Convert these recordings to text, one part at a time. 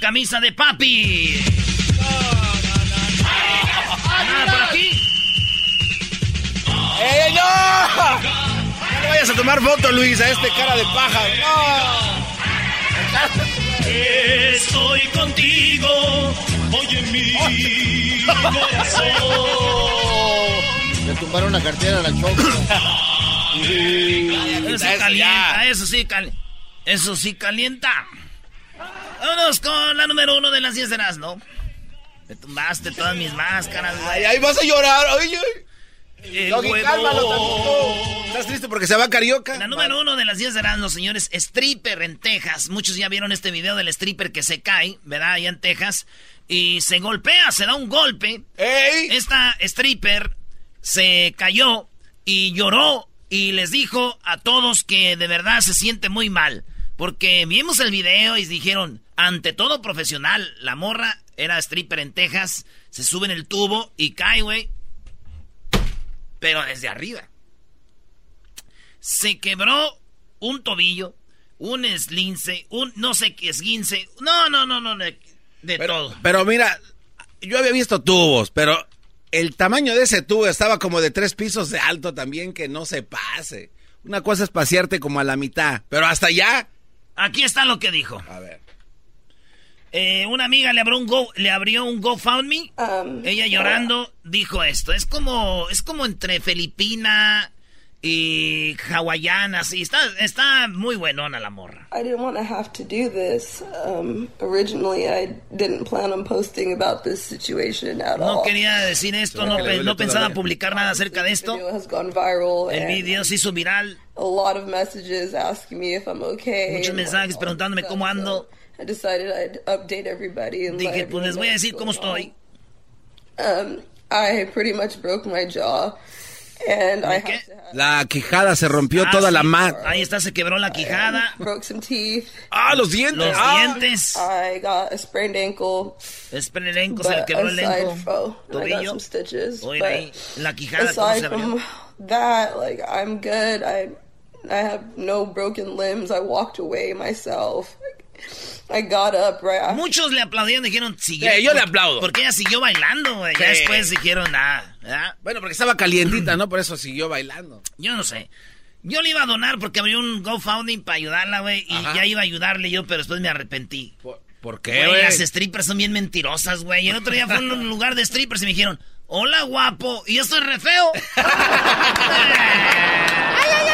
Camisa de papi. Nada por aquí. ¡Ey, ey, no! No le vayas a tomar foto, Luis, a este cara de paja. Estoy contigo, oye mi corazón. Le tumbaron la cartera a la choco. Eso sí calienta, eso sí calienta. Eso sí calienta. Vámonos con la número uno de las 10 de ¿no? Me tumbaste todas mis máscaras. Ay, ay, vas a llorar. Ay, ay. Huevo. cálmalo. ¿Estás triste porque se va Carioca? La número uno de las 10 de los señores, stripper en Texas. Muchos ya vieron este video del stripper que se cae, ¿verdad? Allá en Texas. Y se golpea, se da un golpe. ¡Ey! Esta stripper se cayó y lloró y les dijo a todos que de verdad se siente muy mal. Porque vimos el video y dijeron, ante todo profesional, la morra era stripper en Texas, se sube en el tubo y cae, güey. Pero desde arriba. Se quebró un tobillo, un eslince, un no sé qué esguince. No, no, no, no, de, de todo. Pero mira, yo había visto tubos, pero el tamaño de ese tubo estaba como de tres pisos de alto también, que no se pase. Una cosa es pasearte como a la mitad, pero hasta allá. Aquí está lo que dijo. A ver. Eh, una amiga le abrió un Go, le abrió un GoFundMe. Ella llorando dijo esto. Es como, es como entre Filipina y hawaiana. Sí, está, está muy buenona la morra. I didn't want to have to do this. Um, originally, I didn't plan on posting about this situation at No all. quería decir esto, no, pe- no pensaba publicar nada acerca de esto. video has gone viral, El video se hizo viral. a lot of messages asking me if I'm okay. Muchos mensajes preguntándome cómo ando. So I decided I'd update everybody and let Dije, pues les voy a decir cómo estoy. Um, I pretty much broke my jaw, and I qué? had to have La quijada se rompió Ah, toda la sí. mano. Ahí está, se quebró la quijada, broke some teeth. ¡Ah, los dientes! los ¡Ah! dientes. I got a sprained ankle, Espera, el elenco, se le quebró el aside from I got Tobillo. some stitches. Oye, but ahí, la quijada, ¿cómo aside se from abrió? that, like I'm good. I I have no broken limbs. I walked away myself. I got up right after. Muchos le aplaudieron, dijeron, siguió. Sí, yo le aplaudo. Porque ella siguió bailando, güey. Ya después dijeron, nada, ¿verdad? Bueno, porque estaba calientita, ¿no? Por eso siguió bailando. Yo no sé. Yo le iba a donar porque abrió un GoFundMe para ayudarla, güey. Y Ajá. ya iba a ayudarle yo, pero después me arrepentí. ¿Por, por qué, Güey, las strippers son bien mentirosas, güey. Y el otro día fue a un lugar de strippers y me dijeron, hola, guapo. Y yo estoy re feo.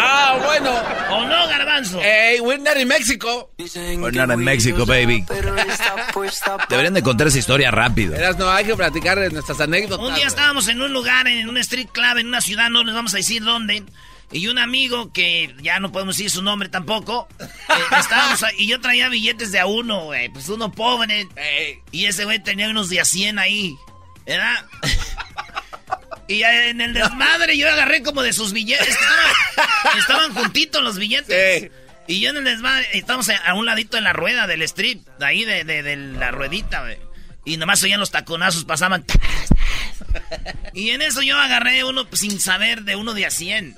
Ah, bueno. ¿O no, garbanzo? Hey, we're not in Mexico. We're not in Mexico, baby. Deberían de contar esa historia rápido. Verás, no, hay que platicar de nuestras anécdotas. Un día estábamos en un lugar, en un street club, en una ciudad, no les vamos a decir dónde. Y un amigo que ya no podemos decir su nombre tampoco. eh, estábamos ahí, y yo traía billetes de a uno, güey. Pues uno pobre. Ey, Y ese güey tenía unos de a 100 ahí. ¿Verdad? y en el desmadre yo agarré como de sus billetes. Estaban, estaban juntitos los billetes. Sí. Y yo en el desmadre, estamos a un ladito de la rueda del strip, de ahí de, de- de la ruedita, güey. Y nomás oían los taconazos, pasaban. Y en eso yo agarré uno sin saber de uno de a 100.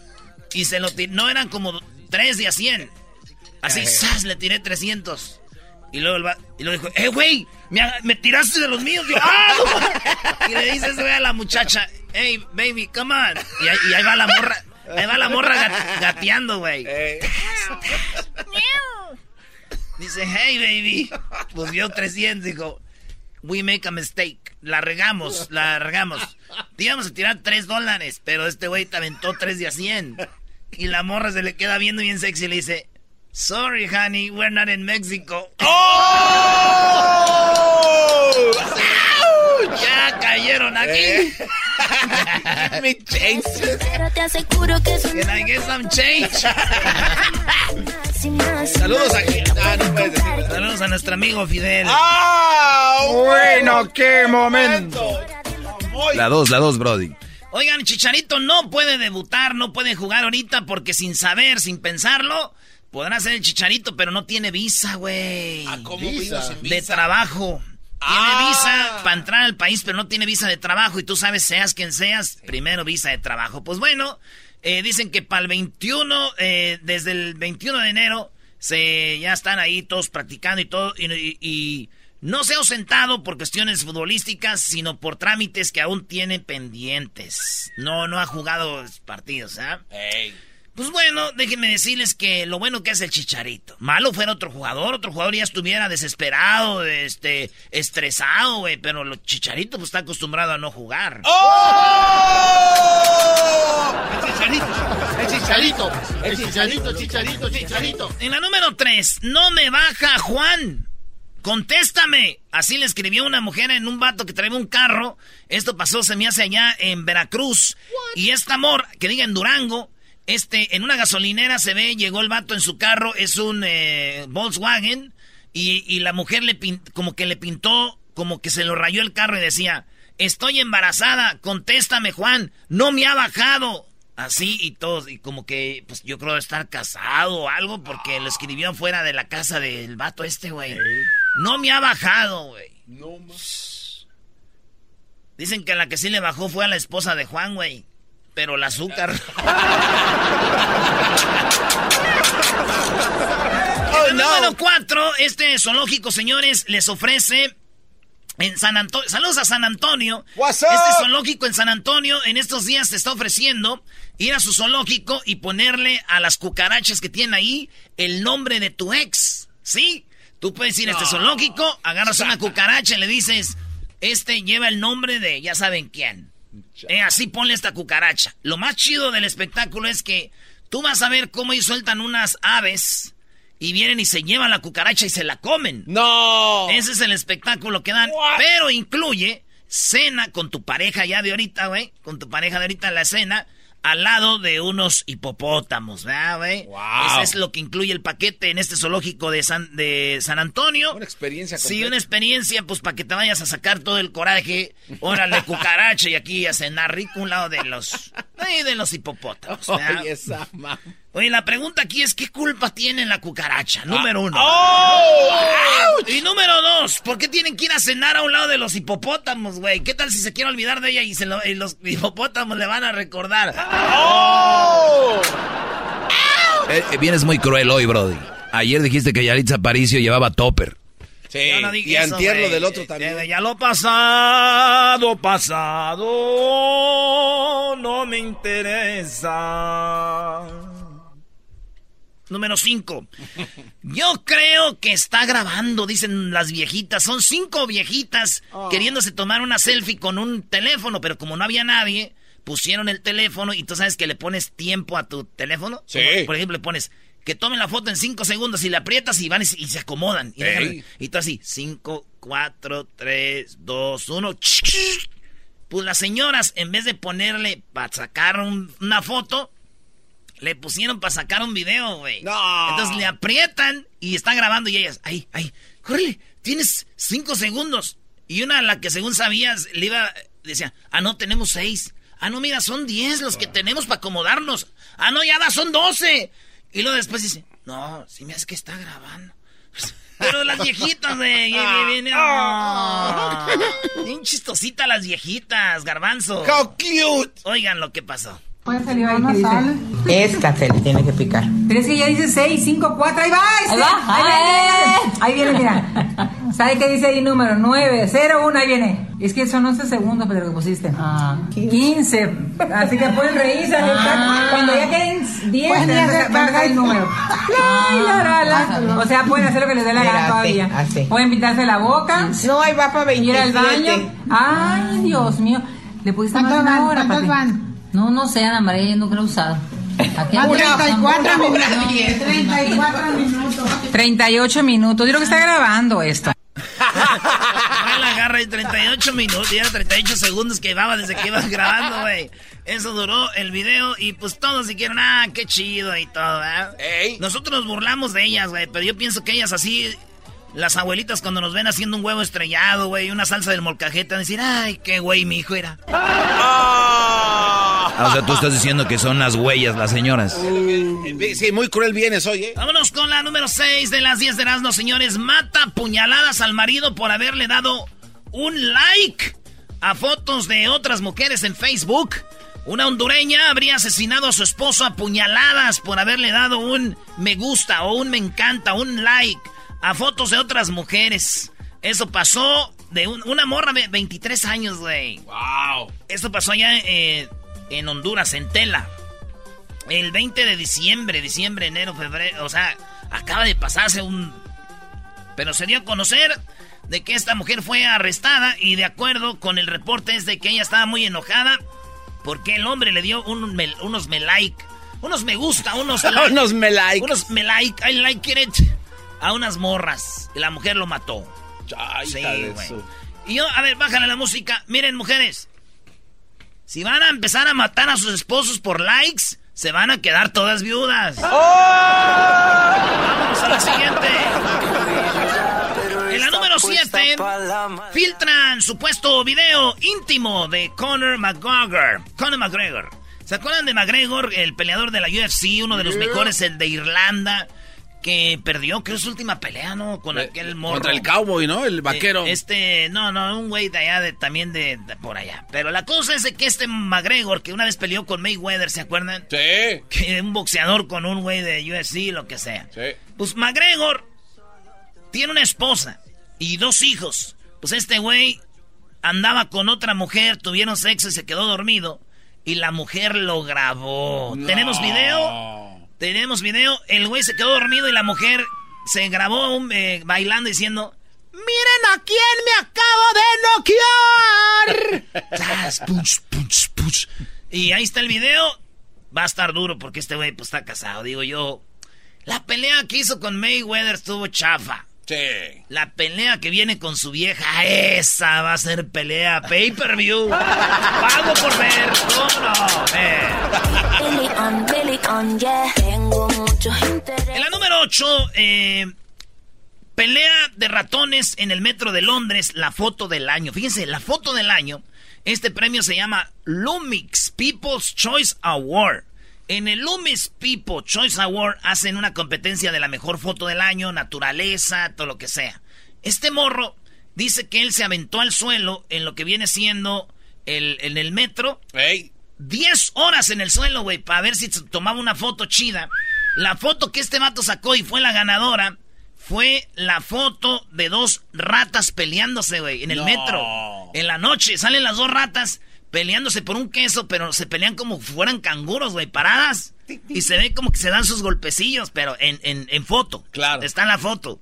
Y se lo tiré, no eran como tres de a 100. Así, ¡zas! le tiré 300. Y luego, el va- y luego dijo, eh, güey, me, me tiraste de los míos. Yo, "Ah". y le dices, güey, a la muchacha, hey, baby, come on. Y ahí, y ahí va la morra, ahí va la morra gat- gateando, güey. Dice, hey, baby. Pues vio 300, dijo, we make a mistake. La regamos, la regamos. Te íbamos a tirar 3 dólares, pero este güey te aventó 3 de a 100. Y la morra se le queda viendo bien sexy y le dice, sorry, honey, we're not in Mexico. Ya cayeron aquí. Me change. Pero te aseguro que Can I get some change? Saludos aquí. Ah, no puedes decir. Saludos a nuestro amigo Fidel. ¡Ah! Bueno, qué momento. La dos, la dos, Brody. Oigan, Chicharito no puede debutar, no puede jugar ahorita porque sin saber, sin pensarlo, podrá ser el Chicharito, pero no tiene visa, güey. Ah, ¿Cómo vino sin De visa? trabajo. Tiene Ah. visa para entrar al país, pero no tiene visa de trabajo. Y tú sabes, seas quien seas, primero visa de trabajo. Pues bueno, eh, dicen que para el 21, eh, desde el 21 de enero, se ya están ahí todos practicando y todo. Y, y- y no se ha ausentado por cuestiones futbolísticas, sino por trámites que aún tiene pendientes. No, no ha jugado partidos, ¿ah? Ey. Pues bueno, déjenme decirles que lo bueno que es el Chicharito. Malo fuera otro jugador, otro jugador ya estuviera desesperado, este, estresado, güey. Pero el Chicharito pues está acostumbrado a no jugar. El chicharito, el chicharito, chicharito, chicharito. En la número 3, no me baja Juan. Contéstame. Así le escribió una mujer en un vato que traía un carro. Esto pasó, se me hace allá en Veracruz. Y esta amor, que diga en Durango, este, en una gasolinera se ve, llegó el vato en su carro, es un eh, Volkswagen. Y, y la mujer le como que le pintó, como que se lo rayó el carro y decía, estoy embarazada, contéstame Juan, no me ha bajado. Así y todo, y como que, pues yo creo estar casado o algo, porque lo escribió fuera de la casa del vato este, güey. No me ha bajado, güey. No más. Dicen que la que sí le bajó fue a la esposa de Juan, güey. Pero el azúcar. Oh, El número cuatro, este zoológico, señores, les ofrece en San Antonio. Saludos a San Antonio. What's up? Este zoológico en San Antonio en estos días te está ofreciendo ir a su zoológico y ponerle a las cucarachas que tienen ahí el nombre de tu ex. ¿Sí? Tú puedes ir a este zoológico, agarras una cucaracha y le dices, este lleva el nombre de ya saben quién. Eh, así ponle esta cucaracha. Lo más chido del espectáculo es que tú vas a ver cómo ellos sueltan unas aves y vienen y se llevan la cucaracha y se la comen. No. Ese es el espectáculo que dan. What? Pero incluye cena con tu pareja ya de ahorita, güey. Con tu pareja de ahorita en la cena. Al lado de unos hipopótamos, ¿verdad, güey? Wow. Ese es lo que incluye el paquete en este zoológico de San, de San Antonio. Una experiencia Sí, completa. una experiencia, pues, para que te vayas a sacar todo el coraje. Órale, cucaracha y aquí a cenar rico un lado de los... de los hipopótamos. Oye, esa Oye, la pregunta aquí es, ¿qué culpa tiene la cucaracha? Número uno. ¡Oh! Y número dos, ¿por qué tienen que ir a cenar a un lado de los hipopótamos, güey? ¿Qué tal si se quiere olvidar de ella y, se lo- y los hipopótamos le van a recordar? ¡Oh! Eh, vienes muy cruel hoy, Brody. Ayer dijiste que Yaritza Aparicio llevaba topper. Sí, Yo no dije y eso, antier lo güey. del otro también. eh, ya lo pasado, pasado, no me interesa. Número 5. Yo creo que está grabando, dicen las viejitas. Son cinco viejitas queriéndose tomar una selfie con un teléfono, pero como no había nadie, pusieron el teléfono y tú sabes que le pones tiempo a tu teléfono. Sí. Como, por ejemplo, le pones que tomen la foto en cinco segundos y le aprietas y van y, se- y se acomodan. Y, dejan- Ey. y tú así, 5, 4, 3, 2, 1. Pues las señoras, en vez de ponerle para sacar un- una foto, le pusieron para sacar un video, güey. No. Entonces le aprietan y está grabando y ellas, ay, ay, córrele, tienes cinco segundos. Y una, la que según sabías, le iba, decía, ah, no, tenemos seis. Ah, no, mira, son diez los que tenemos para acomodarnos. Ah, no, ya va, son doce. Y luego después dice, no, si me hace que está grabando. Pero las viejitas, güey. Viene, viene. ah. Bien chistosita las viejitas, garbanzo. How cute. Oigan lo que pasó. ¿Cuál salió ahí? Esta se le tiene que picar. Pero es que ya dice 6, 5, 4, ahí va. Ahí va. Ahí viene, ahí viene, mira. ¿Sabe qué dice ahí número? 9, 0, 1, ahí viene. Es que son 11 segundos pero lo que pusiste. Ah, 15. Así que pueden reírse. Ah. Cuando ya queden 10, Pueden te hacer- vas el número. La, la, la, la. O sea, pueden hacer lo que les dé la gana todavía. así. Pueden pintarse la boca. No, ahí va para Ir al 27. baño. Ay, Dios mío. ¿Le pudiste más de ¿Cuántos una van? hora, van? No, no sé, Ana María, yo nunca lo he usado. Aquí A ando- 34 No, minutos. no. 34 minutos. 38 minutos. Yo creo que está grabando esto. La agarra en 38 minutos y era 38 segundos que llevaba desde que ibas grabando, güey. Eso duró el video y pues todos dijeron, ah, qué chido y todo, ¿verdad? Nosotros nos burlamos de ellas, güey, pero yo pienso que ellas así, las abuelitas cuando nos ven haciendo un huevo estrellado, güey, una salsa del molcajete, van a decir, ay, qué güey mi hijo era. Ah, o sea, tú estás diciendo que son las huellas, las señoras. Sí, muy cruel vienes hoy, ¿eh? Vámonos con la número 6 de las 10 de Erasmo, señores. Mata puñaladas al marido por haberle dado un like a fotos de otras mujeres en Facebook. Una hondureña habría asesinado a su esposo a puñaladas por haberle dado un me gusta o un me encanta, un like a fotos de otras mujeres. Eso pasó de un- una morra de 23 años, güey. ¡Wow! Esto pasó allá eh, en Honduras, en Tela. El 20 de diciembre, diciembre, enero, febrero. O sea, acaba de pasarse un... Pero se dio a conocer de que esta mujer fue arrestada y de acuerdo con el reporte es de que ella estaba muy enojada porque el hombre le dio un unos me like, unos me gusta, unos like, Unos me like. unos me like, I like it a unas morras y la mujer lo mató. Ay, Sí, güey. Y yo, a ver, bájale la música. Miren, mujeres. Si van a empezar a matar a sus esposos por likes, se van a quedar todas viudas. Vamos a la siguiente. En la número 7, filtran supuesto video íntimo de Conor McGregor. Conor McGregor. ¿Se acuerdan de McGregor, el peleador de la UFC, uno de los mejores, el de Irlanda, que perdió, creo, su última pelea, ¿no? Con aquel morro. Contra el cowboy, ¿no? El vaquero. Eh, este, no, no, un güey de allá, de, también de, de por allá. Pero la cosa es de que este McGregor, que una vez peleó con Mayweather, ¿se acuerdan? Sí. Que un boxeador con un güey de UFC, lo que sea. Sí. Pues McGregor tiene una esposa y dos hijos. Pues este güey andaba con otra mujer, tuvieron sexo y se quedó dormido. Y la mujer lo grabó. ¿Tenemos video? Tenemos video. El güey se quedó dormido y la mujer se grabó un, eh, bailando diciendo... ¡Miren a quién me acabo de noquear! Tras, punch, punch, punch. Y ahí está el video. Va a estar duro porque este güey pues está casado. Digo yo, la pelea que hizo con Mayweather estuvo chafa. Sí. La pelea que viene con su vieja, esa va a ser pelea pay-per-view. Pago por ver, ¿cómo no? Eh. En la número 8, pelea de ratones en el metro de Londres, la foto del año. Fíjense, la foto del año, este premio se llama Lumix People's Choice Award. En el Lumix People Choice Award hacen una competencia de la mejor foto del año, naturaleza, todo lo que sea. Este morro dice que él se aventó al suelo en lo que viene siendo el, en el metro. Ey. 10 horas en el suelo, güey, para ver si tomaba una foto chida. La foto que este vato sacó y fue la ganadora fue la foto de dos ratas peleándose, güey, en el No. metro. En la noche salen las dos ratas peleándose por un queso, pero se pelean como si fueran canguros, güey, paradas. Y se ve como que se dan sus golpecillos, pero en, en, en foto. Claro. Está en la foto.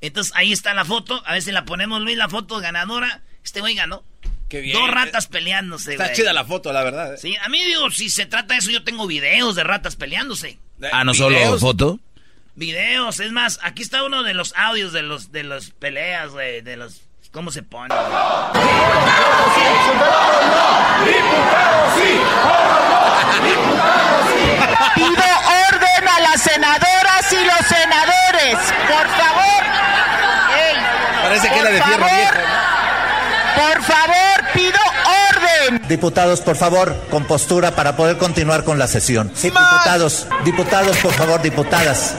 Entonces ahí está la foto. A ver si la ponemos, Luis, la foto ganadora. Este güey ganó. Qué bien. Dos ratas peleándose, Está güey. chida la foto, la verdad. ¿eh? Sí, a mí digo, si se trata de eso, yo tengo videos de ratas peleándose. Ah, no solo Videos. foto. Videos, es más, aquí está uno de los audios de los de los peleas, güey, de los cómo se pone. güey. Pido orden a las senadoras y los senadores. Por favor. Ey, Parece que era de fierro favor, viejo. Por favor, pido orden. Diputados, por favor, con postura para poder continuar con la sesión. Sí, diputados, diputados, por favor, diputadas.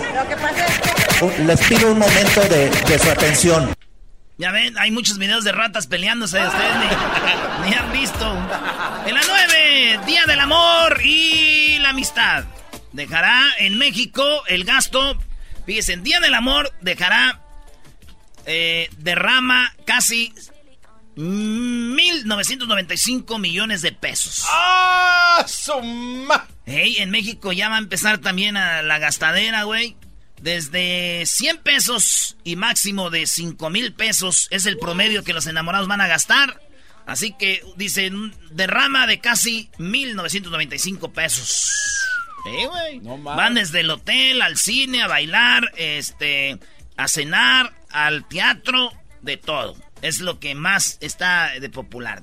Un- Les pido un momento de, de su atención. Ya ven, hay muchos videos de ratas peleándose, ustedes ni, ni han visto. En la 9, Día del Amor y amistad. Dejará en México el gasto, fíjense, en Día del Amor dejará, eh, derrama casi 1.995 millones de pesos. ¡Ah! Suma. Hey, en México ya va a empezar también a la gastadera, güey. Desde 100 pesos y máximo de 5 mil pesos es el promedio que los enamorados van a gastar. Así que dicen derrama de casi 1.995 pesos. Eh, güey. Van desde el hotel al cine, a bailar, este, a cenar, al teatro, de todo. Es lo que más está de popular.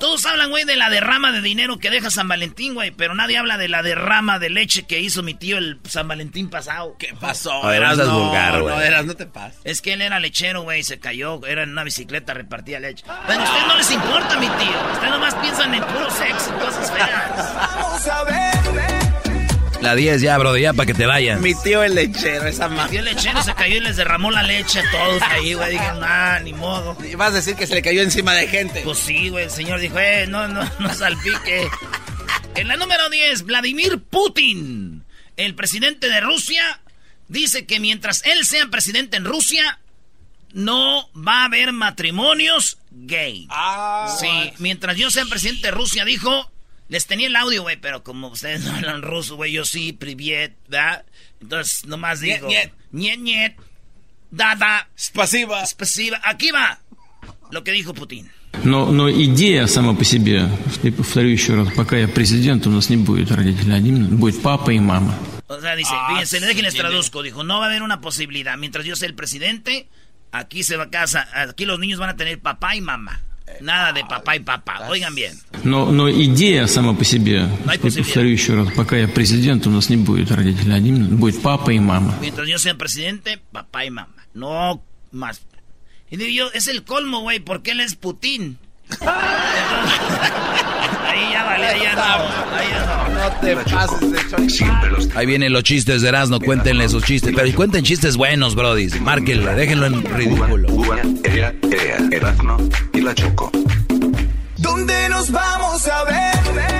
Todos hablan, güey, de la derrama de dinero que deja San Valentín, güey, pero nadie habla de la derrama de leche que hizo mi tío el San Valentín pasado. ¿Qué pasó? A ver, Eras, no, vulgar, güey. No, eras, no te pases. Es que él era lechero, güey, se cayó, era en una bicicleta, repartía leche. Pero a ustedes no les importa, mi tío. Ustedes nomás piensan en puro sexo y cosas feas. Vamos a ver. La 10 ya, bro, ya para que te vayan. Mi tío el lechero, esa Mi ma... tío lechero se cayó y les derramó la leche a todos ahí, güey. Dije, nah, ni modo. Y Vas a decir que se le cayó encima de gente. Pues sí, güey, el señor dijo, eh, no, no, no salpique. En la número 10, Vladimir Putin, el presidente de Rusia, dice que mientras él sea presidente en Rusia, no va a haber matrimonios gay. Ah, Sí, mientras yo sea presidente de Rusia, dijo, les tenía el audio, güey, pero como ustedes no hablan ruso, güey, yo sí, priviet, ¿verdad? Entonces, nomás Niet, digo, niet. niet, niet, da, Спасибо. Спасибо. Aquí va lo que dijo Putin. Но, но идея сама по себе, и повторю еще раз, пока я президент, у нас не будет родителей один, будет папа и мама. O sea, dice, Ah, fíjense, sí, déjenles tiene- traduzco. Dijo, no va a haber una posibilidad. Mientras yo sea el presidente, aquí se va a casa. Aquí los niños van a tener papá y mamá. Nada de papá y papá. Oigan bien. Но, но идея сама по себе, No hay и повторю еще раз, пока я президент, у нас не будет родителей один, будет папа и мама. Mientras yo sea presidente, papá y mamá. No más. Y digo yo, es el colmo, güey, porque él es Putin. Ahí ya vale, ahí ya no. Ahí ya no. No te pases de chorizo. Ahí vienen los chistes de Erasmo, cuéntenle sus chistes. Pero cuenten chistes buenos, brody. Márquenle, déjenlo en ridículo. Ea, Erazno y la Choco. ¿Dónde nos vamos a ver?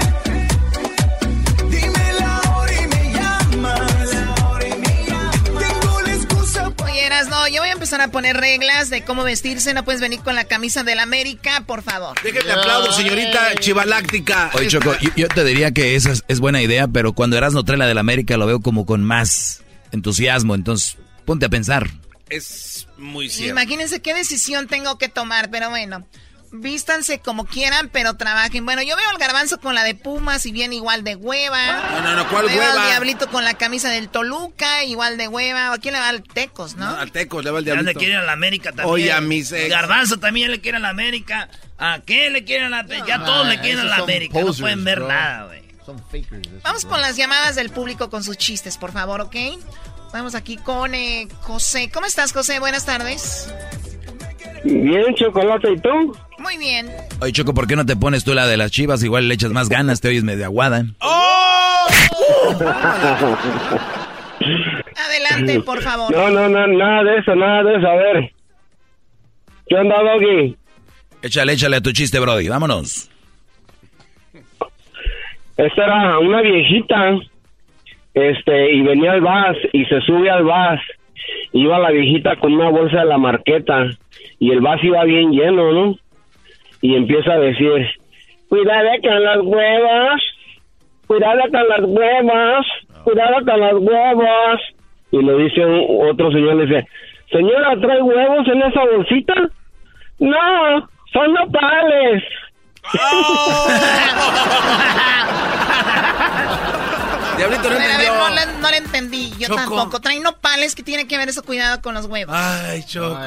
No, yo voy a empezar a poner reglas de cómo vestirse. No puedes venir con la camisa del América, por favor. Déjenme aplaudo, señorita Chivaláctica. Oye, Choco, yo, yo te diría que esa es, es buena idea, pero cuando Erasmo trae la del América lo veo como con más entusiasmo. Entonces, ponte a pensar. Es muy cierto. Imagínense qué decisión tengo que tomar, pero bueno. Vístanse como quieran, pero trabajen. Bueno, yo veo al garbanzo con la de Pumas y bien igual de hueva. No, no, no, ¿cuál veo hueva? al diablito con la camisa del Toluca, igual de hueva. ¿A quién le va al Tecos, no? No, al Tecos le va el Ya diablito. le quieren a la América también. Oye, a mis ex. Garbanzo también le quiere a la América. ¿A qué le quieren a la Ya todos le quieren a la América. no pueden ver nada, güey. Vamos con las llamadas del público con sus chistes, por favor, ¿ok? Vamos aquí con eh, José. ¿Cómo estás, José? Buenas tardes. Bien, chocolate, ¿y tú? Muy bien. Oye, Choco, ¿por qué no te pones tú la de las chivas? Igual le echas más ganas, te oyes medio aguada. ¡Oh! Adelante, por favor. No, no, no, nada de eso, nada de eso. A ver. ¿Qué onda, Doggy? Échale, échale a tu chiste, Brody. Vámonos. Esta era una viejita, este, y venía al bus, y se sube al bus. Iba la viejita con una bolsa de la marqueta, y el bus iba bien lleno, ¿no? Y empieza a decir, cuidado con las huevas, cuidado con las huevas, cuidado con las huevas. Y le dice un- otro señor, le dice, señora, ¿trae huevos en esa bolsita? No, son nopales. Diablito no A ver, a ver, entendió. no, le, no le entendí. Yo Choco. tampoco. Traen nopales que tiene que ver eso cuidado con los huevos. Ay, Choco.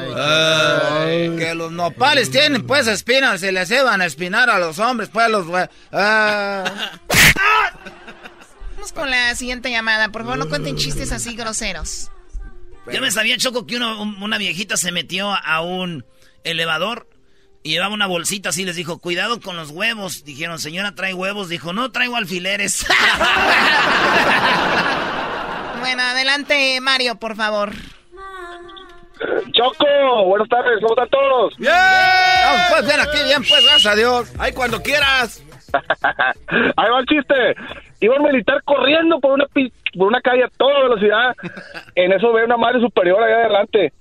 que los nopales tienen pues espinas, se les llevan a espinar a los hombres, pues los... hue- Ah. Vamos con la siguiente llamada. Por favor, no cuenten chistes así groseros. Yo me sabía, Choco, que uno- un- una viejita se metió a un elevador y llevaba una bolsita así. Les dijo, cuidado con los huevos. Dijeron, señora, ¿trae huevos? Dijo, no, traigo alfileres. Bueno, adelante, Mario, por favor. Choco, buenas tardes, ¿cómo están todos? ¡Bien! Vamos, pues bien aquí, bien pues, gracias a Dios. ¡Ay, cuando quieras! Ahí va el chiste. Iba un militar corriendo por una, pi- por una calle a toda velocidad. En eso ve una madre superior allá adelante.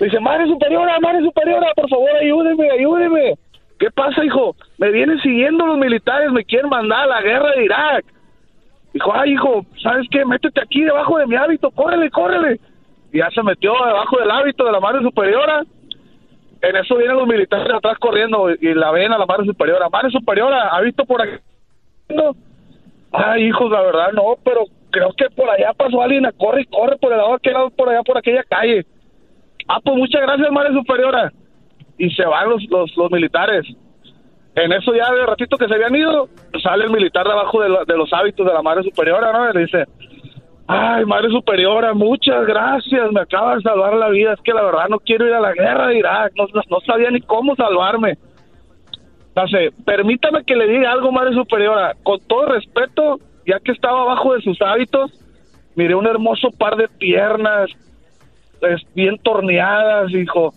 Dice, madre superiora, madre superiora, por favor, ayúdeme, ayúdeme. ¿Qué pasa, hijo? Me vienen siguiendo los militares, me quieren mandar a la guerra de Irak. Dijo, ay, hijo, ¿sabes qué? Métete aquí debajo de mi hábito, córrele, córrele. Y ya se metió debajo del hábito de la madre superiora. En eso vienen los militares atrás corriendo y la ven a la madre superiora. Madre superiora, ¿ha visto por aquí? Ay, hijos, la verdad no, pero creo que por allá pasó alguien, corre y corre por el lado aquel lado, por allá, por aquella calle. Ah, pues muchas gracias, madre superiora. Y se van los, los, los militares. En eso ya de ratito que se habían ido, sale el militar de abajo de, la- de los hábitos de la madre superiora, ¿no? Y le dice, ay, madre superiora, muchas gracias, me acaba de salvar la vida. Es que la verdad no quiero ir a la guerra de Irak, no, no- no sabía ni cómo salvarme. Entonces, permítame que le diga algo, madre superiora. Con todo respeto, ya que estaba abajo de sus hábitos, miré un hermoso par de piernas, es, bien torneadas, hijo.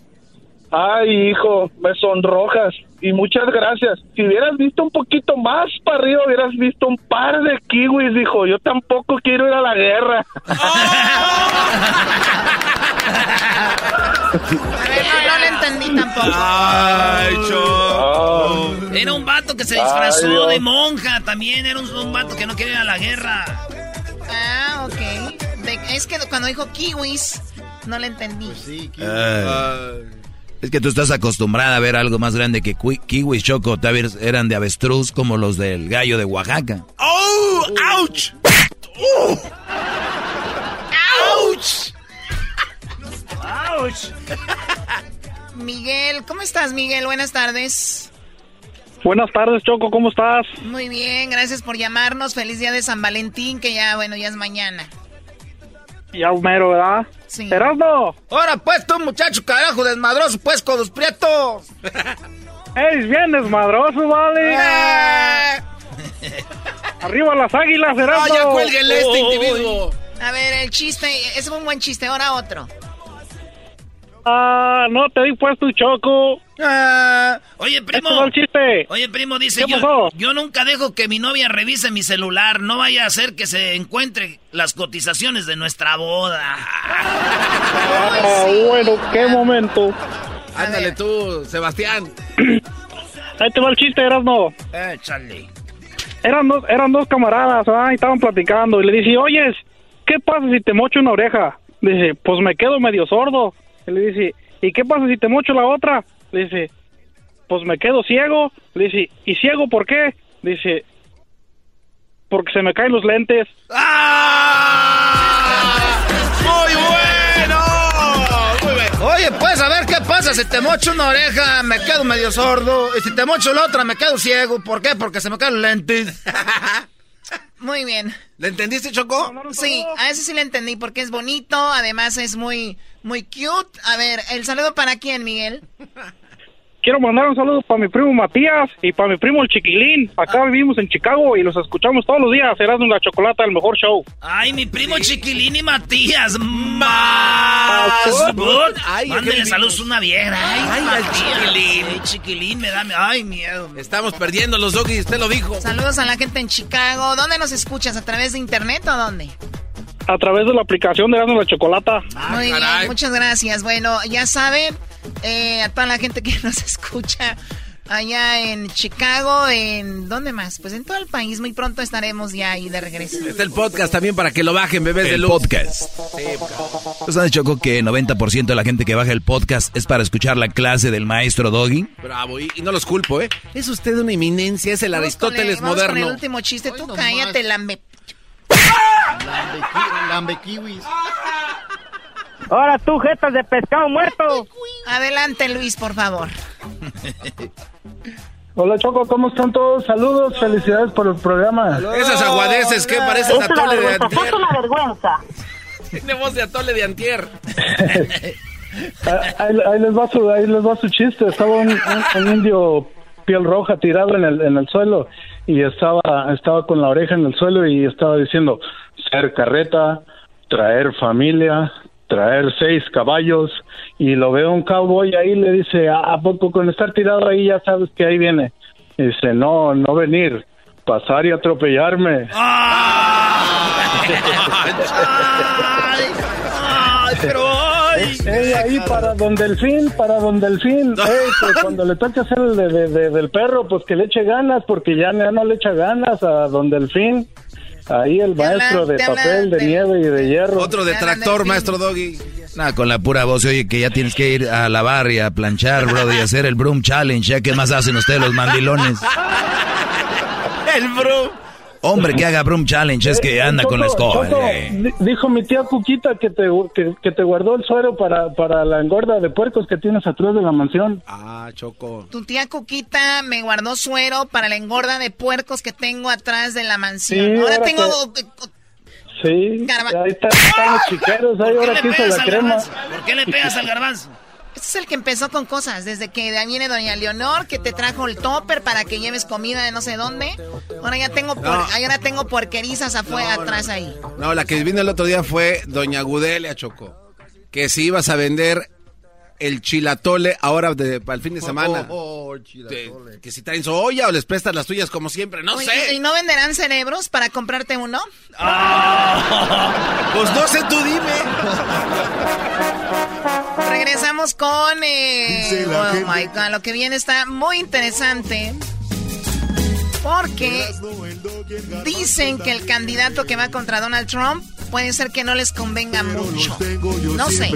Ay, hijo, me sonrojas. Y muchas gracias. Si hubieras visto un poquito más para arriba, hubieras visto un par de kiwis, hijo. Yo tampoco quiero ir a la guerra. A ver, no, no le entendí tampoco. Ay, Choco. Era un vato que se disfrazó de monja. También era un, un vato que no quería ir a la guerra. Ah, ok. De- es que cuando dijo kiwis, no le entendí. Ay. Es que tú estás acostumbrada a ver algo más grande que kiwis, choco. Tal vez eran de avestruz como los del gallo de Oaxaca. ¡Oh! ¡Ouch! ¡Uh! ¡Ouch! ¡Auch! Miguel, ¿cómo estás, Miguel? Buenas tardes. Buenas tardes, Choco, ¿cómo estás? Muy bien, gracias por llamarnos. Feliz día de San Valentín, que ya, bueno, ya es mañana. Ya mero, ¿verdad? Sí. Erasmo, Ahora pues tú, muchacho carajo desmadroso, pues con los prietos. ¡Ey, bien desmadroso, vale! Eh. ¡Arriba las águilas, Erasmo! ¡No, ya cuélguenle este individuo! A ver, el chiste, ese fue un buen chiste, ahora otro. Ah, no te di puesto, Choco. Ah, Oye, primo. Este va el chiste. Oye, primo, dice ¿Qué yo, nunca dejo que mi novia revise mi celular. No vaya a ser que se encuentre las cotizaciones de nuestra boda. Ah, bueno, qué momento. Ándale tú, Sebastián. Ahí te va el chiste, Erasmo. Échale. Eran dos, eran dos camaradas, ¿ah? y estaban platicando. Y le dice, oyes, ¿qué pasa si te mocho una oreja? Dice, pues me quedo medio sordo. Y le dice, ¿y qué pasa si te mocho la otra? Le dice, pues me quedo ciego. Le dice, ¿y ciego por qué? Dice, porque se me caen los lentes. ¡Muy bueno! Muy bueno. Oye, pues a ver qué pasa si te mocho una oreja, me quedo medio sordo. Y si te mocho la otra, me quedo ciego. ¿Por qué? Porque se me caen los lentes. Muy bien. ¿Le entendiste, Choco? Sí, a ese sí le entendí porque es bonito, además es muy, muy cute. A ver, ¿el saludo para quién, Miguel? Quiero mandar un saludo para mi primo Matías y para mi primo el Chiquilín. Acá vivimos en Chicago y los escuchamos todos los días. Serás una chocolate, el mejor show. Ay, mi primo Chiquilín y Matías. Más. qué saludos a una vieja. Ay, Ay, al Matías. Chiquilín. Ay, Chiquilín me da. Ay, miedo. Estamos perdiendo los doggies, usted lo dijo. Saludos a la gente en Chicago. ¿Dónde nos escuchas? ¿A través de internet o dónde? A través de la aplicación de Erasmo la Chocolata. Muy bien, muchas gracias. Bueno, ya saben, eh, a toda la gente que nos escucha allá en Chicago, en ¿dónde más? Pues en todo el país. Muy pronto estaremos ya ahí de regreso. Está el podcast también para que lo bajen, bebés de El luz. podcast. ¿Pues han Choco que 90% de la gente que baja el podcast es para escuchar la clase del maestro Doggy? Bravo, y, y no los culpo, ¿eh? Es usted una eminencia, es el Vamos con Aristóteles el- vamos Con el moderno. último chiste, tú cállate, lambe. Lambe kiwis. Ahora tú, jetas de pescado muerto. Adelante, Luis, por favor. Hola Choco, ¿cómo están todos? Saludos, felicidades por el programa. Esas aguadeces, ¿qué pareces Es una atole de vergüenza, antier? es una vergüenza. Tiene voz de atole de antier. Ah, Ahí, ahí les va su, ahí les va su chiste. Estaba un, un- un indio piel roja tirado en el, en el suelo y estaba, estaba con la oreja en el suelo y estaba diciendo ser carreta, traer familia, traer seis caballos y lo veo un cowboy ahí le dice, "Ah, ¿a poco con estar tirado ahí ya sabes que ahí viene? Y dice, no, no venir, pasar y atropellarme. Ay. Ey, ahí para donde el fin, para donde el fin. Ey, que cuando le toque hacer el de, de- de- del perro, pues que le eche ganas, porque ya no, no le echa ganas a donde el fin. Ahí el maestro de papel, de de- nieve y de hierro. Otro de tractor, maestro Doggy. Nada, con la pura voz, oye, que ya tienes que ir a lavar y a planchar, bro, y hacer el broom challenge, ya que más hacen ustedes los mandilones. El bro. Hombre que haga broom challenge es que anda con la escoba. Choco, eh. di- dijo mi tía Cuquita que te, que, que te guardó el suero para, para la engorda de puercos que tienes atrás de la mansión. Ah, Choco. Tu tía Cuquita me guardó suero para la engorda de puercos que tengo atrás de la mansión. Sí, Ahora ahora tengo... Sí, Garba- ahí está- están los chiqueros, ahí ahora quiso la crema. ¿Por qué le pegas al garbanzo? Este es el que empezó con cosas, desde que viene doña Leonor, que te trajo el topper para que lleves comida de no sé dónde. Ahora ya tengo, por- No. ahora tengo porquerizas afuera, atrás ahí. No, la que vino el otro día fue Doña Gudelia, Choco. Que si ibas a vender el chilatole ahora de, para el fin de semana. Te- que si traen su olla o les prestas las tuyas como siempre, no Oye, sé. ¿Y no venderán cerebros para comprarte uno? Pues no sé, tú dime. Regresamos con... eh, oh gente. my God, lo que viene está muy interesante. Porque dicen que el candidato que va contra Donald Trump puede ser que no les convenga mucho. No sé.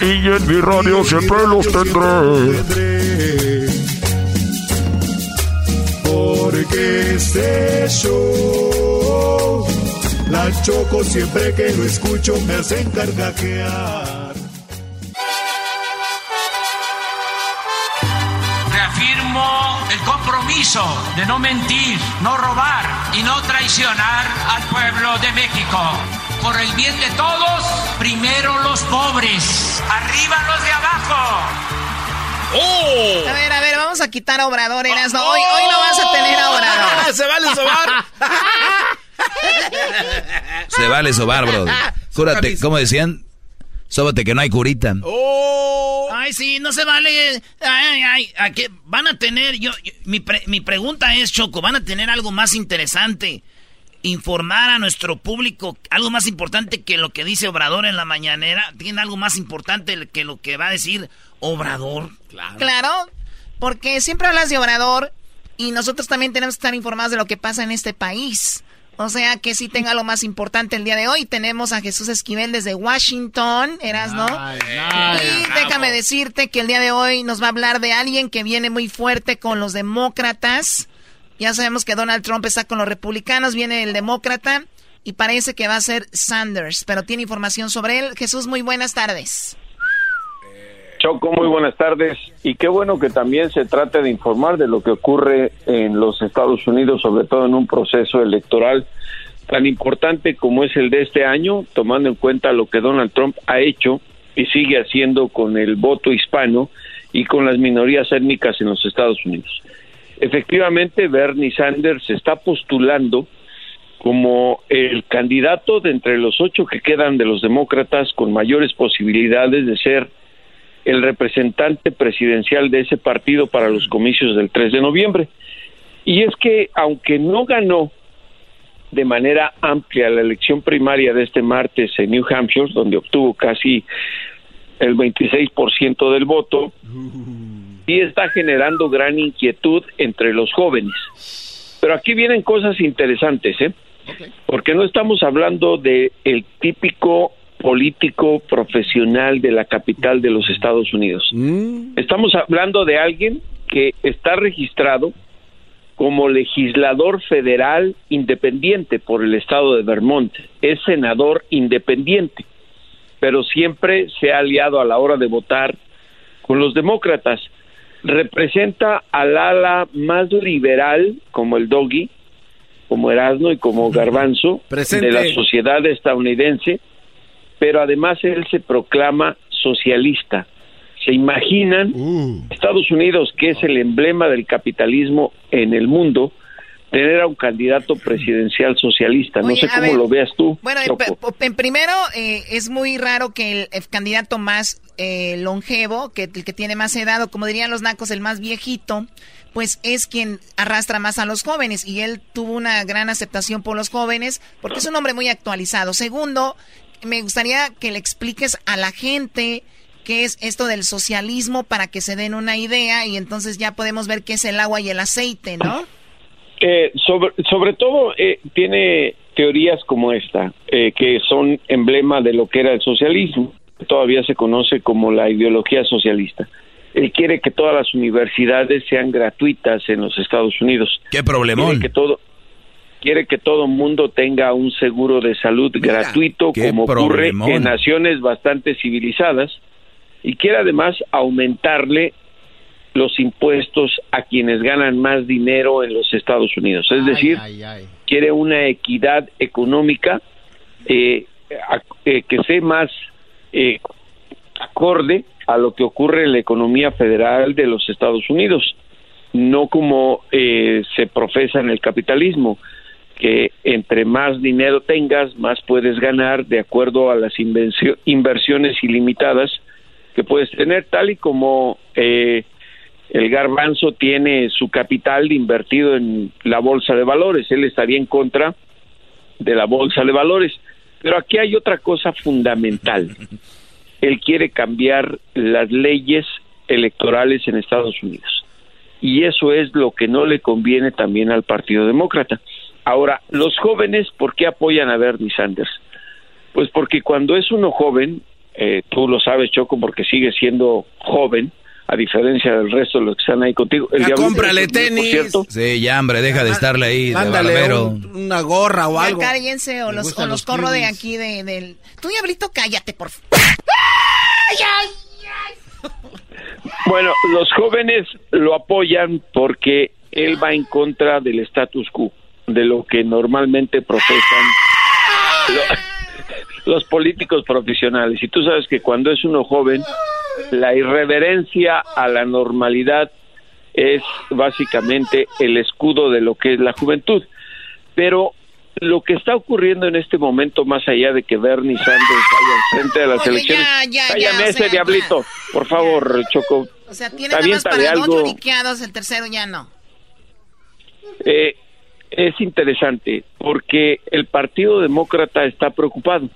Y en mi radio siempre los tendré. Porque este show, la choco siempre que lo escucho me hacen carcajear. Reafirmo el compromiso de no mentir, no robar y no traicionar al pueblo de México. Por el bien de todos, primero los pobres, arriba los de abajo. A ver, a ver, vamos a quitar a Obrador, Erasmo. Hoy, hoy no vas a tener a Obrador. Se vale sobar. Se vale sobar, bro. Cúrate, ¿cómo decían? Sóbate que no hay curita. Ay, sí, no se vale. Ay, ay, ¿a qué? Van a tener, yo, yo- mi, pre- mi pregunta es, Choco, ¿van a tener algo más interesante? Informar a nuestro público algo más importante que lo que dice Obrador en la mañanera. ¿Tiene algo más importante que lo que va a decir Obrador? Claro. Claro, porque siempre hablas de Obrador y nosotros también tenemos que estar informados de lo que pasa en este país. O sea, que sí tenga lo más importante el día de hoy. Tenemos a Jesús Esquivel desde Washington, eras, ¿no? Y déjame decirte que el día de hoy nos va a hablar de alguien que viene muy fuerte con los demócratas. Ya sabemos que Donald Trump está con los republicanos, viene el demócrata y parece que va a ser Sanders, pero tiene información sobre él. Jesús, muy buenas tardes. Choco, muy buenas tardes. Y qué bueno que también se trate de informar de lo que ocurre en los Estados Unidos, sobre todo en un proceso electoral tan importante como es el de este año, tomando en cuenta lo que Donald Trump ha hecho y sigue haciendo con el voto hispano y con las minorías étnicas en los Estados Unidos. Efectivamente, Bernie Sanders se está postulando como el candidato de entre los ocho que quedan de los demócratas con mayores posibilidades de ser el representante presidencial de ese partido para los comicios del 3 de noviembre. Y es que, aunque no ganó de manera amplia la elección primaria de este martes en New Hampshire, donde obtuvo casi el 26% del voto, sí está generando gran inquietud entre los jóvenes. Pero aquí vienen cosas interesantes, ¿eh? Porque no estamos hablando de el típico político profesional de la capital de los Estados Unidos. Estamos hablando de alguien que está registrado como legislador federal independiente por el estado de Vermont. Es senador independiente, pero siempre se ha aliado a la hora de votar con los demócratas. Representa al ala más liberal, como el Doggy, como Erasmo y como Garbanzo, Presente. de la sociedad estadounidense, pero además él se proclama socialista. ¿Se imaginan Estados Unidos, que es el emblema del capitalismo en el mundo, tener a un candidato presidencial socialista? No Oye, sé a cómo ver. lo veas tú. Bueno, en primero, eh, es muy raro que el, el candidato más eh, longevo, que el que tiene más edad, o como dirían los nacos, el más viejito, pues es quien arrastra más a los jóvenes y él tuvo una gran aceptación por los jóvenes porque es un hombre muy actualizado. Segundo, me gustaría que le expliques a la gente qué es esto del socialismo para que se den una idea y entonces ya podemos ver qué es el agua y el aceite, ¿no? Eh, sobre, sobre todo eh, tiene teorías como esta, eh, que son emblema de lo que era el socialismo, todavía se conoce como la ideología socialista. Él quiere que todas las universidades sean gratuitas en los Estados Unidos. ¿Qué problemón? Quiere que todo, quiere que todo mundo tenga un seguro de salud gratuito, como ocurre en naciones bastante civilizadas y quiere además aumentarle los impuestos a quienes ganan más dinero en los Estados Unidos. Es decir, quiere una equidad económica eh, eh, que sea más eh, acorde a lo que ocurre en la economía federal de los Estados Unidos, no como se profesa en el capitalismo, que entre más dinero tengas, más puedes ganar de acuerdo a las inversiones ilimitadas que puedes tener, tal y como eh, el garbanzo tiene su capital invertido en la bolsa de valores. Él estaría en contra de la bolsa de valores. Pero aquí hay otra cosa fundamental. Él quiere cambiar las leyes electorales en Estados Unidos. Y eso es lo que no le conviene también al Partido Demócrata. Ahora, los jóvenes, ¿por qué apoyan a Bernie Sanders? Pues porque cuando es uno joven, eh, tú lo sabes, Choco, porque sigue siendo joven, a diferencia del resto de los que están ahí contigo. El ya cómprale tenis. Sí, ya, hombre, deja de estarle ahí Mándale una gorra o algo. cállense o los, o los, corro de aquí de, del... Tú, Diablito, cállate, por favor. Bueno, los jóvenes lo apoyan porque él va en contra del status quo, de lo que normalmente profesan los políticos profesionales. Y tú sabes que cuando es uno joven, la irreverencia a la normalidad es básicamente el escudo de lo que es la juventud. Pero lo que está ocurriendo en este momento, más allá de que Bernie Sanders vaya al frente de las elecciones, cállame ese diablito, por favor, Choco. O sea, tiene nada más para algo. el tercero ya no. Eh, es interesante porque el Partido Demócrata está preocupado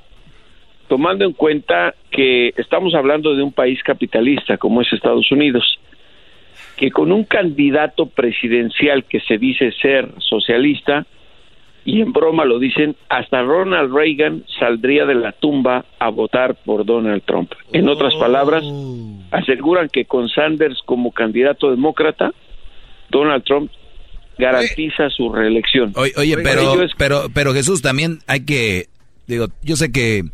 tomando en cuenta que estamos hablando de un país capitalista como es Estados Unidos, que con un candidato presidencial que se dice ser socialista, y en broma lo dicen, hasta Ronald Reagan saldría de la tumba a votar por Donald Trump. En otras palabras, aseguran que con Sanders como candidato demócrata, Donald Trump garantiza su reelección. Oye, pero, pero, pero Jesús, también hay que, digo, yo sé que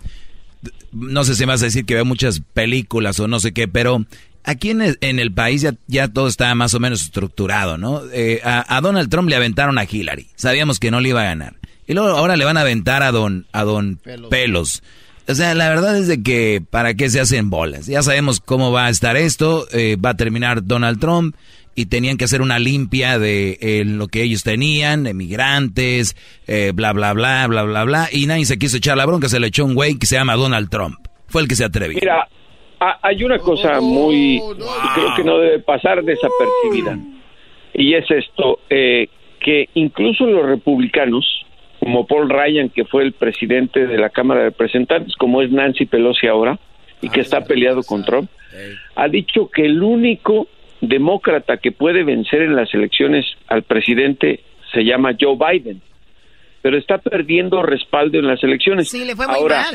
no sé si me vas a decir que veo muchas películas o no sé qué, pero aquí en el, en el país ya, ya, todo está más o menos estructurado, ¿no? Eh, a, Donald Trump le aventaron a Hillary, sabíamos que no le iba a ganar. Y luego ahora le van a aventar a Don, a don Pelos. O sea, la verdad es de que para qué se hacen bolas. Ya sabemos cómo va a estar esto, eh, va a terminar Donald Trump y tenían que hacer una limpia de eh, lo que ellos tenían, emigrantes, eh, bla, bla, bla, bla, bla, bla, y nadie se quiso echar la bronca, se le echó un güey que se llama Donald Trump. Fue el que se atrevió. Mira, hay una cosa muy, creo que no debe pasar desapercibida, y es esto, eh, que incluso los republicanos, como Paul Ryan, que fue el presidente de la Cámara de Representantes, como es Nancy Pelosi ahora, y que está peleado con Trump, ha dicho que el único demócrata que puede vencer en las elecciones al presidente se llama Joe Biden, pero está perdiendo respaldo en las elecciones. Sí, le fue muy mal.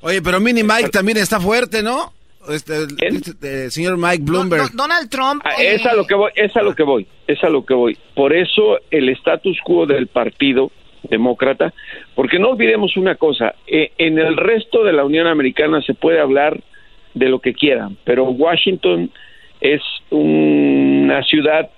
Oye, pero Mini Mike también está fuerte, ¿no? Este, este señor Mike Bloomberg. Donald Trump. Ah, es a lo que voy, es a lo que voy, es a lo que voy. Por eso el status quo del partido demócrata, porque no olvidemos una cosa, eh, en el resto de la Unión Americana se puede hablar de lo que quieran, pero Washington es una ciudad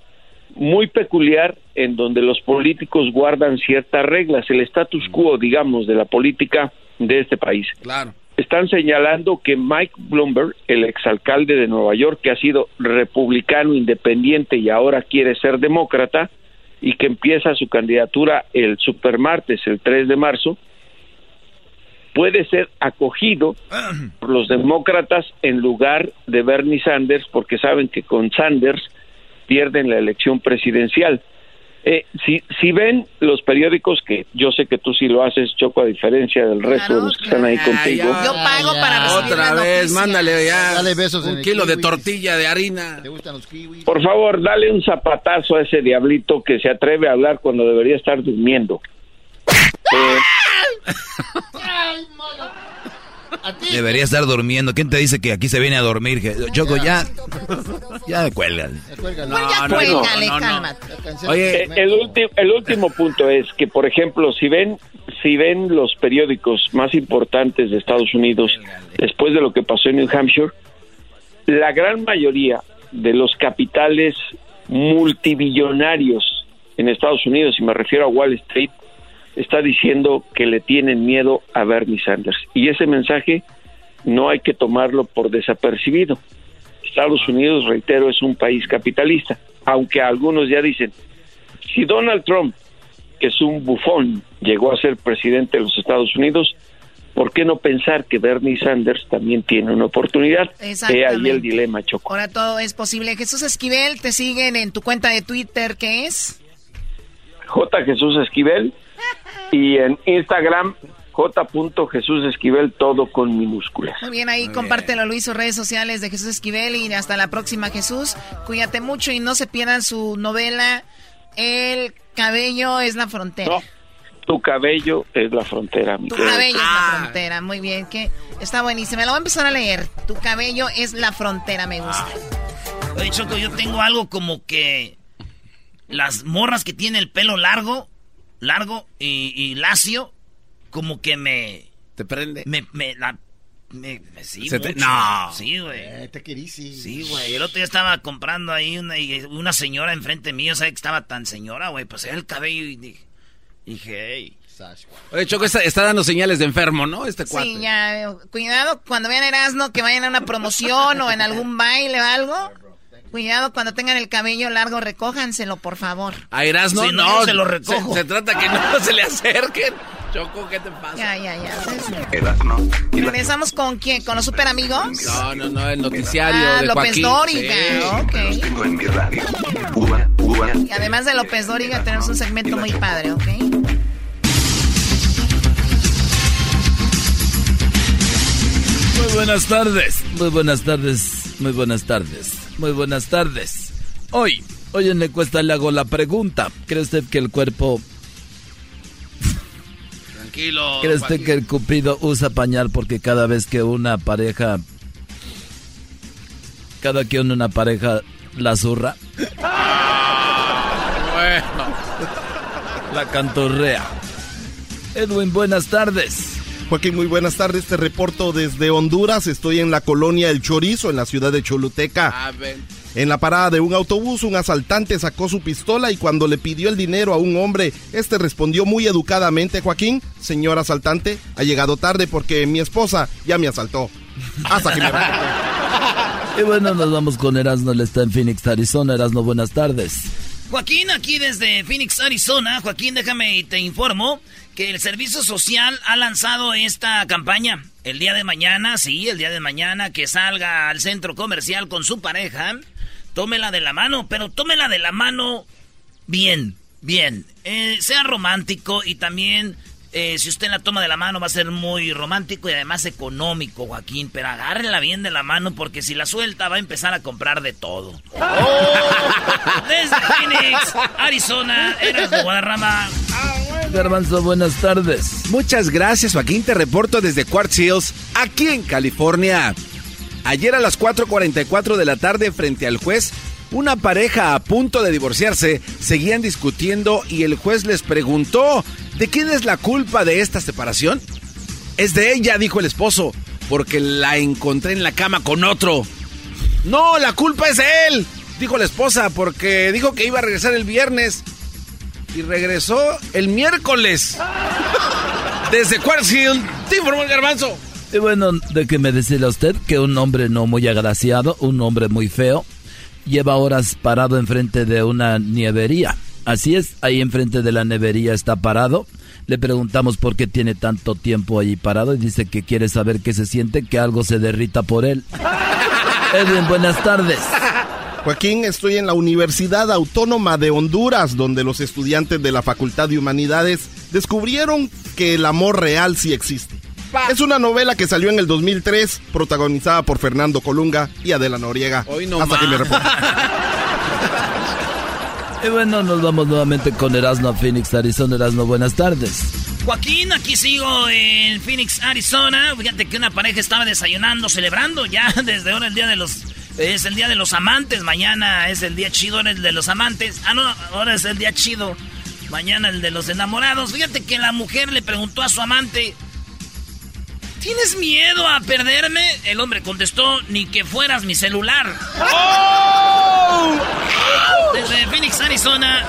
muy peculiar en donde los políticos guardan ciertas reglas, el status quo, digamos, de la política de este país. Claro. Están señalando que Mike Bloomberg, el exalcalde de Nueva York, que ha sido republicano independiente y ahora quiere ser demócrata, y que empieza su candidatura el supermartes, el 3 de marzo, puede ser acogido por los demócratas en lugar de Bernie Sanders, porque saben que con Sanders pierden la elección presidencial. Eh, si, si ven los periódicos, que yo sé que tú sí lo haces, Choco, a diferencia del resto de los que están ahí contigo. Yo pago para recibir Otra vez, mándale ya Dale besos un kilo de tortilla de harina. ¿Te gustan los kiwis? Por favor, dale un zapatazo a ese diablito que se atreve a hablar cuando debería estar durmiendo. Eh, Debería estar durmiendo. ¿Quién te dice que aquí se viene a dormir? Choco, ya. Ya cuelgan. Pues. Eh, el, ulti- el último punto es que, por ejemplo, si ven, si ven los periódicos más importantes de Estados Unidos después de lo que pasó en New Hampshire, la gran mayoría de los capitales multibillonarios en Estados Unidos, y me refiero a Wall Street, está diciendo que le tienen miedo a Bernie Sanders. Y ese mensaje no hay que tomarlo por desapercibido. Estados Unidos, reitero, es un país capitalista, aunque algunos ya dicen, si Donald Trump, que es un bufón, llegó a ser presidente de los Estados Unidos, ¿por qué no pensar que Bernie Sanders también tiene una oportunidad? He ahí el dilema, Choco. Ahora todo es posible. Jesús Esquivel, te siguen en tu cuenta de Twitter, ¿qué es? J. Jesús Esquivel y en Instagram J. Jesús Esquivel todo con minúsculas. Muy bien, ahí compártelo, Luis, sus redes sociales de Jesús Esquivel y hasta la próxima, Jesús. Cuídate mucho y no se pierdan su novela El cabello es la frontera. No, tu cabello es la frontera, mi Tu querido. cabello es la frontera, muy bien, que está buenísima. Lo voy a empezar a leer. Tu cabello es la frontera, me gusta. Oye, Choco, yo tengo algo como que las morras que tienen el pelo largo, largo y, y lacio, como que me... ¿Te prende? Me, me, la, me, me- sí, Se te- no. Sí, güey. Eh, te querisi. Sí, güey. El otro día estaba comprando ahí una, y una señora enfrente mío, ¿sabes que estaba tan señora, güey? Pues era el cabello y dije, dije hey. Oye, Choco está, está dando señales de enfermo, ¿no? Este cuate. Sí, ya, veo. cuidado cuando vean Erasmo que vayan a una promoción o en algún baile o algo. Cuidado cuando tengan el cabello largo, recójanselo, por favor. A Erasmo, Sí, no, se lo recojo. Se, se trata que no se le acerquen. Choco, ¿qué te pasa? Ya, ya, ya. Erasmo ¿Regresamos con quién? ¿Con los super amigos? No, no, no, el noticiario Ah, de López Joaquín. Dóriga, Sí. ok. tengo en mi radio. Uva, uva. Y además de López Dóriga tenemos un segmento muy padre, ¿ok? Muy buenas tardes, muy buenas tardes, muy buenas tardes, muy buenas tardes. Hoy, hoy en la encuesta le hago la pregunta. ¿Cree usted que el cuerpo, Tranquilo. cree usted que el cupido usa pañal porque cada vez que una pareja, cada que una pareja la zurra, Bueno. la cantorrea? Edwin, buenas tardes. Joaquín, muy buenas tardes. Te reporto desde Honduras. Estoy en la colonia El Chorizo, en la ciudad de Choluteca. A ver. En la parada de un autobús, un asaltante sacó su pistola y cuando le pidió el dinero a un hombre, este respondió muy educadamente, Joaquín, señor asaltante, ha llegado tarde porque mi esposa ya me asaltó. Hasta que me Y bueno, nos vamos con Erasmo, él está en Phoenix, Arizona. Erasmo, buenas tardes. Joaquín, aquí desde Phoenix, Arizona. Joaquín, déjame y te informo que el Servicio Social ha lanzado esta campaña. El día de mañana, sí, el día de mañana que salga al centro comercial con su pareja, tómela de la mano, pero tómela de la mano bien, bien. Eh, sea romántico y también eh, si usted la toma de la mano va a ser muy romántico y además económico, Joaquín. Pero agárrela bien de la mano porque si la suelta va a empezar a comprar de todo. Desde Phoenix, Arizona, eres de Guadarrama. Garbanzo, buenas tardes. Muchas gracias, Joaquín. Te reporto desde Quartz Hills, aquí en California. Ayer a las 4.44 de la tarde, frente al juez, una pareja a punto de divorciarse seguían discutiendo y el juez les preguntó, ¿de quién es la culpa de esta separación? Es de ella, dijo el esposo, porque la encontré en la cama con otro. No, la culpa es de él, dijo la esposa, porque dijo que iba a regresar el viernes y regresó el miércoles. Desde Quartz Hill, te informó el garbanzo. Y bueno, déjeme decirle a usted que un hombre no muy agraciado, un hombre muy feo, lleva horas parado enfrente de una nievería. Así es, ahí enfrente de la nevería está parado. Le preguntamos por qué tiene tanto tiempo allí parado y dice que quiere saber qué se siente, que algo se derrita por él. Edwin, buenas tardes. Joaquín, estoy en la Universidad Autónoma de Honduras, donde los estudiantes de la Facultad de Humanidades descubrieron que el amor real sí existe. Es una novela que salió en el 2003, protagonizada por Fernando Colunga y Adela Noriega. Hasta que me reporte. Y bueno, nos vamos nuevamente con Erasmo a Phoenix, Arizona. Erasmo, buenas tardes. Joaquín, aquí sigo en Phoenix, Arizona. Fíjate que una pareja estaba desayunando, celebrando ya desde ahora el día de los... Es el día de los amantes, mañana es el día chido, el de los amantes. Ah, no, ahora es el día chido. Mañana el de los enamorados. Fíjate que la mujer le preguntó a su amante, ¿Tienes miedo a perderme? El hombre contestó, ni que fueras mi celular. ¡Oh! Desde Phoenix, Arizona.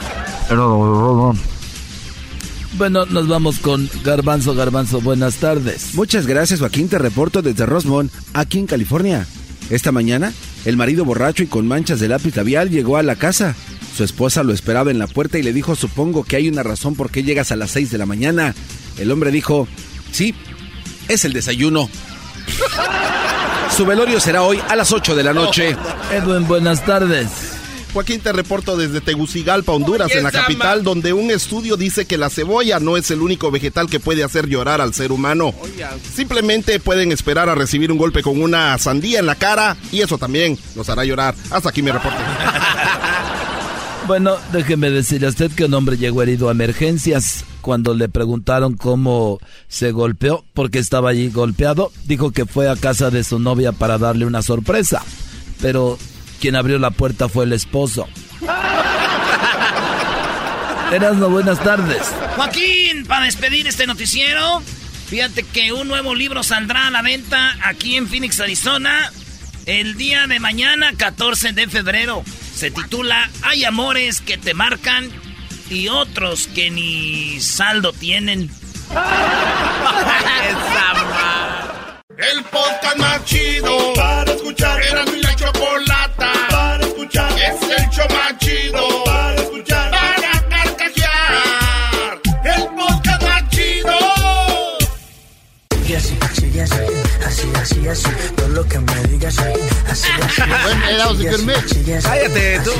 Bueno, nos vamos con Garbanzo, Garbanzo, buenas tardes. Muchas gracias, Joaquín. Te reporto desde Rosmond, aquí en California. Esta mañana, el marido borracho y con manchas de lápiz labial llegó a la casa. Su esposa lo esperaba en la puerta y le dijo, supongo que hay una razón por qué llegas a las 6 de la mañana. El hombre dijo, sí, es el desayuno. Su velorio será hoy a las 8 de la noche. Edwin, buenas tardes. Joaquín, te reporto desde Tegucigalpa, Honduras, en la capital, donde un estudio dice que la cebolla no es el único vegetal que puede hacer llorar al ser humano. Simplemente pueden esperar a recibir un golpe con una sandía en la cara y eso también los hará llorar. Hasta aquí mi reporte. Bueno, déjeme decirle a usted que un hombre llegó herido a emergencias. Cuando le preguntaron cómo se golpeó, porque estaba allí golpeado, dijo que fue a casa de su novia para darle una sorpresa. Pero quien abrió la puerta fue el esposo. Erasmo, buenas tardes. Joaquín, para despedir este noticiero, fíjate que un nuevo libro saldrá a la venta aquí en Phoenix, Arizona, el día de mañana, 14 de febrero. Se titula Hay amores que te marcan y otros que ni saldo tienen. El podcast más chido Buen helado de gourmet. Cállate, tú.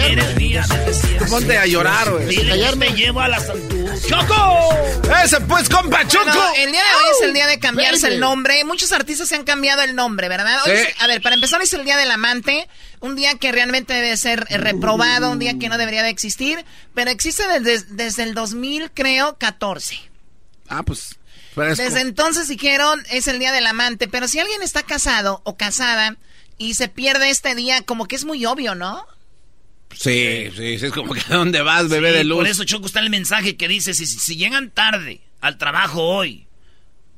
Eres mía del desierto. Ponte a llorar, güey. Diles, me llevo a la. ¡Choco! ¡Ese pues, compa, Choco! Bueno, el día de hoy es el día de cambiarse el nombre. Muchos artistas se han cambiado el nombre, ¿verdad? Hoy Sí. es- a ver, para empezar, hoy es el día del amante. Un día que realmente debe ser eh, reprobado, un día que no debería de existir. Pero existe desde, desde el 2000, creo, 14. Ah, pues. fresco. Desde entonces dijeron es el día del amante, pero si alguien está casado o casada y se pierde este día, como que es muy obvio, ¿no? Sí, sí, sí, es como que ¿a dónde vas, bebé Sí, de luz? Por eso, Choco, está el mensaje que dice, si, si llegan tarde al trabajo hoy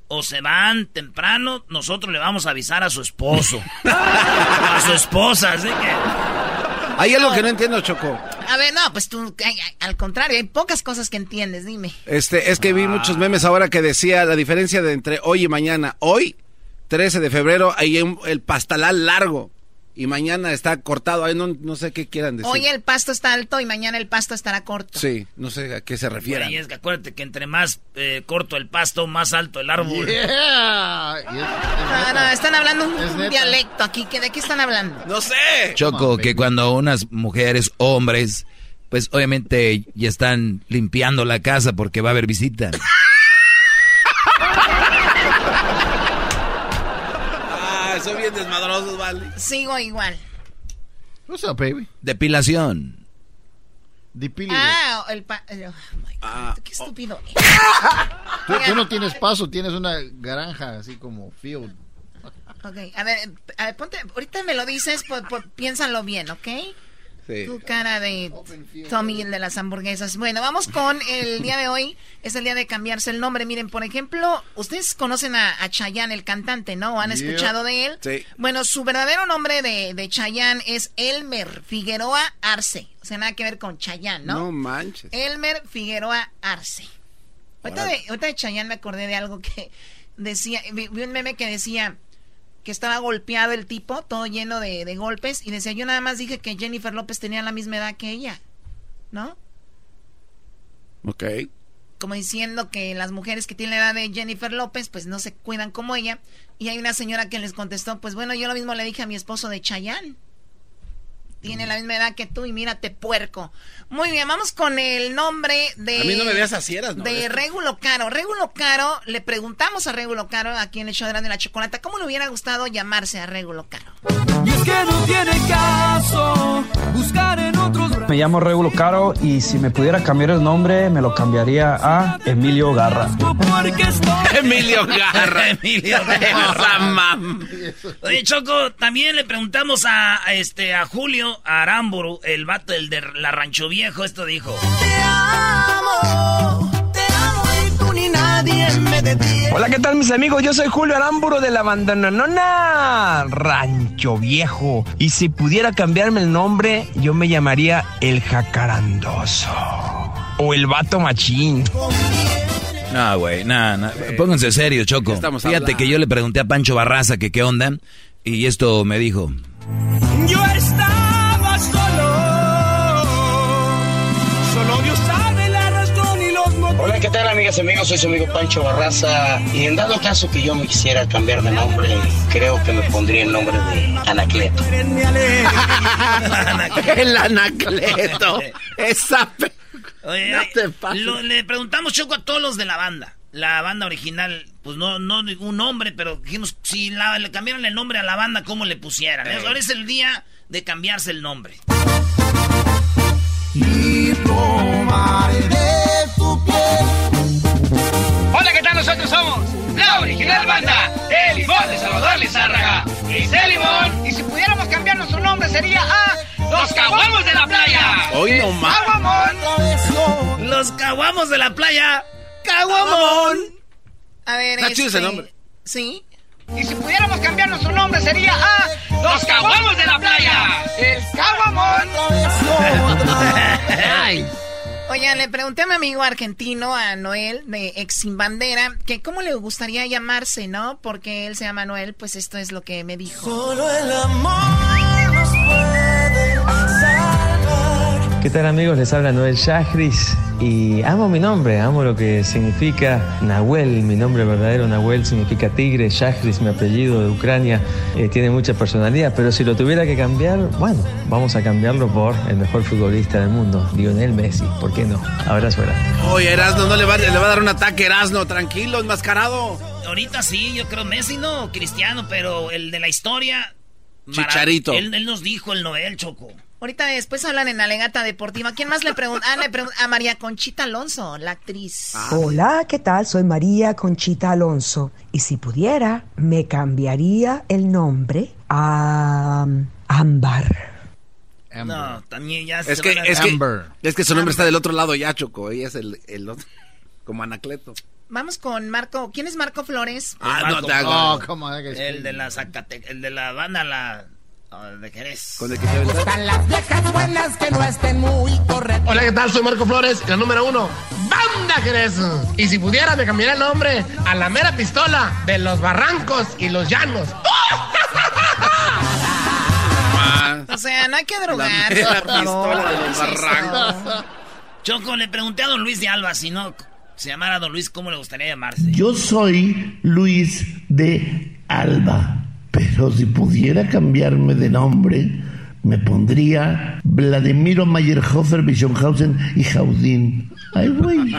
o se van temprano, nosotros le vamos a avisar a su esposo. a su esposa, así que... Hay algo que no entiendo, Choco. A ver, no, pues tú, al contrario, hay pocas cosas que entiendes, dime. Este, es que vi muchos memes ahora que decía la diferencia de entre hoy y mañana. Hoy, 13 de febrero, hay un- el pastalal largo. Y mañana está cortado. Ahí no, no sé qué quieran decir. Hoy el pasto está alto y mañana el pasto estará corto. Sí, no sé a qué se refiere. Y es que acuérdate que entre más eh, corto el pasto, más alto el árbol. No, no, están hablando un, dialecto aquí. que ¿De qué están hablando? No sé. Choco, que cuando unas mujeres, hombres, pues obviamente ya están limpiando la casa porque va a haber visita. son bien desmadrosos, vale. Sigo igual. What's up, baby? Depilación. Ah, el pa oh my God, Ah, qué estúpido. Tú, tú no tienes paso, tienes una granja así como field. Ok, a ver, a ver, ponte, ahorita me lo dices, piénsalo bien, ¿ok? Sí. Tu cara de Tommy, el de las hamburguesas. Bueno, vamos con el día de hoy. Es el día de cambiarse el nombre. Miren, por ejemplo, ustedes conocen a, a Chayanne, el cantante, ¿no? ¿Han escuchado de él? Sí. Bueno, su verdadero nombre de, de Chayanne es Elmer Figueroa Arce. O sea, nada que ver con Chayanne, ¿no? No manches. Elmer Figueroa Arce. Ahorita de, ahorita de Chayanne me acordé de algo que decía, vi, vi un meme que decía que estaba golpeado el tipo, todo lleno de, de golpes, y decía, yo nada más dije que Jennifer López tenía la misma edad que ella, ¿no? Ok. Como diciendo que las mujeres que tienen la edad de Jennifer López, pues no se cuidan como ella. Y hay una señora que les contestó, pues bueno, yo lo mismo le dije a mi esposo de Chayanne. Tiene la misma edad que tú y mírate puerco. Muy bien, vamos con el nombre de... A mí no me veas así, eras, ¿no? De Régulo Caro. Régulo Caro, le preguntamos a Régulo Caro, aquí en el show de la chocolata, ¿cómo le hubiera gustado llamarse a Régulo Caro? Y es que no tiene caso buscar en otros... Me llamo Régulo Caro y si me pudiera cambiar el nombre, me lo cambiaría a Emilio Garra. Emilio Garra. Emilio Garra. Oye, Choco, también le preguntamos a, a este, a Julio Aramburu, el vato del de la Rancho Viejo, esto dijo. Te amo, te amo y tú ni nadie me detiene. Hola, ¿qué tal mis amigos? Yo soy Julio Aramburo de la banda Nonona Rancho Viejo. Y si pudiera cambiarme el nombre, yo me llamaría El Jacarandoso. O El Vato Machín. No, güey, nada, nah, pónganse serios, Choco. Estamos Fíjate hablando. que yo le pregunté a Pancho Barraza que qué onda, y esto me dijo. Yo ¿qué tal amigas y amigos? Soy su amigo Pancho Barraza y en dado caso que yo me quisiera cambiar de nombre, creo que me pondría el nombre de Anacleto. El anacleto. Esa. pe- Oye, No ay, te pases. lo- le preguntamos, Choco, a todos los de la banda. La banda original, pues no, no un nombre, pero dijimos, si la- le cambiaran el nombre a la banda, ¿cómo le pusieran? Eh. Ahora es el día de cambiarse el nombre. Y tomaré Nosotros somos la original banda, el limón de Salvador Lizárraga. Y sé limón. Y si pudiéramos cambiar nuestro nombre sería a Los Caguamos de la Playa. Hoy no más. ¡Caguamón! Los caguamos de la playa. ¡Caguamón! A ver, Está chido ese este, nombre. Sí. Y si pudiéramos cambiar nuestro nombre sería a Los Caguamos de la Playa. El Caguamón. Oigan, le pregunté a mi amigo argentino, a Noel, de Ex Sin Bandera, que cómo le gustaría llamarse, ¿no? Porque él se llama Noel, pues esto es lo que me dijo. Solo el amor nos. ¿Qué tal amigos? Les habla Noel Shahris y amo mi nombre, amo lo que significa Nahuel, mi nombre verdadero Nahuel significa tigre, Shahris mi apellido de Ucrania, eh, tiene mucha personalidad, pero si lo tuviera que cambiar, bueno, vamos a cambiarlo por el mejor futbolista del mundo, Lionel Messi, ¿por qué no? Abrazo grande. Oye, Erasno, no le va, le va a dar un ataque, Erasno. Tranquilo, enmascarado. Ahorita sí, yo creo Messi no, Cristiano, pero el de la historia. Chicharito. Él, él nos dijo el Noel, Choco. Ahorita después hablan en Alegata Deportiva. ¿Quién más le pregunta? Ah, le pregunta a María Conchita Alonso, la actriz. Hola, ¿qué tal? Soy María Conchita Alonso. Y si pudiera, me cambiaría el nombre a Ámbar. No, también ya se Es que, van a- es que, es que su nombre está del otro lado ya, Choco. Ella es el, el otro. Como Anacleto. Vamos con Marco. ¿Quién es Marco Flores? Ah, Marco no te. Polo. Oh, ¿cómo es que- El de la Zacate, el de la banda la ah, de Jerez. Con el que te Están las viejas buenas que no estén muy correctas. Hola, ¿qué tal? Soy Marco Flores, la número uno. ¡Banda Jerez! Y si pudiera, me cambiaría el nombre a la mera pistola de los barrancos y los llanos. O sea, no hay que mera por favor. pistola de los barrancos. Choco, le pregunté a don Luis de Alba si no se llamara don Luis, ¿cómo le gustaría llamarse? Yo soy Luis de Alba, pero si pudiera cambiarme de nombre, me pondría Vladimiro Meyerhofer, Bischonhausen y Jaudín. Ay, güey.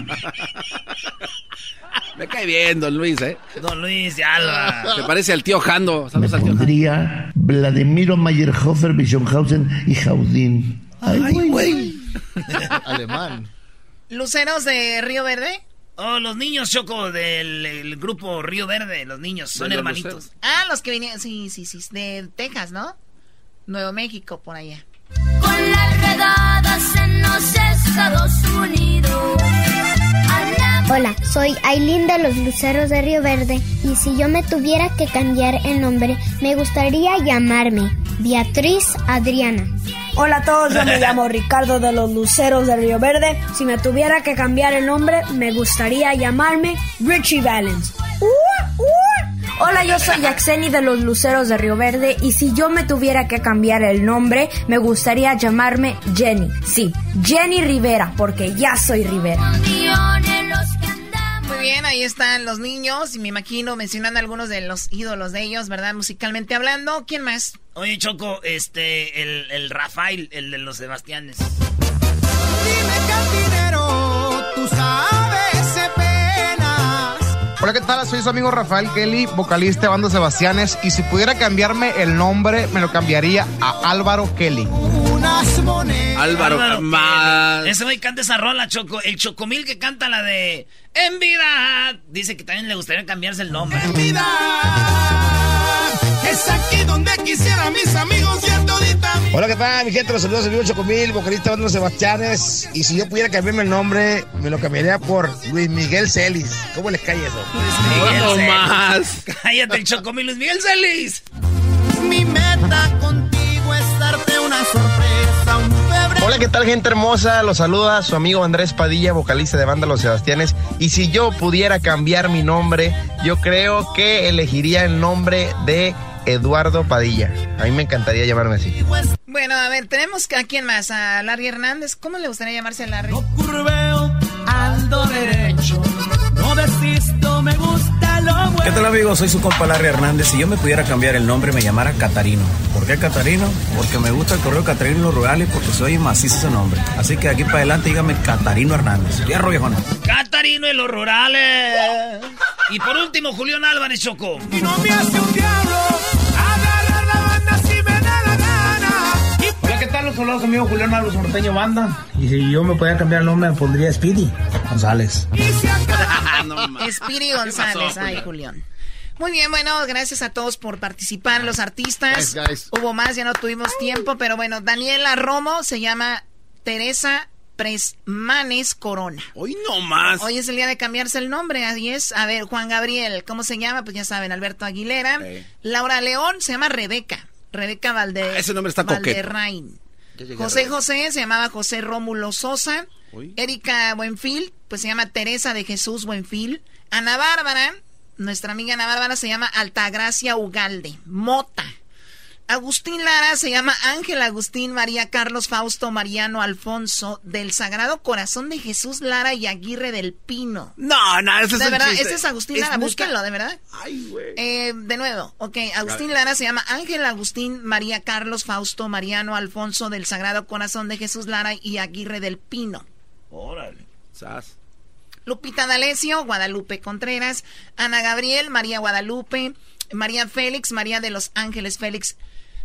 Me cae bien, don Luis, ¿eh? Don Luis de Alba. Se parece al tío Jando. Me Saludos al tío Jando. pondría Vladimiro Meyerhofer, Bischonhausen y Jaudín. Ay, güey. Alemán. ¿Luceros de Río Verde? Oh, los niños, Choco, del el grupo Río Verde, los niños, son hermanitos. Luceros. Ah, los que vinieron. Sí, sí, sí. De Texas, ¿no? Nuevo México, por allá. Con las redadas en los Estados Unidos. Hola, soy Aileen de los Luceros de Río Verde y si yo me tuviera que cambiar el nombre, me gustaría llamarme Beatriz Adriana. Hola a todos, yo me llamo Ricardo de los Luceros de Río Verde. Si me tuviera que cambiar el nombre, me gustaría llamarme Richie Valens. Hola, yo soy Yaxeni de los Luceros de Río Verde y si yo me tuviera que cambiar el nombre, me gustaría llamarme Jenny. Sí, Jenny Rivera, porque ya soy Rivera. Muy bien, ahí están los niños y me imagino mencionando algunos de los ídolos de ellos, ¿verdad? Musicalmente hablando. ¿Quién más? Oye, Choco, este, el, el Rafael, el de los Sebastianes. Dime cantinero, tú sabes penas. Hola, ¿qué tal? Soy su amigo Rafael Kelly, vocalista de Banda Sebastianes. Y si pudiera cambiarme el nombre, me lo cambiaría a Álvaro Kelly. Unas monedas. Álvaro, más. Ese güey canta esa rola, Choco. El Chocomil que canta la de En vida. Dice que también le gustaría cambiarse el nombre. En vida. Es aquí donde quisiera mis amigos y a todita Hola, ¿qué tal? Mi gente, los saludos, soy Chocomil, vocalista Los Sebastianes. Y si yo pudiera cambiarme el nombre, me lo cambiaría por Luis Miguel Celis. ¿Cómo les cae eso? No más. Cállate, el Chocomil Luis Miguel Celis. Mi meta contigo es darte una sorpresa. Hola, ¿qué tal, gente hermosa? Los saluda su amigo Andrés Padilla, vocalista de Banda Los Sebastianes. Y si yo pudiera cambiar mi nombre, yo creo que elegiría el nombre de Eduardo Padilla. A mí me encantaría llamarme así. Bueno, a ver, tenemos a quién más, a Larry Hernández. ¿Cómo le gustaría llamarse a Larry? Curveo, ando derecho. No desisto, me gusta. ¿Qué tal amigos? Soy su compa Larry Hernández. Si yo me pudiera cambiar el nombre, me llamara Catarino. ¿Por qué Catarino? Porque me gusta el correo Catarino en los rurales porque soy macizo ese nombre. Así que de aquí para adelante dígame Catarino Hernández. Fierro viejona. Catarino en los rurales. Y por último, Julián Álvarez Choco. Y no me hace un diablo agarrar la banda si me da la gana. Y Hola, ¿qué tal? Los saludos, amigo Julián Álvarez Norteño Banda. Y si yo me pudiera cambiar el nombre, me pondría Speedy González. Spiri González, ay, Julián. Muy bien, bueno, gracias a todos por participar, los artistas. Guys, guys. Hubo más, ya no tuvimos tiempo, pero bueno, Daniela Romo se llama Teresa Presmanes Corona. Hoy no más. Hoy es el día de cambiarse el nombre, así es. A ver, Juan Gabriel, ¿cómo se llama? Pues ya saben, Alberto Aguilera. Laura León se llama Rebeca. Rebeca Valde Ah, ese nombre está. Valderrain. José. José se llamaba José Rómulo Sosa. Uy. Erika Buenfil, pues se llama Teresa de Jesús Buenfil. Ana Bárbara, nuestra amiga Ana Bárbara se llama Altagracia Ugalde. Mota. Agustín Lara se llama Ángel Agustín María Carlos Fausto Mariano Alfonso del Sagrado Corazón de Jesús Lara y Aguirre del Pino. No, no, ese es de verdad, chiste. ese es Agustín Es Lara, búsquenlo, de verdad. Ay, güey. Eh, de nuevo, ok, Agustín Lara se llama Ángel Agustín María Carlos Fausto Mariano Alfonso del Sagrado Corazón de Jesús Lara y Aguirre del Pino. Órale. Sas. Lupita D'Alessio, Guadalupe Contreras, Ana Gabriel, María Guadalupe, María Félix, María de los Ángeles Félix.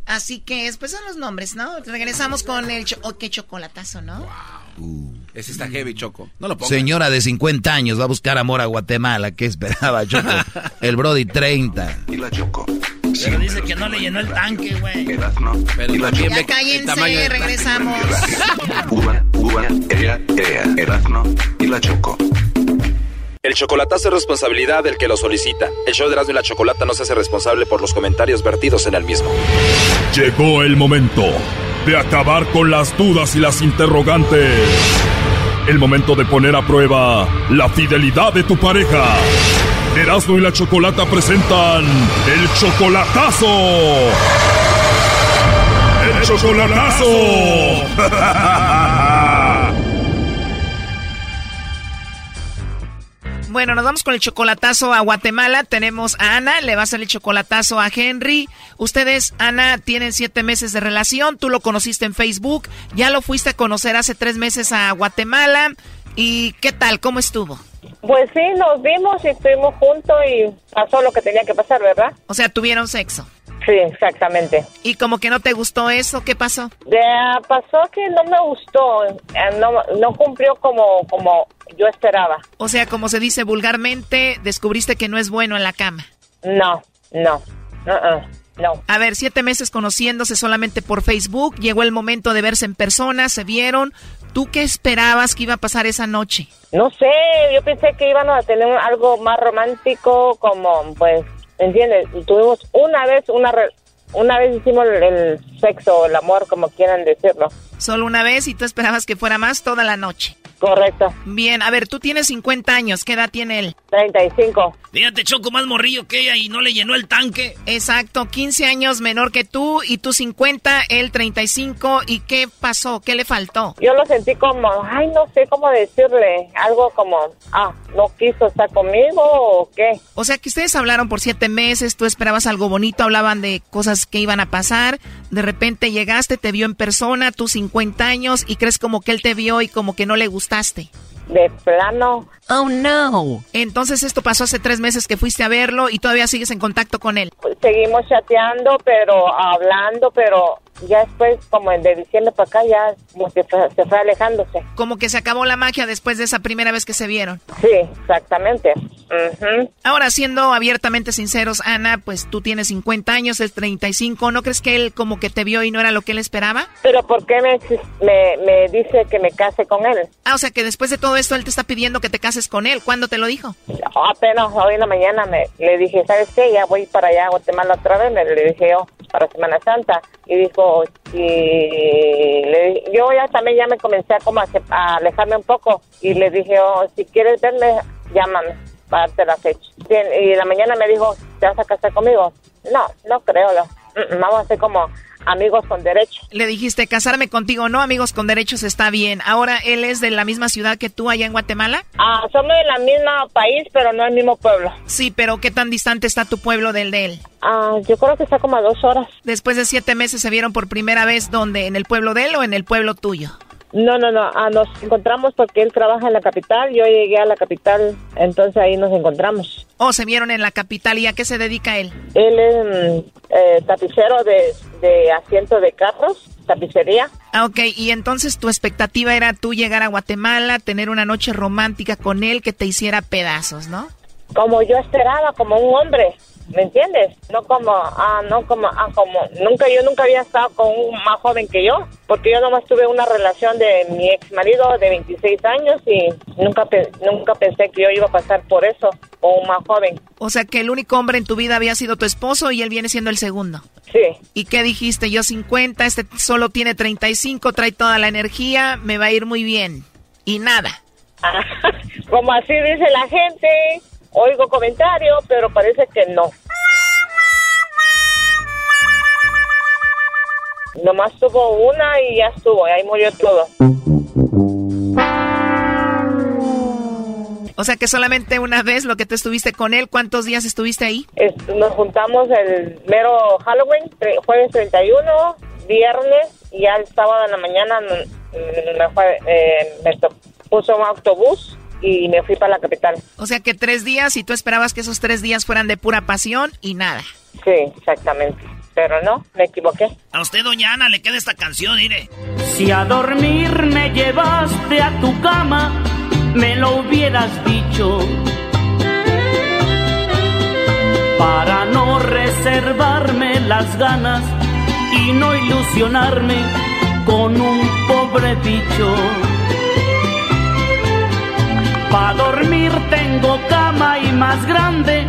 Así que, pues son los nombres, ¿no? Regresamos con el cho oh, qué chocolatazo, ¿no? Ese está heavy, Choco. No lo pongas. Señora de 50 años va a buscar amor a Guatemala. ¿Qué esperaba, Choco? El Brody 30. Y la Choco. Pero dice que no le llenó el tanque, güey. Erasno. Pero y también Ya cállense, regresamos. Uva, uva, ea, ea, Erasno y la Choco. El chocolatazo es responsabilidad del que lo solicita. El show de Erasmo y la Chocolata no se hace responsable por los comentarios vertidos en el mismo. Llegó el momento de acabar con las dudas y las interrogantes. El momento de poner a prueba la fidelidad de tu pareja. Erasmo y la Chocolata presentan el chocolatazo. El chocolatazo. Bueno, nos vamos con el chocolatazo a Guatemala. Tenemos a Ana, le va a hacer el chocolatazo a Henry. Ustedes, Ana, tienen siete meses de relación. Tú lo conociste en Facebook. Ya lo fuiste a conocer hace tres meses a Guatemala. ¿Y qué tal? ¿Cómo estuvo? Pues sí, nos vimos y estuvimos juntos y pasó lo que tenía que pasar, ¿verdad? O sea, tuvieron sexo. Sí, exactamente. ¿Y como que no te gustó eso? ¿Qué pasó? Ya pasó que no me gustó, eh, no, no cumplió como, como yo esperaba. O sea, como se dice vulgarmente, descubriste que no es bueno en la cama. No, no, uh-uh, no. A ver, siete meses conociéndose solamente por Facebook, llegó el momento de verse en persona, se vieron. ¿Tú qué esperabas que iba a pasar esa noche? No sé, yo pensé que íbamos a tener algo más romántico, como, pues, ¿entiendes? Tuvimos una vez, una, re- una vez hicimos el, el sexo, el amor, como quieran decirlo. Solo una vez y tú esperabas que fuera más toda la noche. Correcto. Bien, a ver, tú tienes 50 años, ¿qué edad tiene él? 35. Fíjate, Choco, más morrillo que ella y no le llenó el tanque. Exacto, 15 años menor que tú y tú 50, él 35. ¿Y qué pasó? ¿Qué le faltó? Yo lo sentí como, ay, no sé cómo decirle, algo como, ah, no quiso estar conmigo o qué. O sea que ustedes hablaron por siete meses, tú esperabas algo bonito, hablaban de cosas que iban a pasar, de repente llegaste, te vio en persona, tú 50 años y crees como que él te vio y como que no le gustaste. De plano. Oh no. Entonces esto pasó hace tres meses que fuiste a verlo y todavía sigues en contacto con él. Seguimos chateando, pero hablando, pero ya después, como de diciembre para acá, ya como que fue- se fue alejándose. Como que se acabó la magia después de esa primera vez que se vieron. Sí, exactamente. Ujú. Ahora, siendo abiertamente sinceros, Ana, pues tú tienes 50 años, es 35. ¿No crees que él como que te vio y no era lo que él esperaba? Pero ¿por qué me, me, me dice que me case con él? Ah, o sea que después de todo esto él te está pidiendo que te cases con él. ¿Cuándo te lo dijo? Apenas hoy en la mañana me, le dije, ¿sabes qué? Ya voy para allá a Guatemala otra vez, me le dije yo, para Semana Santa. Y dijo, y le di- yo ya también ya me comencé a, como a, a alejarme un poco. Y le dije, oh, si quieres verme, llámame para darte la fecha. Y en la mañana me dijo, ¿te vas a casar conmigo? No, no creo. no. Mm, mm, Vamos a ser como amigos con derecho. Le dijiste, casarme contigo, no, amigos con derechos está bien. Ahora él es de la misma ciudad que tú allá en Guatemala. Ah, somos del mismo país, pero no el mismo pueblo. Sí, pero ¿qué tan distante está tu pueblo del de él? Ah, yo creo que está como a dos horas. Después de siete meses se vieron por primera vez, ¿dónde? ¿En el pueblo de él o en el pueblo tuyo? No, no, no. Ah, nos encontramos porque él trabaja en la capital. Yo llegué a la capital, entonces ahí nos encontramos. ¿O se vieron en la capital y a qué se dedica él? Él es mm, eh, tapicero de, de asiento de carros, tapicería. Ah, ok, y entonces tu expectativa era tú llegar a Guatemala, tener una noche romántica con él que te hiciera pedazos, ¿no? Como yo esperaba, como un hombre. ¿Me entiendes? No como, ah, no como, ah, como, nunca, yo nunca había estado con un más joven que yo, porque yo nomás tuve una relación de mi ex marido de 26 años y nunca, nunca pensé que yo iba a pasar por eso, con un más joven. O sea que el único hombre en tu vida había sido tu esposo y él viene siendo el segundo. Sí. ¿Y qué dijiste? Yo 50, este solo tiene 35, trae toda la energía, me va a ir muy bien. Y nada. Como así dice la gente, oigo comentarios, pero parece que no. Nomás tuvo una y ya estuvo, y ahí murió todo. O sea que solamente una vez lo que tú estuviste con él, ¿cuántos días estuviste ahí? Es- nos juntamos el mero Halloween, tre- jueves 31, viernes, y ya el sábado en la mañana mm, me, fue, eh, me puso un autobús y me fui para la capital. O sea que tres días y tú esperabas que esos tres días fueran de pura pasión y nada. Sí, exactamente. Pero no, me equivoqué. A usted, doña Ana, le queda esta canción, mire. Si a dormir me llevaste a tu cama, me lo hubieras dicho. Para no reservarme las ganas y no ilusionarme con un pobre bicho. Para dormir tengo cama y más grande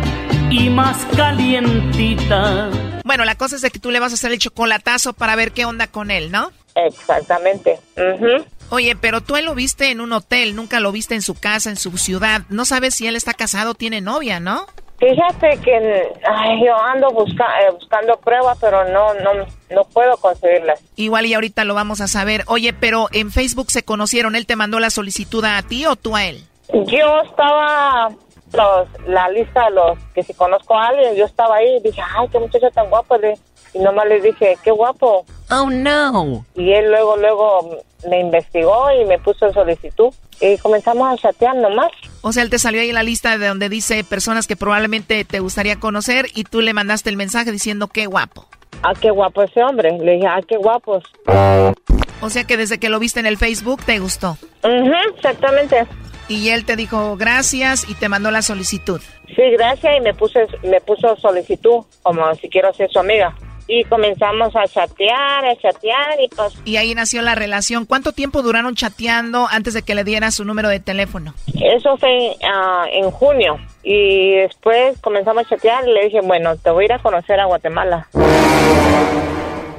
y más calientita. Bueno, la cosa es de que tú le vas a hacer el chocolatazo para ver qué onda con él, ¿no? Exactamente. Oye, pero tú él lo viste en un hotel, nunca lo viste en su casa, en su ciudad. No sabes si él está casado o tiene novia, ¿no? Fíjate que ay, yo ando busca, eh, buscando pruebas, pero no, no, no puedo conseguirlas. Igual y ahorita lo vamos a saber. Oye, pero en Facebook se conocieron, ¿él te mandó la solicitud a ti o tú a él? Yo estaba, los, la lista de los que si conozco a alguien, yo estaba ahí y dije, ay, qué muchacho tan guapo. Y nomás le dije, qué guapo. Oh, no. Y él luego, luego me investigó y me puso en solicitud. Y comenzamos a chatear nomás. O sea, él te salió ahí en la lista de donde dice personas que probablemente te gustaría conocer y tú le mandaste el mensaje diciendo qué guapo. Ah, qué guapo ese hombre. Le dije, ah, qué guapos. O sea que desde que lo viste en el Facebook te gustó. Ujú, exactamente. Y él te dijo gracias y te mandó la solicitud. Sí, gracias. Y me, puse, me puso solicitud, como si quiero ser su amiga. Y comenzamos a chatear, a chatear y pues Y ahí nació la relación. ¿Cuánto tiempo duraron chateando antes de que le diera su número de teléfono? Eso fue ah, en junio y después comenzamos a chatear y le dije, bueno, te voy a ir a conocer a Guatemala.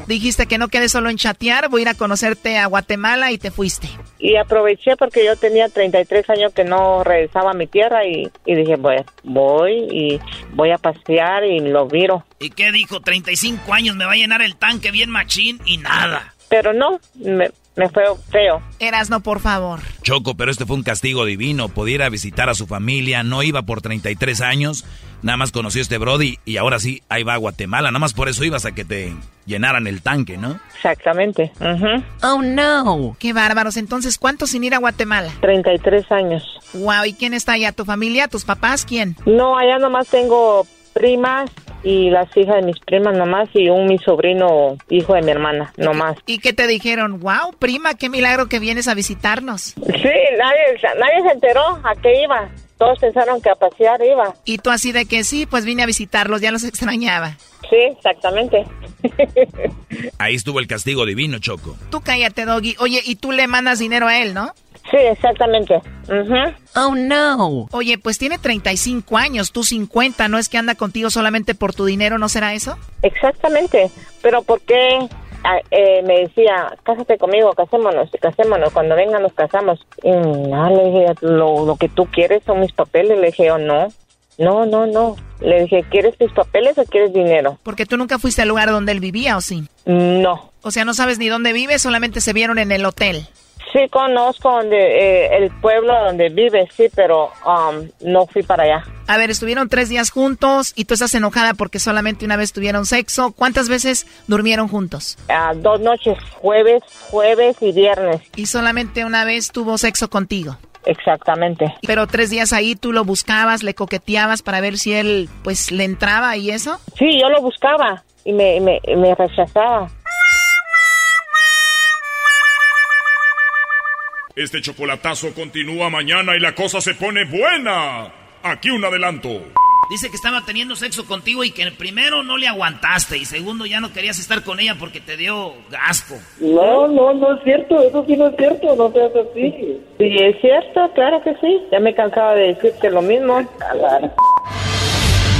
Dijiste que no quedes solo en chatear, voy a ir a conocerte a Guatemala y te fuiste. y aproveché porque yo tenía 33 años que no regresaba a mi tierra y, y dije, voy, voy y voy a pasear y lo miro. ¿Y qué dijo? 35 años, me va a llenar el tanque bien machín y nada. Pero no, me, me fue feo. Erasno, por favor. Choco, pero este fue un castigo divino. Pudiera visitar a su familia, no iba por 33 años, nada más conoció a este Brody y ahora sí, ahí va a Guatemala. Nada más por eso ibas a que te llenaran el tanque, ¿no? Exactamente. Oh, no. Qué bárbaros. Entonces, ¿cuántos sin ir a Guatemala? 33 años. Wow, ¿y quién está allá? ¿Tu familia? ¿Tus papás? ¿Quién? No, allá nomás tengo primas y las hijas de mis primas nomás y un mi sobrino hijo de mi hermana nomás. ¿Y qué te dijeron? Wow, prima, qué milagro que vienes a visitarnos. Sí, nadie, nadie se enteró a qué iba. Todos pensaron que a pasear iba. Y tú así de que sí, pues vine a visitarlos, ya los extrañaba. Sí, exactamente. Ahí estuvo el castigo divino, Choco. Tú cállate, Doggy. Oye, y tú le mandas dinero a él, ¿no? Sí, exactamente. Oh, no. Oye, pues tiene 35 años, tú 50, ¿no es que anda contigo solamente por tu dinero, no será eso? Exactamente. Pero ¿por qué eh, me decía, cásate conmigo, casémonos, casémonos, cuando vengan nos casamos? Y no, le dije, lo, lo que tú quieres son mis papeles. Le dije, yo, no, no, no, no. Le dije, ¿quieres tus papeles o quieres dinero? Porque tú nunca fuiste al lugar donde él vivía, ¿o sí? No. O sea, no sabes ni dónde vive, solamente se vieron en el hotel. Sí, conozco donde, eh, el pueblo donde vive, sí, pero um, no fui para allá. A ver, estuvieron tres días juntos y tú estás enojada porque solamente una vez tuvieron sexo. ¿Cuántas veces durmieron juntos? Ah, dos noches, jueves, jueves y viernes. Y solamente una vez tuvo sexo contigo. Exactamente. Pero tres días ahí tú lo buscabas, le coqueteabas para ver si él, pues, le entraba y eso. Sí, yo lo buscaba y me, me, y me rechazaba. Este chocolatazo continúa mañana y la cosa se pone buena. Aquí un adelanto. Dice que estaba teniendo sexo contigo y que el primero no le aguantaste y segundo ya no querías estar con ella porque te dio gaspo. No, no, no es cierto, eso sí no es cierto, no seas así. Sí, es cierto, claro que sí. Ya me cansaba de decirte lo mismo.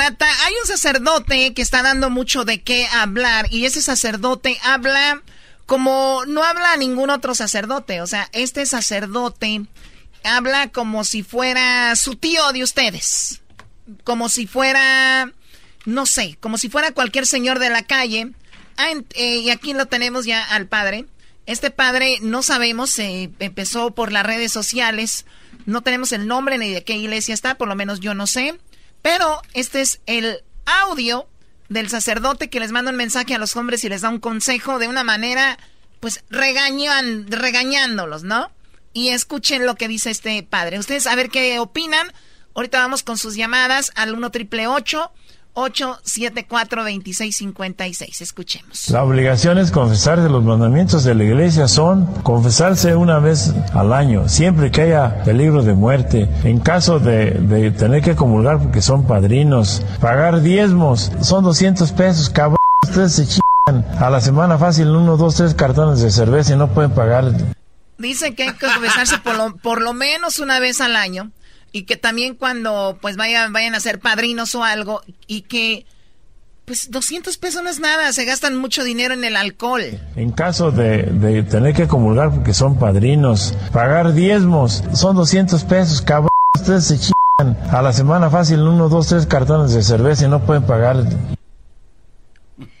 Hay un sacerdote que está dando mucho de qué hablar y ese sacerdote habla como no habla ningún otro sacerdote. O sea, este sacerdote habla como si fuera su tío de ustedes. Como si fuera, no sé, como si fuera cualquier señor de la calle. Ah, eh, y aquí lo tenemos ya al padre. Este padre no sabemos, eh, empezó por las redes sociales. No tenemos el nombre ni de qué iglesia está, por lo menos yo no sé. Pero este es el audio del sacerdote que les manda un mensaje a los hombres y les da un consejo de una manera, pues regañan, regañándolos, ¿no? Y escuchen lo que dice este padre. Ustedes a ver qué opinan. Ahorita vamos con sus llamadas al 1 triple 874 2656. Escuchemos. La obligación es confesarse. Los mandamientos de la iglesia son confesarse una vez al año, siempre que haya peligro de muerte. En caso de, de tener que comulgar porque son padrinos, pagar diezmos, son 200 pesos, cabrón. Ustedes se chingan a la semana fácil uno, dos, tres cartones de cerveza y no pueden pagar. Dice que hay que confesarse por lo, por lo menos una vez al año y que también cuando pues vayan, vayan a ser padrinos o algo y que pues 200 pesos no es nada, se gastan mucho dinero en el alcohol. En caso de, de tener que comulgar porque son padrinos, pagar diezmos, son 200 pesos, cabrón. Ustedes se chingan a la semana fácil uno, dos, tres cartones de cerveza y no pueden pagar.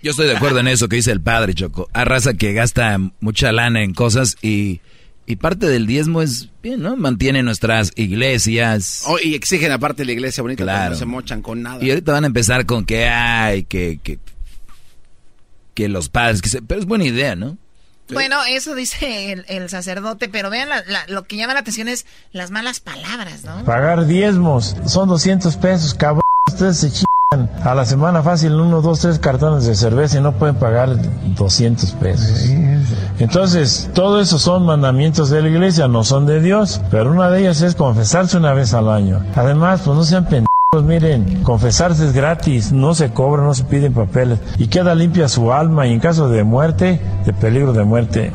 Yo estoy de acuerdo en eso que dice el padre, Choco. Hay raza que gasta mucha lana en cosas y, y parte del diezmo es bien, ¿no? Mantiene nuestras iglesias. Oh, y exigen aparte la iglesia bonita, Claro. no se mochan con nada. Y ahorita van a empezar con que hay, que, que, que los padres, que se- pero es buena idea, ¿no? Bueno, eso dice el, el sacerdote, pero vean, la- la- lo que llama la atención es las malas palabras, ¿no? Pagar diezmos, son 200 pesos, cabrón. Ustedes se chingan a la semana fácil uno, dos, tres cartones de cerveza y no pueden pagar 200 pesos. Entonces, todo eso son mandamientos de la iglesia, no son de Dios, pero una de ellas es confesarse una vez al año. Además, pues no sean pendejos. Miren, confesarse es gratis, no se cobra, no se piden papeles y queda limpia su alma y en caso de muerte, de peligro de muerte,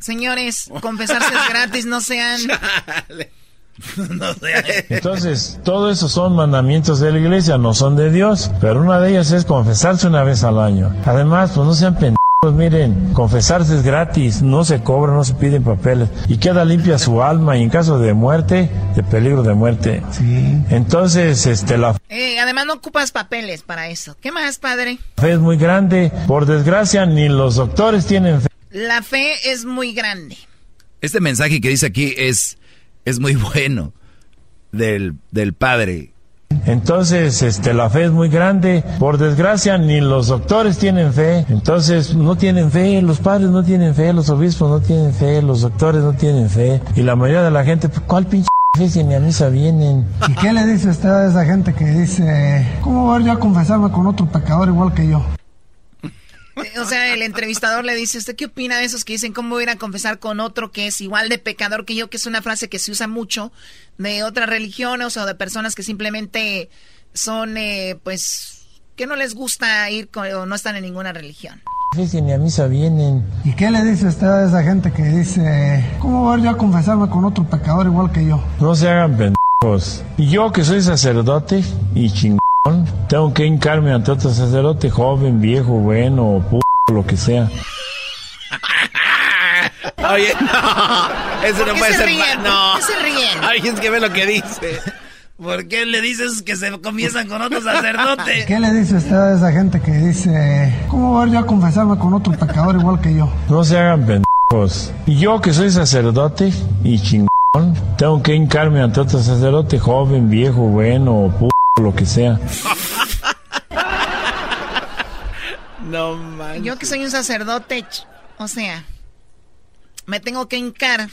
Señores, confesarse es gratis, no sean... no sé. Entonces, todo eso son mandamientos de la iglesia, no son de Dios, pero una de ellas es confesarse una vez al año. Además, pues no sean pendejos, miren, confesarse es gratis, no se cobra, no se piden papeles y queda limpia su alma y en caso de muerte, de peligro de muerte. Entonces, este, la Eh, además no ocupas papeles para eso. ¿Qué más, padre? fe es muy grande, por desgracia ni los doctores tienen fe. La fe es muy grande. Este mensaje que dice aquí es, es muy bueno del, del padre. Entonces, este, la fe es muy grande. Por desgracia, ni los doctores tienen fe. Entonces, no tienen fe. Los padres no tienen fe. Los obispos no tienen fe. Los doctores no tienen fe. Y la mayoría de la gente, pues, ¿cuál pinche fe si ni a misa vienen? ¿Y qué le dice usted a esa gente que dice, ¿cómo voy yo a confesarme con otro pecador igual que yo? O sea, el entrevistador le dice, ¿usted qué opina de esos que dicen cómo voy a ir a confesar con otro que es igual de pecador que yo? Que es una frase que se usa mucho de otras religiones o de personas que simplemente son, eh, pues, que no les gusta ir con, o no están en ninguna religión. Ni a misa vienen. ¿Y qué le dice usted a esa gente que dice, ¿cómo voy yo a confesarme con otro pecador igual que yo? No se hagan pendejos. Y yo que soy sacerdote y chingón, tengo que hincarme ante otro sacerdote joven, viejo, bueno, o p lo que sea. Oye, no. Eso ¿Por no puede se ser. ríen? No. ¿Por qué se ríen? Ay, es que ve lo que dice. ¿Por qué le dices que se comienzan con otro sacerdote? ¿Qué le dice usted a esa gente que dice, ¿cómo voy yo a confesarme con otro pecador igual que yo? No se hagan pendejos. Y yo que soy sacerdote y chingón, tengo que hincarme ante otro sacerdote joven, viejo, bueno, o p lo que sea. No manches. Yo que soy un sacerdote, o sea, me tengo que hincar.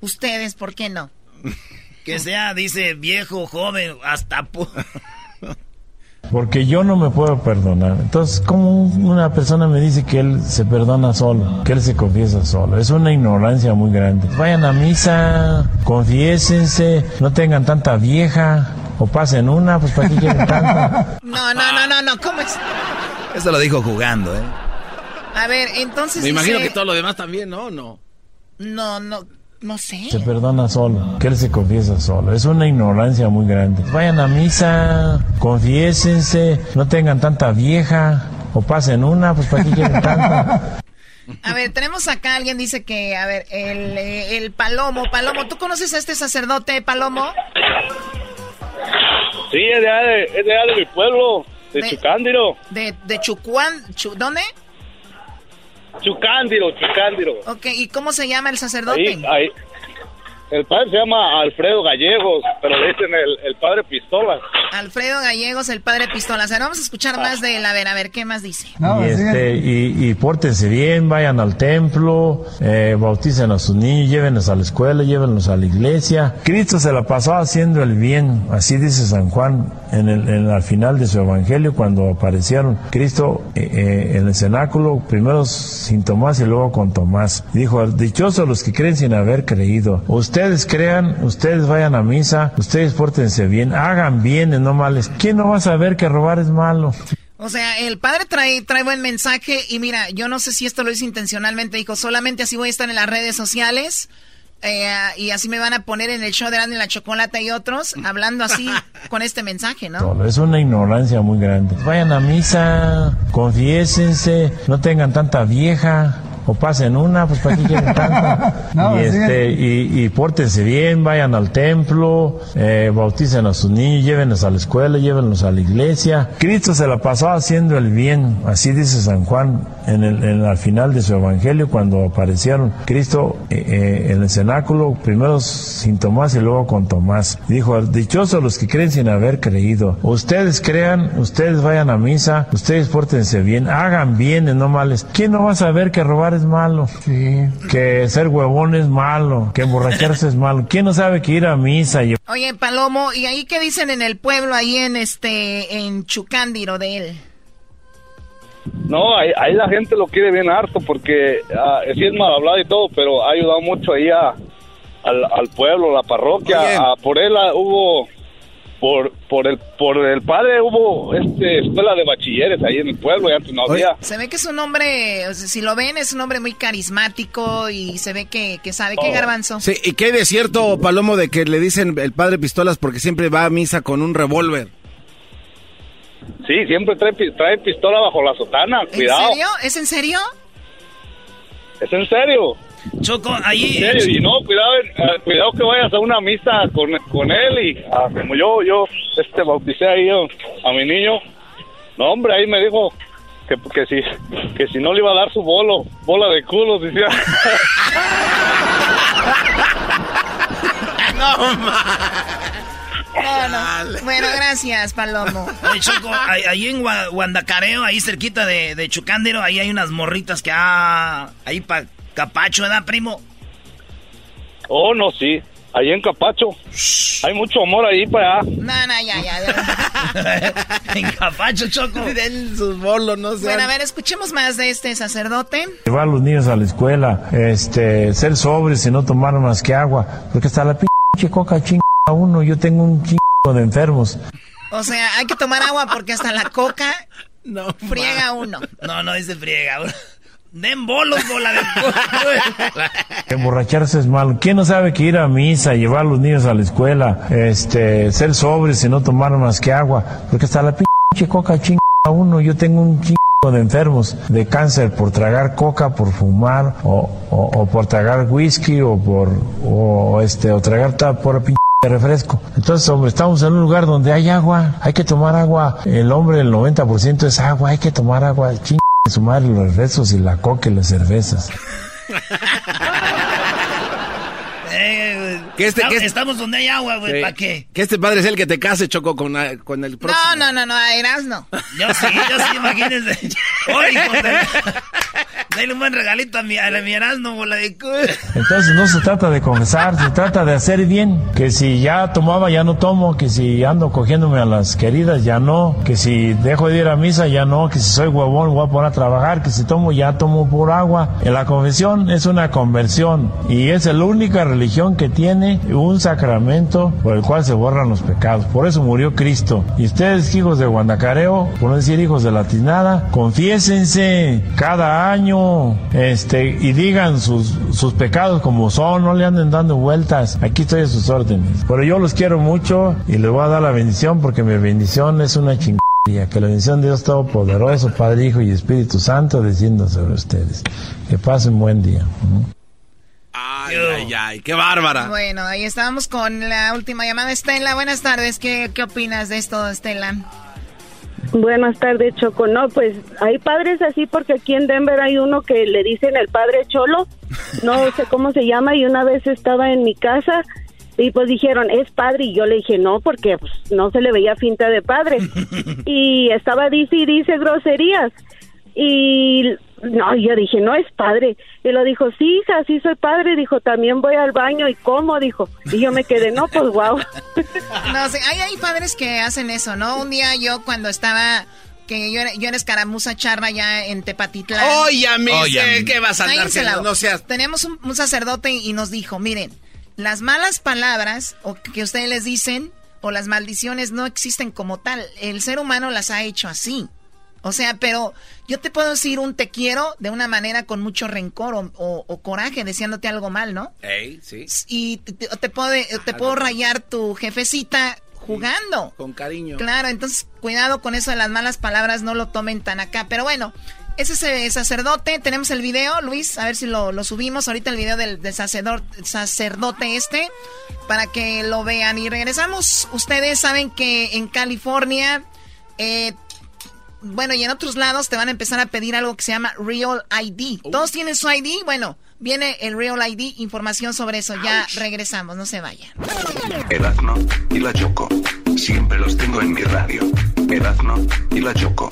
Ustedes, ¿por qué no? Que sea, dice, viejo, joven, hasta... pu- Porque yo no me puedo perdonar. Entonces, ¿cómo una persona me dice que él se perdona solo? Que él se confiesa solo. Es una ignorancia muy grande. Vayan a misa, confiésense, no tengan tanta vieja. O pasen una, pues para qué quieren tanta. No, no, no, no, no, ¿cómo es? Esto lo dijo jugando, ¿eh? A ver, entonces Me imagino que todo lo demás también, ¿no? No. No, no, no sé. Se perdona solo, que él se confiesa solo. Es una ignorancia muy grande. Vayan a misa, confiésense, no tengan tanta vieja. O pasen una, pues para qué quieren tanta. A ver, tenemos acá, alguien dice que, a ver, el, eh, el Palomo, Palomo, ¿tú conoces a este sacerdote, Palomo? Sí, es de, es de, allá de mi pueblo, de, De- Chucándiro. De, de Chucuán, Chu- ¿dónde? Chucándiro, Chucándiro. Ok, ¿y cómo se llama el sacerdote? Ahí, ahí. El padre se llama Alfredo Gallegos, pero le dicen el, el padre Pistola. Alfredo Gallegos, el padre Pistolas. Ahora vamos a escuchar más de él. A ver, a ver, ¿qué más dice? y, este, y, y pórtense bien, vayan al templo, eh, bauticen a sus niños, llévenlos a la escuela, llévenlos a la iglesia. Cristo se la pasó haciendo el bien, así dice San Juan en el, en- al final de su evangelio cuando aparecieron. Cristo eh, eh, en el cenáculo, primero sin Tomás y luego con Tomás. Dijo, dichosos los que creen sin haber creído. Ustedes crean, ustedes vayan a misa, ustedes pórtense bien, hagan bien no males. ¿Quién no va a saber que robar es malo? O sea, el padre trae, trae buen mensaje y mira, yo no sé si esto lo hizo intencionalmente. Dijo, solamente así voy a estar en las redes sociales eh, y así me van a poner en el show de Grande y la Chocolata y otros, hablando así con este mensaje, ¿no? Solo. Es una ignorancia muy grande. Vayan a misa, confiésense, no tengan tanta vieja. O pasen una, pues para qué quieren tanta. No, y, este, y, y pórtense bien, vayan al templo, eh, bauticen a sus niños, llévenlos a la escuela, llévenlos a la iglesia. Cristo se la pasó haciendo el bien, así dice San Juan en el, en- al final de su evangelio cuando aparecieron. Cristo eh, eh, en el cenáculo, primero sin Tomás y luego con Tomás. Dijo, dichosos los que creen sin haber creído. Ustedes crean, ustedes vayan a misa, ustedes pórtense bien, hagan bien no males. ¿Quién no va a saber que robar es malo. Sí. Que ser huevón es malo. Que emborracharse es malo. ¿Quién no sabe que ir a misa y Oye, Palomo, ¿y ahí qué dicen en el pueblo, ahí en este, en Chucándiro de él? No, ahí, ahí la gente lo quiere bien harto porque ah, sí es mal hablado y todo, pero ha ayudado mucho ahí a, al, al pueblo, la parroquia. Oye. Ah, por él ah, hubo, por, por, el, por el padre hubo este, escuela de bachilleres ahí en el pueblo y antes no había. Se ve que es un hombre, o sea, si lo ven, es un hombre muy carismático y se ve que, que sabe Oh. que garbanzo. Sí, ¿y qué hay de cierto, Palomo, de que le dicen el padre pistolas porque siempre va a misa con un revólver? Sí, siempre trae, trae pistola bajo la sotana, ¿En cuidado. serio? ¿Es en serio? Es en serio. Choco, En ahí... serio, y no, cuidado, eh, cuidado que vayas a una misa con, con él y ah, como yo, yo este, bauticé ahí a, a mi niño. No, hombre, ahí me dijo que, que, si, que si no le iba a dar su bolo, bola de culos, decía. No, No, no. Bueno, gracias, Palomo. Oye, Choco, ahí, ahí en Gua- Guandacareo, ahí cerquita de, de Chucándiro, ahí hay unas morritas que, ah, ahí pa' Capacho, ¿verdad, primo? Oh, no, sí. Ahí en Capacho. Hay mucho amor ahí para allá. No, no, ya, ya. en Capacho, Choco. Den sus bolos, no sé. Bueno, a ver, escuchemos más de este sacerdote. llevar a los niños a la escuela, este, ser sobres y no tomar más que agua, porque hasta la pinche coca chinga uno, yo tengo un chingo de enfermos. O sea, hay que tomar agua porque hasta la coca no, friega uno. No, no dice friega. Den bolos, bola de... Emborracharse es malo. ¿Quién no sabe que ir a misa, llevar a los niños a la escuela, este, ser sobres y no tomar más que agua, porque hasta la pinche coca chinga uno, yo tengo un chingo de enfermos de cáncer por tragar coca, por fumar o, o- por tragar whisky o por o este o tragar por pinche refresco. Entonces, hombre, estamos en un lugar donde hay agua, hay que tomar agua. El hombre, el 90% es agua, hay que tomar agua. Ching su madre los refrescos y la coca y las cervezas. Eh, Que este- estamos, que este- estamos donde hay agua, güey, Sí. ¿para qué? Que este padre es el que te case, Choco, con, con el próximo. No, no, no, no, eras no. Yo sí, yo sí, imagínense. Oye, hijo de... Dale un buen regalito a mi, a mi Erasmo, bola de... Entonces no se trata de confesar, se trata de hacer bien. Que si ya tomaba, ya no tomo. Que si ando cogiéndome a las queridas, ya no. Que si dejo de ir a misa, ya no. Que si soy huevón, voy a poner a trabajar. Que si tomo, ya tomo por agua. En la confesión es una conversión. Y es la única religión que tiene un sacramento por el cual se borran los pecados. Por eso murió Cristo. Y ustedes, hijos de Guandacareo, por no decir hijos de la tinada, confiésense cada año este, y digan sus, sus pecados como son, no le anden dando vueltas. Aquí estoy a sus órdenes. Pero yo los quiero mucho y les voy a dar la bendición porque mi bendición es una chingadilla. Que la bendición de Dios Todopoderoso, Padre, Hijo y Espíritu Santo descienda sobre ustedes. Que pasen buen día. Ay, ay, ay, qué bárbara. Bueno, ahí estábamos con la última llamada. Estela, buenas tardes. ¿Qué, qué opinas de esto, Estela? Buenas tardes, Choco. No, pues hay padres así porque aquí en Denver hay uno que le dicen el padre Cholo, no sé cómo se llama, y una vez estaba en mi casa y pues dijeron, es padre, y yo le dije, no, porque pues, no se le veía finta de padre. Y estaba dice y dice groserías. Y no, yo dije, no es padre. Y lo dijo, sí, hija, sí soy padre. Dijo, también voy al baño. ¿Y cómo? Dijo. Y yo me quedé, no, pues wow. No sé, hay, hay padres que hacen eso, ¿no? Un día yo cuando estaba, que yo era, yo era escaramuza charra ya en Tepatitlán. Óyame, sé que vas a andar haciendo, no seas... Tenemos un, un sacerdote y nos dijo, miren, las malas palabras o que ustedes les dicen o las maldiciones no existen como tal. El ser humano las ha hecho así. O sea, pero yo te puedo decir un te quiero de una manera con mucho rencor o, o- o coraje, deseándote algo mal, ¿no? Ey, sí. Y te, puedo, te puedo rayar tu jefecita jugando. Con cariño. Claro, entonces cuidado con eso de las malas palabras, no lo tomen tan acá. Pero bueno, ese es el sacerdote. Tenemos el video, Luis, a ver si lo, lo subimos ahorita el video del, sacerdote este, para que lo vean. Y regresamos. Ustedes saben que en California, eh, bueno, y en otros lados te van a empezar a pedir algo que se llama Real ID. ¿Todos tienen su ID? Bueno, viene el Real ID, información sobre eso. Ya regresamos, no se vayan. Erazno y la Choco. Siempre los tengo en mi radio. Erazno y la Choco.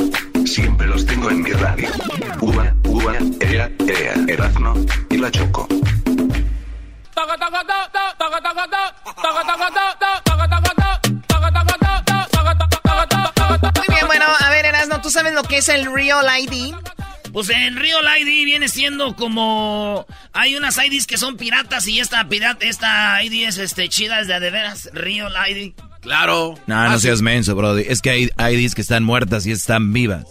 Siempre los tengo en mi radio. Uva, uva, ea, ea, Erazno y la Choco. Muy bien, Erasno, ¿tú sabes lo que es el Real ID? Pues el Real ID viene siendo como... Hay unas IDs que son piratas y esta pirata, esta ID es este, chida, es de, de veras, Real ID. Claro. No, no seas menso, bro. Es que hay IDs que están muertas y están vivas.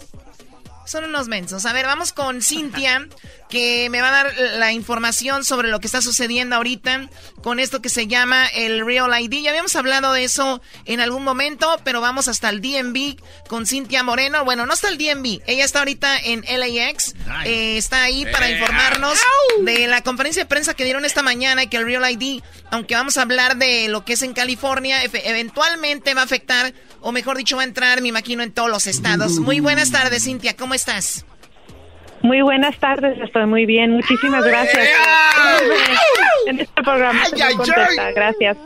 Son unos mensos. A ver, vamos con Cintia, que me va a dar la información sobre lo que está sucediendo ahorita con esto que se llama el Real ID. Ya habíamos hablado de eso en algún momento, pero vamos hasta el DMV con Cintia Moreno. Bueno, no está el DMV, ella está ahorita en LAX. Eh, está ahí para informarnos de la conferencia de prensa que dieron esta mañana y que el Real ID, aunque vamos a hablar de lo que es en California, eventualmente va a afectar, o mejor dicho, va a entrar, me imagino, en todos los estados. Muy buenas tardes, Cintia, ¿cómo estás? Muy buenas tardes, estoy muy bien. Muchísimas gracias. En este programa contenta. Gracias.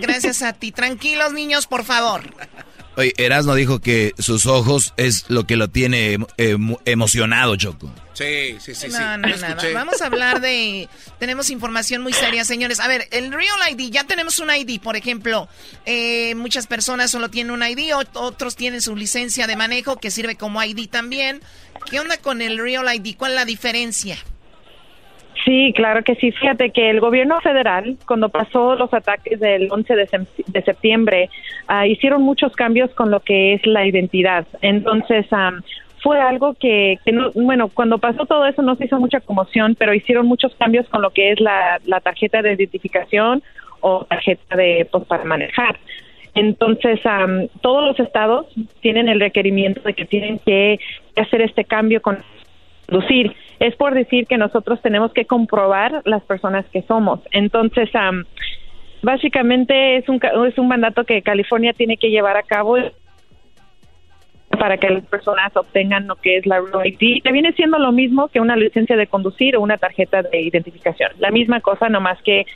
Gracias a ti. Tranquilos, niños, por favor. Oye, Erasmo dijo que sus ojos es lo que lo tiene emocionado, Choco. Sí, sí, sí, sí. No, no, Yo no. escuché. Vamos a hablar de... Tenemos información muy seria, señores. A ver, el Real ID, ya tenemos un ID, por ejemplo. eh, muchas personas solo tienen un ID, ot- otros tienen su licencia de manejo que sirve como ID también. ¿Qué onda con el Real ID? ¿Cuál es la diferencia? Sí, claro que sí. Fíjate que el gobierno federal, cuando pasó los ataques del 11 de, septiembre, ah, hicieron muchos cambios con lo que es la identidad. Entonces, am, fue algo que, que no, bueno, cuando pasó todo eso no se hizo mucha conmoción, pero hicieron muchos cambios con lo que es la, tarjeta de identificación o tarjeta de, pues, para manejar. Entonces, am, todos los estados tienen el requerimiento de que tienen que hacer este cambio con conducir. Es por decir que nosotros tenemos que comprobar las personas que somos. Entonces, am, básicamente es un, es un mandato que California tiene que llevar a cabo para que las personas obtengan lo que es la ID, que viene siendo lo mismo que una licencia de conducir o una tarjeta de identificación. La misma cosa, nomás que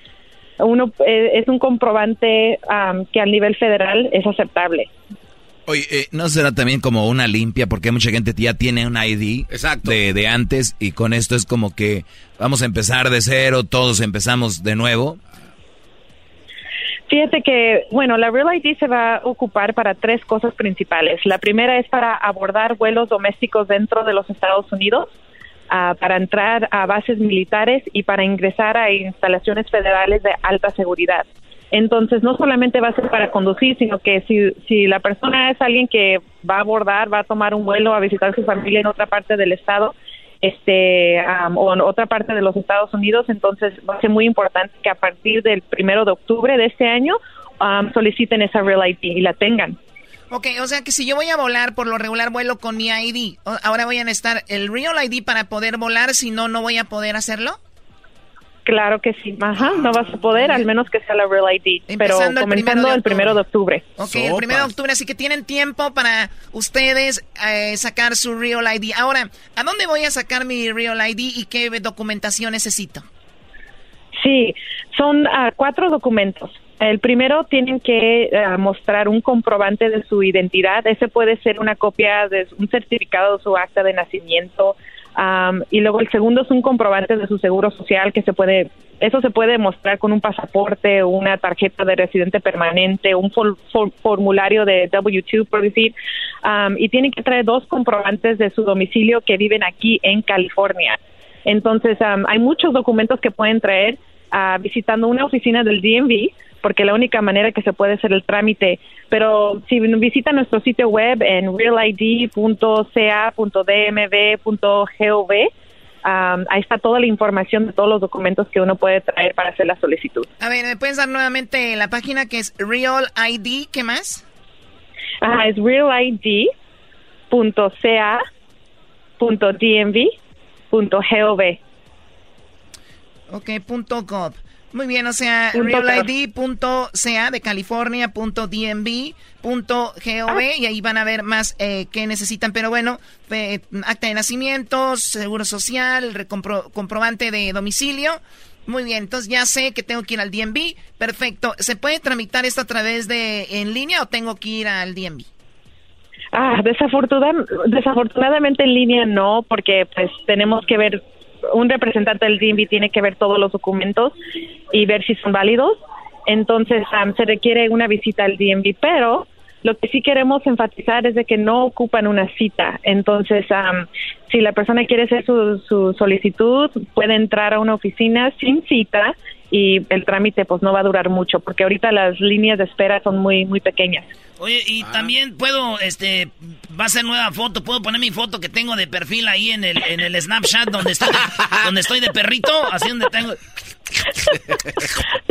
uno eh, es un comprobante am, que a nivel federal es aceptable. Oye, eh, ¿no será también como una limpia? Porque mucha gente ya tiene un ID de, de antes y con esto es como que vamos a empezar de cero, todos empezamos de nuevo. Fíjate que, bueno, la Real ID se va a ocupar para tres cosas principales. La primera es para abordar vuelos domésticos dentro de los Estados Unidos, ah, para entrar a bases militares y para ingresar a instalaciones federales de alta seguridad. Entonces, no solamente va a ser para conducir, sino que si, si la persona es alguien que va a abordar, va a tomar un vuelo a visitar su familia en otra parte del estado, este o en otra parte de los Estados Unidos, entonces va a ser muy importante que a partir del primero de octubre de este año soliciten esa Real ID y la tengan. Ok, o sea que si yo voy a volar, por lo regular vuelo con mi ID. Ahora voy a necesitar el Real ID para poder volar, si no, no voy a poder hacerlo. Claro que sí, ajá, no vas a poder, al menos que sea la Real ID, pero Empezando el primero comenzando de el primero de octubre. Ok, el primero de octubre, así que tienen tiempo para ustedes eh, sacar su Real ID. Ahora, ¿a dónde voy a sacar mi Real ID y qué documentación necesito? Sí, son ah, cuatro documentos. El primero tienen que ah, mostrar un comprobante de su identidad. Ese puede ser una copia de un certificado de su acta de nacimiento. Am, y luego el segundo es un comprobante de su seguro social que se puede, eso se puede mostrar con un pasaporte, una tarjeta de residente permanente, un formulario de W2 por decir. Am, y tienen que traer dos comprobantes de su domicilio que viven aquí en California. Entonces, am, hay muchos documentos que pueden traer ah, visitando una oficina del DMV, porque la única manera que se puede hacer el trámite. Pero si visitan nuestro sitio web en realid.ca.dmv.gov, am, ahí está toda la información de todos los documentos que uno puede traer para hacer la solicitud. A ver, ¿me puedes dar nuevamente la página que es Real ID? ¿Qué más? Ajá, es realid.ca.dmv.gov. Ok, punto gov. Muy bien, o sea, realid.ca de California, punto DMV, punto gov, y ahí van a ver más eh, que necesitan. Pero bueno, eh, acta de nacimiento, seguro social, recompro- comprobante de domicilio. Muy bien, entonces ya sé que tengo que ir al DMV. Perfecto. ¿Se puede tramitar esto a través de en línea o tengo que ir al DMV? Ah, desafortuna- desafortunadamente en línea no, porque pues tenemos que ver, un representante del DMV tiene que ver todos los documentos y ver si son válidos. Entonces se requiere una visita al DMV, pero lo que sí queremos enfatizar es de que no ocupan una cita. Entonces, am, si la persona quiere hacer su, su solicitud, puede entrar a una oficina sin cita y el trámite pues no va a durar mucho, porque ahorita las líneas de espera son muy muy pequeñas. Oye, y también puedo, este, va a ser nueva foto, puedo poner mi foto que tengo de perfil ahí en el, en el Snapchat donde estoy de, donde estoy de perrito, así donde tengo...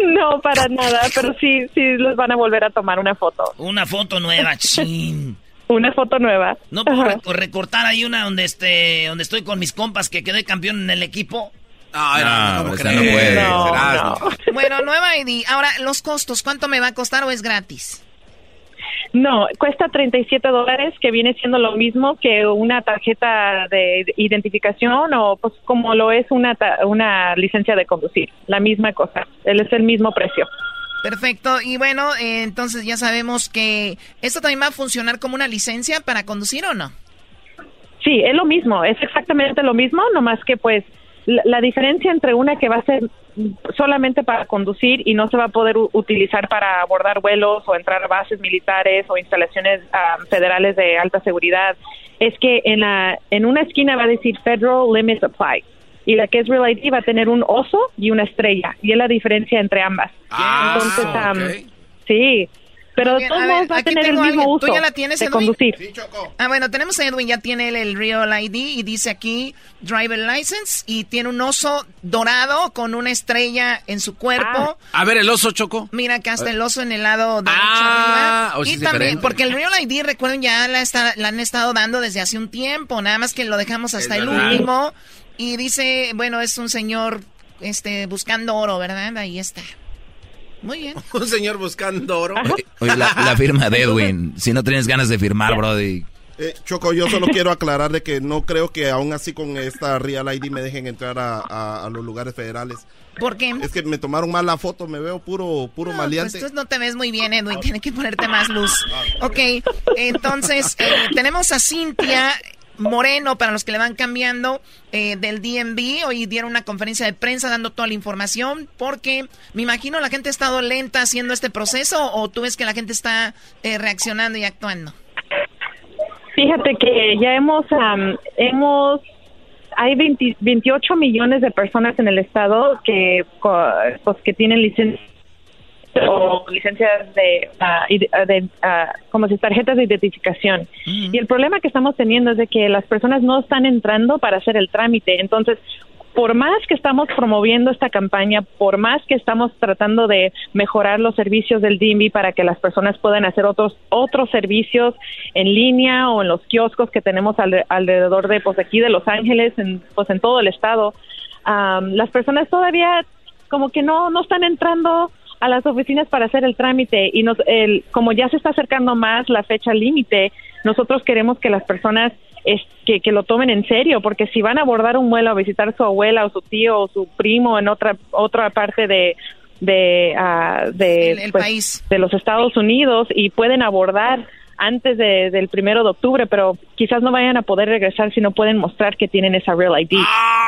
No, para nada, pero sí, sí les van a volver a tomar una foto. Una foto nueva, chin. Una foto nueva. No puedo rec- recortar ahí una donde este, donde estoy con mis compas que quedé campeón en el equipo. No, no, esa no puede. No, Serás, no. Bueno, nueva ID. Ahora, los costos, ¿cuánto me va a costar o es gratis? No, cuesta 37 dólares, que viene siendo lo mismo que una tarjeta de identificación o pues como lo es una, ta- una licencia de conducir. La misma cosa. Él es el mismo precio. Perfecto. Y bueno, eh, entonces ya sabemos que esto también va a funcionar como una licencia para conducir o no. Sí, es lo mismo, es exactamente lo mismo, nomás que pues la, la diferencia entre una que va a ser solamente para conducir y no se va a poder utilizar para abordar vuelos o entrar a bases militares o instalaciones ah, federales de alta seguridad es que en la en una esquina va a decir Federal Limits Apply y la que es Real ID va a tener un oso y una estrella y es la diferencia entre ambas. Ah, Entonces, sí, pero de todos modos va a tener el mismo alguien. uso ¿Tú ya la tienes, de Edwin? conducir. Ah, bueno, tenemos a Edwin, ya tiene el, el Real ID y dice aquí Driver License y tiene un oso dorado con una estrella en su cuerpo. A ver, el oso choco. Mira, acá está el oso en el lado derecho Ah, arriba. o sí y es también, diferente. porque el Real ID, recuerden, ya la, está- la han estado dando desde hace un tiempo, nada más que lo dejamos hasta Es el verdad. último. Y dice, bueno, es un señor este buscando oro, ¿verdad? Ahí está. Muy bien. Un señor buscando oro. Oye, la, la firma de Edwin. Si no tienes ganas de firmar, Brody. Eh, Choco, yo solo quiero aclarar de que no creo que aún así con esta Real ID me dejen entrar a, a- a los lugares federales. ¿Por qué? Es que me tomaron mal la foto, me veo puro puro No, maleante. Pues tú no te ves muy bien, Edwin. Tienes que ponerte más luz. Ok, entonces eh, tenemos a Cintia Moreno, para los que le van cambiando, eh, del DMV. Hoy dieron una conferencia de prensa dando toda la información, porque me imagino la gente ha estado lenta haciendo este proceso, o tú ves que la gente está eh, reaccionando y actuando. Fíjate que ya hemos, am, hemos, hay 20 28 millones de personas en el estado que, pues, que tienen licencia o licencias de, ah, como si tarjetas de identificación. Y el problema que estamos teniendo es de que las personas no están entrando para hacer el trámite. Entonces, por más que estamos promoviendo esta campaña, por más que estamos tratando de mejorar los servicios del DMV para que las personas puedan hacer otros otros servicios en línea o en los kioscos que tenemos alre- alrededor de pues aquí de Los Ángeles, en, pues en todo el estado, am, las personas todavía como que no no están entrando a las oficinas para hacer el trámite y nos, el, como ya se está acercando más la fecha límite, nosotros queremos que las personas es, que, que lo tomen en serio, porque si van a abordar un vuelo a visitar a su abuela o su tío o su primo en otra otra parte de de, ah, de, El- el pues, país. de los Estados Unidos y pueden abordar antes de- del primero de octubre, pero quizás no vayan a poder regresar si no pueden mostrar que tienen esa Real ID.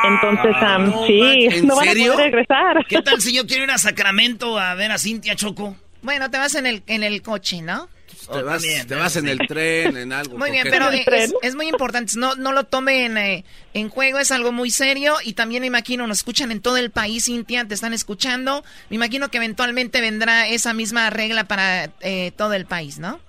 Entonces, am, sí, ¿en no van serio? a poder regresar. ¿Qué tal si yo quiero ir a Sacramento a ver a Cintia Choco? Bueno, te vas en el, en el coche, ¿no? Te vas, te vas en el tren, en algo. Muy bien, pero eh, es, es muy importante, no, no lo tomen eh, en juego, es algo muy serio y también me imagino, nos escuchan en todo el país, Cintia, te están escuchando, me imagino que eventualmente vendrá esa misma regla para eh, todo el país, ¿no?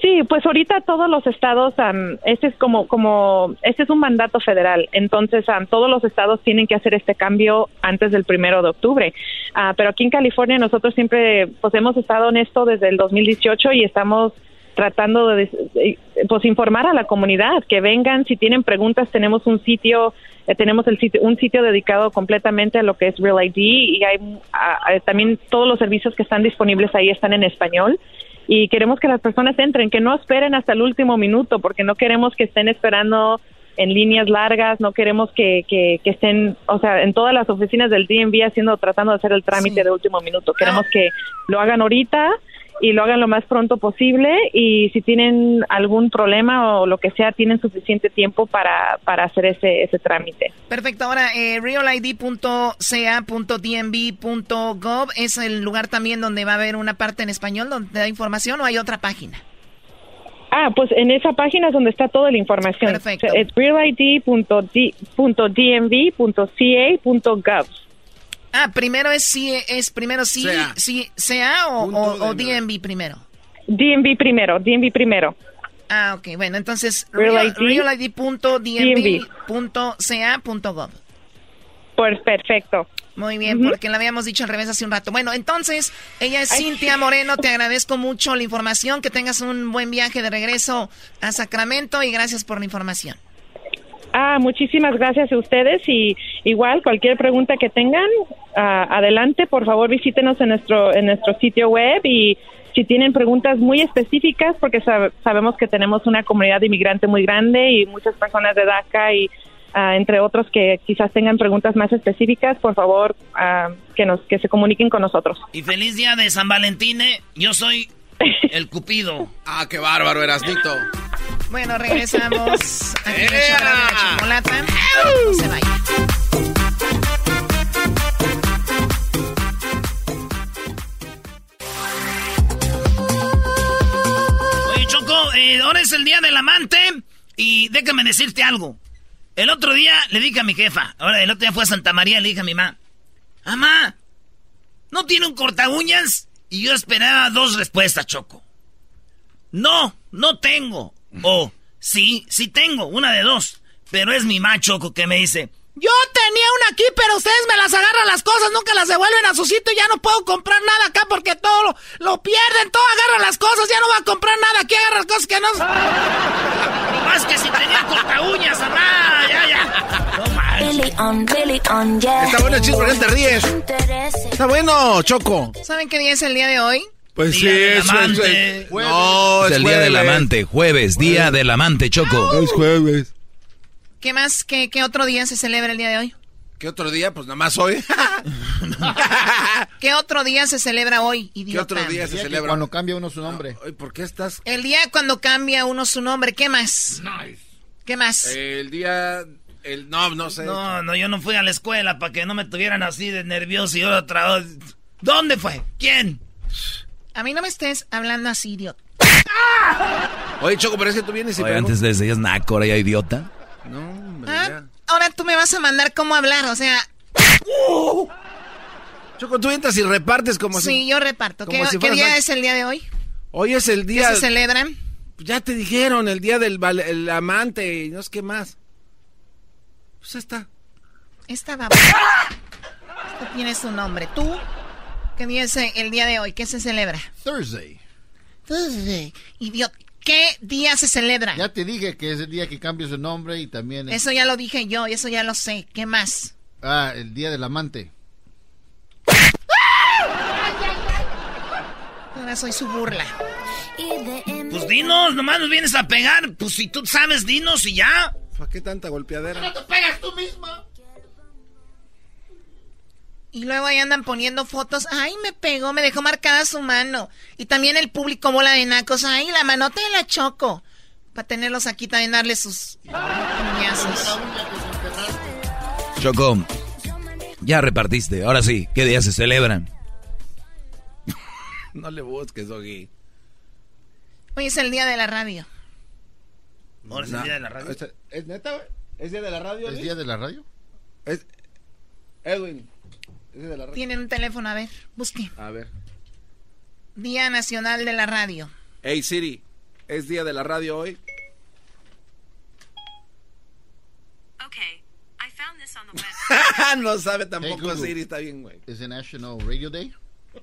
Sí, pues ahorita todos los estados, am, este es como, como, este es un mandato federal, entonces am, todos los estados tienen que hacer este cambio antes del primero de octubre. Ah, pero aquí en California nosotros siempre, pues hemos estado en esto desde el 2018 y estamos tratando de, de, pues informar a la comunidad que vengan si tienen preguntas tenemos un sitio eh, tenemos el sitio un sitio dedicado completamente a lo que es Real ID y hay ah, ah, también todos los servicios que están disponibles ahí están en español y queremos que las personas entren, que no esperen hasta el último minuto, porque no queremos que estén esperando en líneas largas, no queremos que, que, que estén, o sea, en todas las oficinas del DMV haciendo, tratando de hacer el trámite de último minuto. Queremos que lo hagan ahorita y lo hagan lo más pronto posible y si tienen algún problema o lo que sea, tienen suficiente tiempo para, para hacer ese, ese trámite. Perfecto, ahora eh, realid.ca.dmv.gov es el lugar también donde va a haber una parte en español donde te da información o hay otra página. Ah, pues en esa página es donde está toda la información. Perfecto. Es realid.dmv.ca.gov. Ah, primero es sí, es primero sí, Sea. sí, sea o, o- o DMV primero. DMV primero, DMV primero. Ah, ok, bueno, entonces Real real- ID, realid.dmv.ca.gov. Pues perfecto. Muy bien, porque lo habíamos dicho al revés hace un rato. Bueno, entonces, ella es Cintia Moreno, te agradezco mucho la información, que tengas un buen viaje de regreso a Sacramento y gracias por la información. Ah, muchísimas gracias a ustedes y igual cualquier pregunta que tengan, ah, adelante, por favor visítenos en nuestro en nuestro sitio web y si tienen preguntas muy específicas, porque sab- sabemos que tenemos una comunidad de inmigrante muy grande y muchas personas de DACA y ah, entre otros que quizás tengan preguntas más específicas, por favor ah, que nos que se comuniquen con nosotros. Y feliz día de San Valentín. Yo soy el Cupido. Ah, qué bárbaro, Erasnito. Bueno, regresamos aquí en la chocolata. No se vayan. Oye, Choco, eh, ahora es el día del amante y déjame decirte algo. El otro día le dije a mi jefa, ahora el otro día fue a Santa María, le dije a mi mamá, mamá, ¿no tiene un corta uñas? Y yo esperaba dos respuestas, Choco. No, no tengo. O, sí, sí tengo, una de dos. Pero es mi ma, Choco, que me dice, Yo tenía una aquí, pero ustedes me las agarran las cosas, nunca las devuelven a su sitio. Ya no puedo comprar nada acá porque todo lo, lo pierden, todo agarran las cosas. Ya no voy a comprar nada aquí, agarran cosas que no. No más que si tenía corta uñas, mamá, ya, ya. No manches. Está bueno el chiste, ¿por qué te ríes? Está bueno, Choco. ¿Saben qué día es el día de hoy? Pues Día sí, del amante. es- No, es el día del amante, jueves, día del amante, Choco. Es jueves. ¿Qué más? ¿Qué, qué otro día se celebra el día de hoy? ¿Qué otro día? Pues nada más hoy. ¿Qué otro día se celebra hoy, ¿Qué otro día se celebra? Cuando cambia uno su nombre. ¿Por qué estás? El día cuando cambia uno su nombre. ¿Qué más? ¿Qué más? El día... El, no, no sé. No, no, yo no fui a la escuela para que no me tuvieran así de nervioso y otra vez. ¿Dónde fue? ¿Quién? A mí no me estés hablando así, idiota. Oye, Choco, pero es que tú vienes y... Oye, antes les decías naco, ahora ya idiota. No, hombre, ¿Ah? ya. Ahora tú me vas a mandar cómo hablar, o sea... Choco, tú entras y repartes como si... Sí, yo reparto. ¿Qué, si qué día es el día de hoy? Hoy es el ¿Qué día... se celebran? Ya te dijeron, el día del el amante y no sé qué más. Pues está. Esta va... Esto tiene su nombre. ¿Tú? ¿Qué día es el día de hoy? ¿Qué se celebra? Thursday. Thursday. Idiota. ¿Qué día se celebra? Ya te dije que es el día que cambia su nombre y también... es- Eso ya lo dije yo, eso ya lo sé. ¿Qué más? Ah, el día del amante. Ahora soy su burla. Pues dinos, nomás nos vienes a pegar. Pues si tú sabes, dinos y ya. ¿Para qué tanta golpeadera? te pegas tú misma! Y luego ahí andan poniendo fotos. Ay, me pegó, me dejó marcada su mano. Y también el público bola de nacos. Ay, la manota de la choco. Para tenerlos aquí también darle sus puñazos. Choco, ya repartiste. Ahora sí, ¿qué día se celebran? No le busques, Doggy. Hoy es el día de la radio. Ahora es el día de la radio. ¿Es, es neta, güey? ¿Es día de la radio? ¿Es día de la radio? Es... Edwin. ¿Es día de la radio? Tienen un teléfono, a ver, busque. A ver. Día Nacional de la Radio. Hey, Siri. ¿Es día de la radio hoy? no sabe tampoco Siri, está bien, güey. ¿Es el National Radio Day?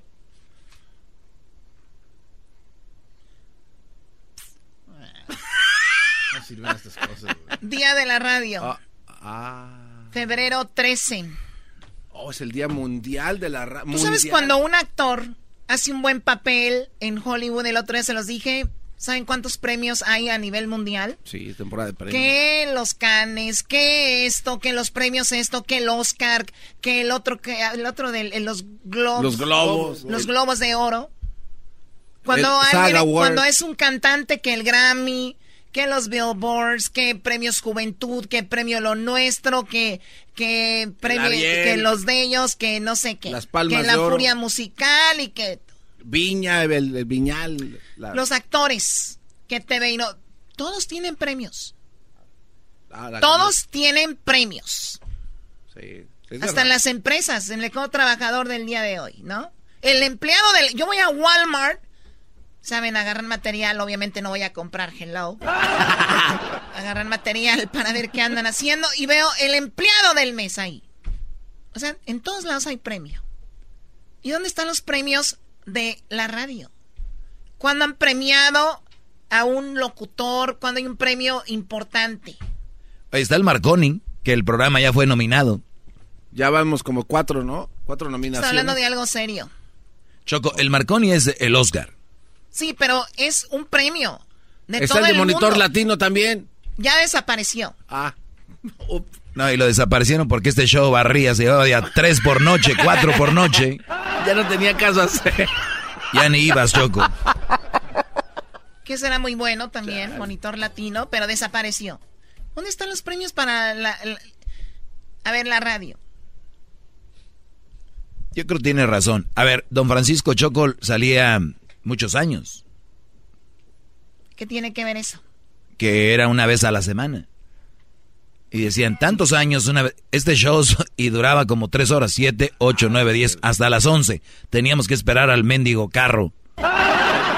No sirven estas cosas, güey. Día de la Radio. Ah, ah. Febrero 13. Oh, es el día mundial de la radio. ¿Tú sabes cuando un actor hace un buen papel en Hollywood? El otro día se los dije. ¿Saben cuántos premios hay a nivel mundial? Sí, temporada de premios. Que los Cannes, que esto, que los premios esto, que el Oscar, que el otro, que el otro de los globos. Los globos. Los globos de oro. Cuando, alguien- cuando es un cantante que el Grammy, que los Billboards, que premios Juventud, que premio Lo Nuestro, que, que premio, que los de ellos, que no sé qué. Las Palmas que la de Oro. Furia Musical y que Viña, el, el Viñal. la- los actores que te ven, no, todos tienen premios. ah, Todos tienen premios. Sí, Hasta en las empresas, en el trabajador del día de hoy, ¿no? El empleado del... Yo voy a Walmart, ¿saben? Agarrar material, obviamente no voy a comprar hello. Agarrar material para ver qué andan haciendo y veo el empleado del mes ahí. O sea, en todos lados hay premio. ¿Y dónde están los premios de la radio? Cuando han premiado a un locutor, cuando hay un premio importante. Ahí está el Marconi, que el programa ya fue nominado. Ya vamos como cuatro, ¿no? Cuatro Está nominaciones. hablando de algo serio. Choco, el Marconi es el Oscar. Sí, pero es un premio de Está todo el de el Monitor mundo. Latino también. Ya desapareció. Ah. No, y lo desaparecieron porque este show barría, se llevaba ya tres por noche, cuatro por noche. Ya no tenía caso hacer. Ya ni ibas, Choco. Que será muy bueno también, Monitor Latino, pero desapareció. ¿Dónde están los premios para la, la- a ver la radio? Yo creo que tiene razón. A ver, don Francisco Choco salía muchos años, ¿Qué tiene que ver eso? que era una vez a la semana. Y decían, tantos años, una vez, este show, y duraba como tres horas, siete, ocho, nueve, diez, hasta las once. Teníamos que esperar al mendigo carro.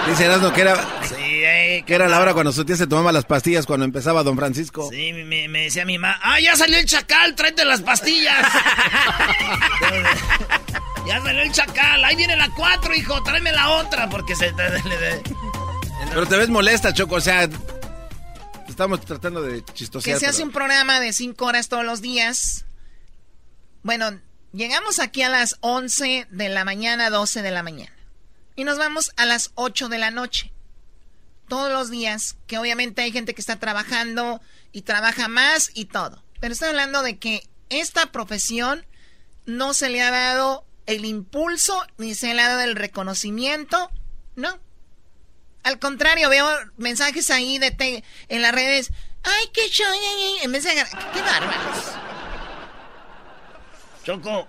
Dice Erasmo que era, eh, que era la hora cuando su tía se tomaba las pastillas cuando empezaba Don Francisco. Sí, me, me decía mi mamá, ¡ah, ya salió el chacal! ¡Tráete las pastillas! ya salió el chacal, ahí viene la cuatro, hijo, tráeme la otra, porque se... Pero te ves molesta, Choco, o sea, estamos tratando de chistosear. Que se hace pero- un programa de cinco horas todos los días. Bueno, llegamos aquí a las 11 de la mañana, 12 de la mañana. Y nos vamos a las 8 de la noche. Todos los días, que obviamente hay gente que está trabajando y trabaja más y todo. Pero estoy hablando de que esta profesión no se le ha dado el impulso ni se le ha dado el reconocimiento. No. Al contrario, veo mensajes ahí de te- en las redes. Ay, qué show. ay, ay", En vez de Qué bárbaros. Choco,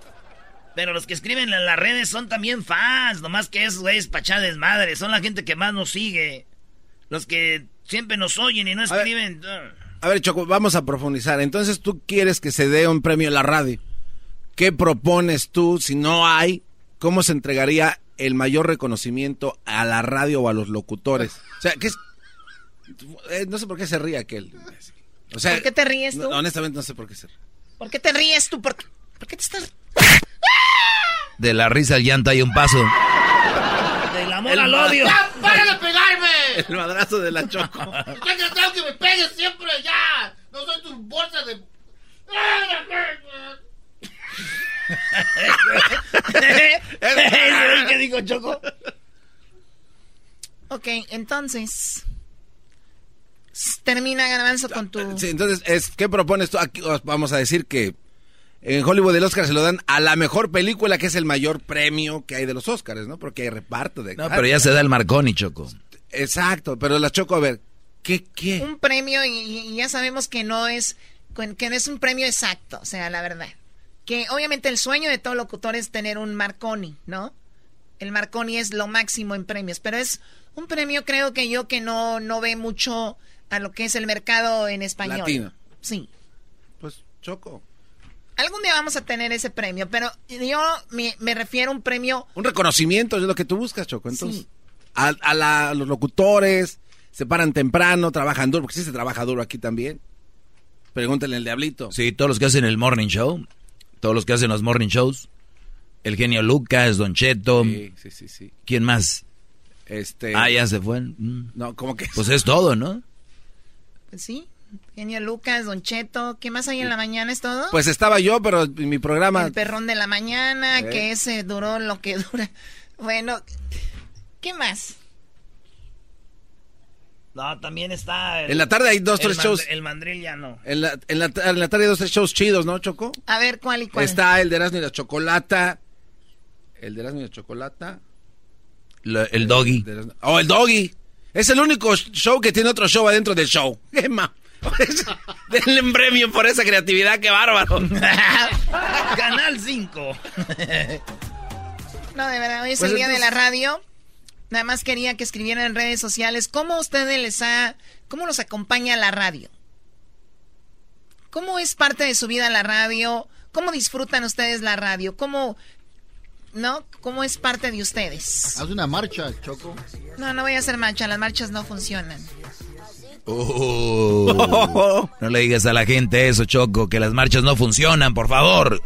pero los que escriben en las redes son también fans, nomás que esos güeyes pachá desmadre, son la gente que más nos sigue. Los que siempre nos oyen y no escriben. ah. A ver, Choco, vamos a profundizar. Entonces, tú quieres que se dé un premio a la radio. ¿Qué propones tú si no hay? ¿Cómo se entregaría el mayor reconocimiento a la radio o a los locutores? O sea, ¿qué es? Eh, no sé por qué se ríe aquel. O sea, ¿Por qué te ríes tú? no, honestamente no sé por qué se ríe. ¿Por qué te ríes tú? ¿Por, por qué te estás.? De la risa al llanto hay un paso. Del amor El al odio. ¡Ya, para de pegarme! El madrazo de la Choco. Cansado que me pegues siempre, ya. No soy tu bolsa de... ¿Qué dijo Choco? Ok, entonces. Termina Garbanzo con tu. Sí, entonces, es, ¿qué propones tú? Aquí os vamos a decir que en Hollywood el Oscar se lo dan a la mejor película, que es el mayor premio que hay de los Oscars, ¿no? Porque hay reparto de... No, pero ya se da el Marconi, Choco. Exacto, pero la Choco, a ver, ¿qué, qué? Un premio y, y ya sabemos que no es. que no es un premio exacto, o sea, la verdad. Que obviamente el sueño de todo locutor es tener un Marconi, ¿no? El Marconi es lo máximo en premios, pero es un premio creo que yo que no, no ve mucho a lo que es el mercado en español. Latino. Sí. Pues, Choco. Algún día vamos a tener ese premio, pero yo me, me refiero a un premio Un reconocimiento es lo que tú buscas, Choco. Entonces, a, a la- a los locutores, se paran temprano, trabajan duro, porque sí se trabaja duro aquí también. Pregúntale al diablito. Sí, todos los que hacen el morning show, todos los que hacen los morning shows, el genio Lucas, Don Cheto, Sí, sí, sí, sí. ¿quién más? Este... Ah, ya se fue. Mm. No, como que... Pues es todo, ¿no? Pues sí. Genio Lucas, Don Cheto. ¿Qué más hay en la mañana? ¿Es todo? Pues estaba yo, pero en mi programa... El perrón de la mañana, Eh. que ese duró lo que dura. Bueno, ¿qué más? No, también está... el- En la tarde hay dos, el tres shows. El mandril ya no. En la, en, la, en la tarde hay dos, tres shows chidos, ¿no, Choco? A ver, ¿cuál y cuál? Está el de Erasmo y la Chocolata. El de Erasmo y la Chocolata. Lo- el doggy. Oh, el doggy. Es el único show que tiene otro show adentro del show. Emma. Denle un premio por esa creatividad, qué bárbaro. Canal 5. No, de verdad, hoy es Pues el día de la radio. Nada más quería que escribieran en redes sociales cómo ustedes les ha, cómo los acompaña la radio. ¿Cómo es parte de su vida la radio? ¿Cómo disfrutan ustedes la radio? ¿Cómo, no? ¿Cómo es parte de ustedes? Haz una marcha, Choco. No, no voy a hacer marcha, las marchas no funcionan. Oh. no le digas a la gente eso, Choco, que las marchas no funcionan, por favor.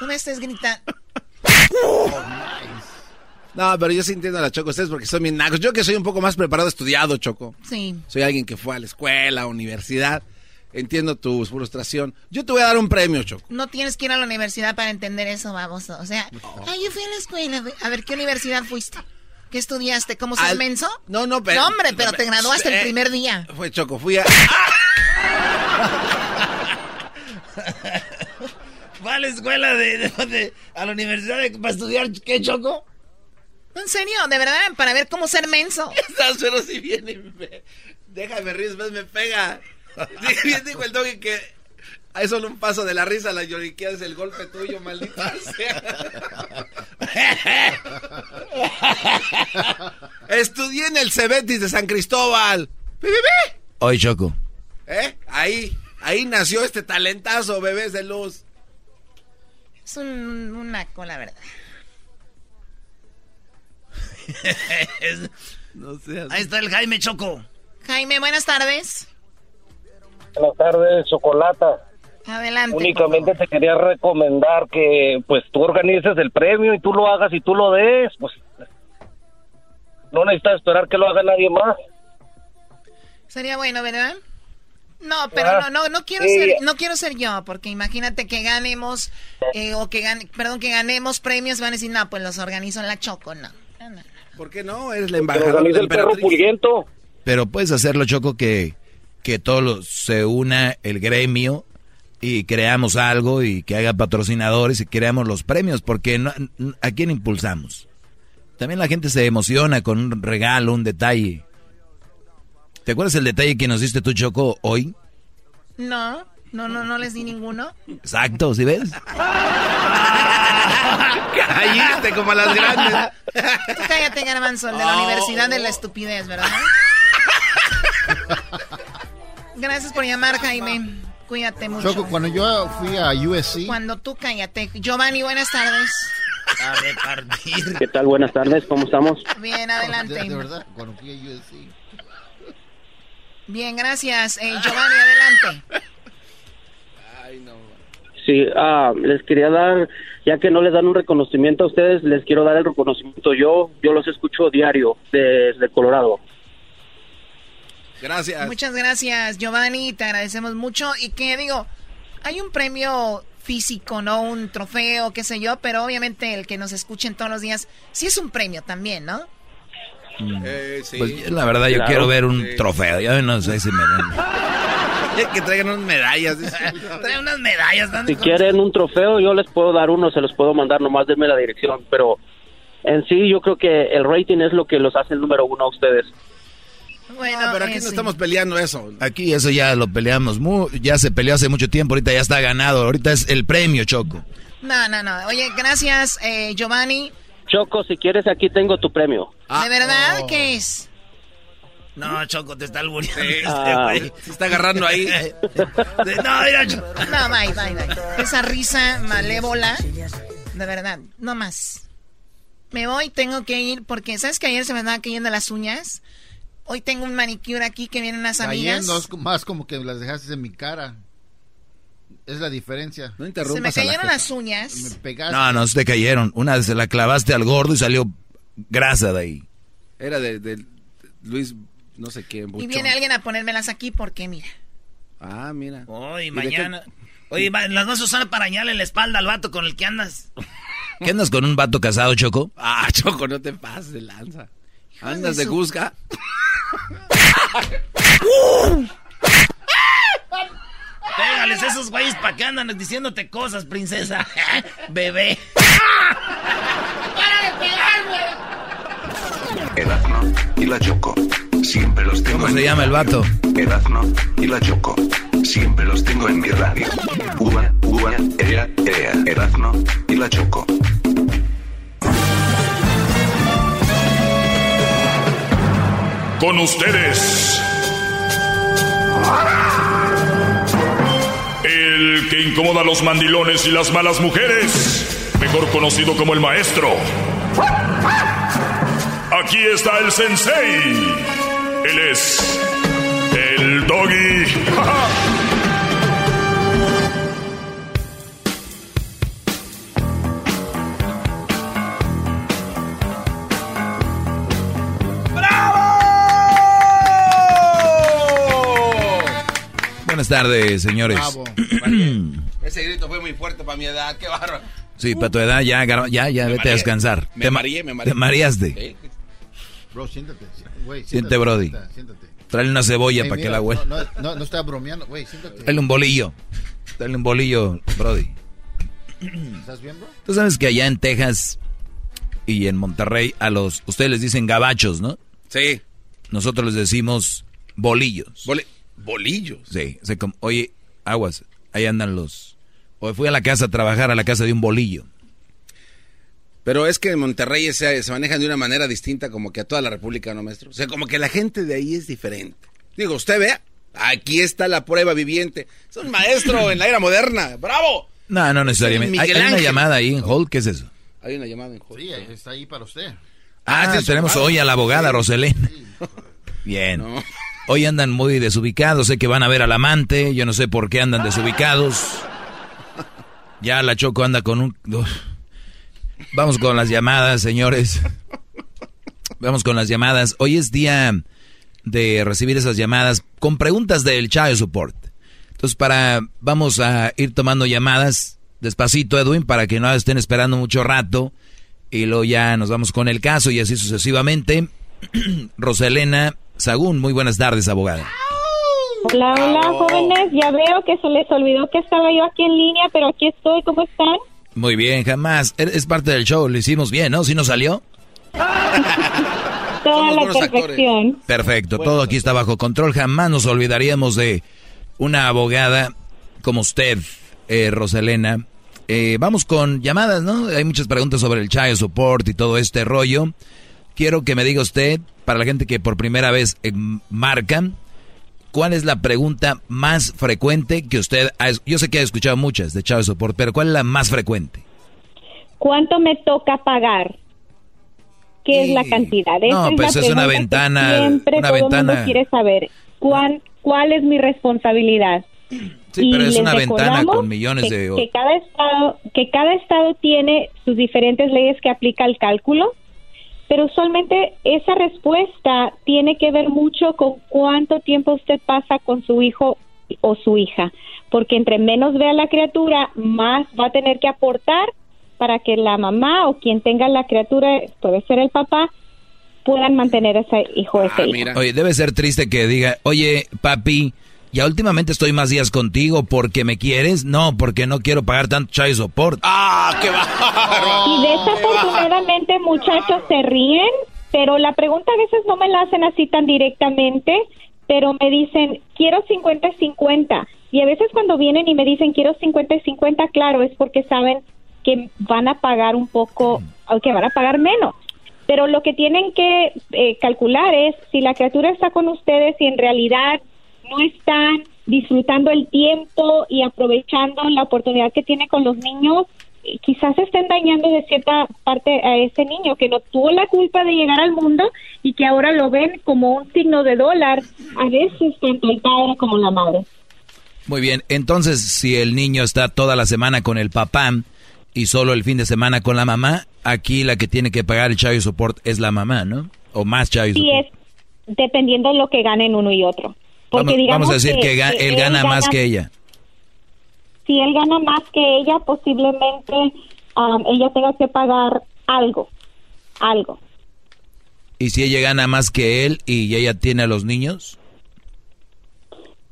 No me estés gritando. No, pero yo sí entiendo a la Choco, ustedes porque son bien nacos. Yo que soy un poco más preparado, estudiado, Choco. Sí. Soy alguien que fue a la escuela, universidad. Entiendo tu frustración. Yo te voy a dar un premio, Choco. No tienes que ir a la universidad para entender eso, baboso. O sea, ay, yo fui a la escuela. A ver, ¿qué universidad fuiste? ¿Qué estudiaste? ¿Cómo ser Al- menso? No, no, pero... No, hombre, pero te graduaste el Eh, primer día. Fue Choco, fui a... Va a la escuela de, de- de- a la universidad de- para estudiar qué choco. ¿En serio? ¿De verdad? Para ver cómo ser menso. Estás, pero si viene y me... Déjame después me pega. Bien dijo el doggy que... Hay solo un paso de la risa, la lloriquea es el golpe tuyo, maldita sea. Estudié en el Cebetis de San Cristóbal. Hoy, Choco. ¿Eh? Ahí, ahí nació este talentazo, bebés de luz. Es un, un naco, la verdad. No seas... Ahí está el Jaime Choco. Jaime, buenas tardes. Buenas tardes, Chocolata. Adelante. Únicamente te quería recomendar que pues tú organices el premio y tú lo hagas y tú lo des, pues no necesitas esperar que lo haga nadie más. Sería bueno, ¿verdad? No, pero Ah, no, no, no quiero sí. ser, no quiero ser yo, porque imagínate que ganemos, eh, o que gane, perdón, que ganemos premios, van a decir, no, pues los organizo en la Choco, no. No, no. ¿Por qué no? Eres la Pero embajadora el perro pulguiento. Pero puedes hacerlo, Choco, que, que todos se una el gremio y creamos algo y que haga patrocinadores y creamos los premios, porque no- ¿a quién impulsamos? También la gente se emociona con un regalo, un detalle. ¿Te acuerdas el detalle que nos diste tú, Choco, hoy? No, no, no, no les di ninguno. Exacto, ¿sí ves? Caíste como a las grandes. Tú cállate, Garbanzo, el de la Oh. Universidad de la Estupidez, ¿verdad? Gracias por llamar, Jaime. Cuídate mucho. Choco, cuando yo fui a USC, Cuando tú cállate. Giovanni, buenas tardes. A repartir. ¿Qué tal? Buenas tardes, ¿cómo estamos? Bien, de, adelante. de verdad, cuando fui a USC, Bien, gracias. Eh, Giovanni, adelante. Sí, ah, les quería dar, ya que no les dan un reconocimiento a ustedes, les quiero dar el reconocimiento yo. Yo los escucho diario desde Colorado. Gracias. Muchas gracias, Giovanni. Te agradecemos mucho. Y que digo, hay un premio físico, ¿no? Un trofeo, qué sé yo, pero obviamente el que nos escuchen todos los días, sí es un premio también, ¿no? Eh, sí. Pues la verdad yo Claro. quiero ver un Sí. trofeo. Ya no sé si me... que traigan unas medallas. dice. Trae unas medallas. ¿no? Si quieren un trofeo, yo les puedo dar uno, se los puedo mandar, nomás denme la dirección. Pero en sí, yo creo que el rating es lo que los hace el número uno a ustedes. Bueno, No, pero aquí eh, no sí. estamos peleando eso. Aquí eso ya lo peleamos, mu- ya se peleó hace mucho tiempo, ahorita ya está ganado, ahorita es el premio, Choco. No, no, no. Oye, gracias, eh, Giovanni. Choco, si quieres, aquí tengo tu premio. Ah, ¿De verdad oh. qué es? No, Choco, te está albureando Sí, este Ah. güey. Se está agarrando ahí. No, mira, Choco. No, bye, bye, bye. Esa risa malévola, de verdad, no más. Me voy, tengo que ir porque, ¿sabes que ayer se me andaban cayendo las uñas? Hoy tengo un manicure aquí que vienen unas amigas. cayendo, más como que las dejaste en mi cara. Es la diferencia. No Se me interrumpas a la cayeron las uñas. Me pegaste. No, no, se te cayeron. Una se la clavaste al gordo y salió grasa de ahí. Era de, de Luis, no sé quién. Y Buchón. viene alguien a ponérmelas aquí porque, mira. Ah, mira. Hoy, ¿Y mañana. Oye, va- las vas a usar para dañarle la espalda al vato con el que andas. ¿Qué andas con un vato casado, Choco? Ah, Choco, no te pases lanza. Andas de su- Cusca. Pégales esos güeyes para que andan diciéndote cosas, princesa. Bebé. ¡Para de pegarme! Erasno y la Choco. Siempre los tengo ¿Cómo en se mi llama el radio. vato? Erasno y la Choco. Siempre los tengo en mi radio. Ua, ua, ea, ea. Erasno y la Choco. Con ustedes. El que incomoda a los mandilones y las malas mujeres. Mejor conocido como el maestro. Aquí está el sensei. Él es el doggy. Buenas tardes, señores. Ese grito fue muy fuerte para mi edad, qué bárbaro. Sí, para tu edad ya, ya, ya, vete a descansar. Me Te mareé, me mareé. Te mareaste. Sí. Bro, siéntate. Güey, Siente, Brody. siéntate, siéntate. Tráele una cebolla Ey, para que la huela. No, no, no, no está bromeando. Güey, siéntate. Dale un bolillo. Dale un bolillo, Brody. ¿Estás bien, bro? Tú sabes que allá en Texas y en Monterrey a los ustedes les dicen gabachos, ¿no? Sí. Nosotros les decimos bolillos. Boli- bolillos. Sí, o sea, como, oye, aguas, ahí andan los. Hoy fui a la casa a trabajar a la casa de un bolillo. Pero es que en Monterrey se, se manejan de una manera distinta como que a toda la República, ¿no, maestro? O sea, como que la gente de ahí es diferente. Digo, usted vea, aquí está la prueba viviente. Es un maestro en la era moderna. ¡Bravo! No, no necesariamente. Hay, una llamada ahí en Hold, ¿qué es eso? Hay una llamada en Sí, está ahí para usted. Ah, sí, tenemos hoy a la abogada Roselena. Bien. Hoy andan muy desubicados, sé que van a ver al amante, yo no sé por qué andan desubicados. Ya la Choco anda con un... Uf. Vamos con las llamadas, señores. Vamos con las llamadas. Hoy es día de recibir esas llamadas con preguntas del Child Support. Entonces, para vamos a ir tomando llamadas despacito, Edwin, para que no estén esperando mucho rato. Y luego ya nos vamos con el caso y así sucesivamente. Roselena Sagún, muy buenas tardes, abogada. Hola, hola, jóvenes. Ya veo que se les olvidó que estaba yo aquí en línea, pero aquí estoy. ¿Cómo están? Muy bien, jamás. Er- Es parte del show, lo hicimos bien, ¿no? ¿Sí nos salió? Toda la actores. perfección. Perfecto, todo aquí está bajo control. Jamás nos olvidaríamos de una abogada como usted, eh, Roselena. Eh, vamos con llamadas, ¿no? Hay muchas preguntas sobre el child support y todo este rollo. Quiero que me diga usted, para la gente que por primera vez eh, marca, ¿cuál es la pregunta más frecuente que usted ha... es- Yo sé que ha escuchado muchas de child support, pero ¿cuál es la más frecuente? ¿Cuánto me toca pagar? ¿Qué es la cantidad? Esa No, pues la es una ventana- Siempre una todo ventana- mundo quiere saber. ¿Cuán- ¿Cuál es mi responsabilidad? Sí, pero es una ventana con millones que, de... que cada estado que cada estado tiene sus diferentes leyes que aplica el cálculo pero usualmente esa respuesta tiene que ver mucho con cuánto tiempo usted pasa con su hijo o su hija porque entre menos vea la criatura más va a tener que aportar para que la mamá o quien tenga la criatura puede ser el papá puedan mantener ese hijo o ese hijo Oye, debe ser triste que diga, oye, papi, ya últimamente estoy más días contigo porque me quieres. No, porque no quiero pagar tanto child support. ¡Ah, qué Y desafortunadamente muchachos se ríen, pero la pregunta a veces no me la hacen así tan directamente, pero me dicen, quiero 50 y 50. Y a veces cuando vienen y me dicen, quiero 50 y 50, claro, es porque saben que van a pagar un poco, o que van a pagar menos. Pero lo que tienen que eh, calcular es si la criatura está con ustedes y en realidad no están disfrutando el tiempo y aprovechando la oportunidad que tiene con los niños, eh, quizás estén dañando de cierta parte a ese niño que no tuvo la culpa de llegar al mundo y que ahora lo ven como un signo de dólar, a veces tanto el padre como la madre. Muy bien, entonces si el niño está toda la semana con el papá y solo el fin de semana con la mamá, aquí la que tiene que pagar el child support es la mamá, ¿no? O más child support. es dependiendo de lo que ganen uno y otro. Porque Vamos, vamos a decir que, ga- él gana más que ella. si él gana más que ella, posiblemente um, ella tenga que pagar algo, algo. Y si ella gana más que él y ella tiene a los niños,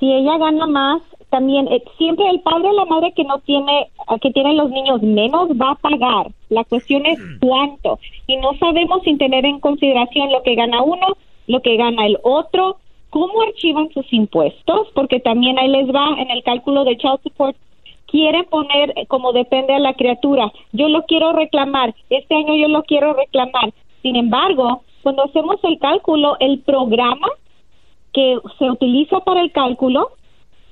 Si ella gana más también eh, siempre el padre o la madre que no tiene que tienen los niños menos va a pagar. La cuestión es cuánto y no sabemos sin tener en consideración lo que gana uno, lo que gana el otro, cómo archivan sus impuestos, porque también ahí les va en el cálculo de child support quiere poner eh, como depende a la criatura. Yo lo quiero reclamar, este año yo lo quiero reclamar. Sin embargo, cuando hacemos el cálculo, el programa que se utiliza para el cálculo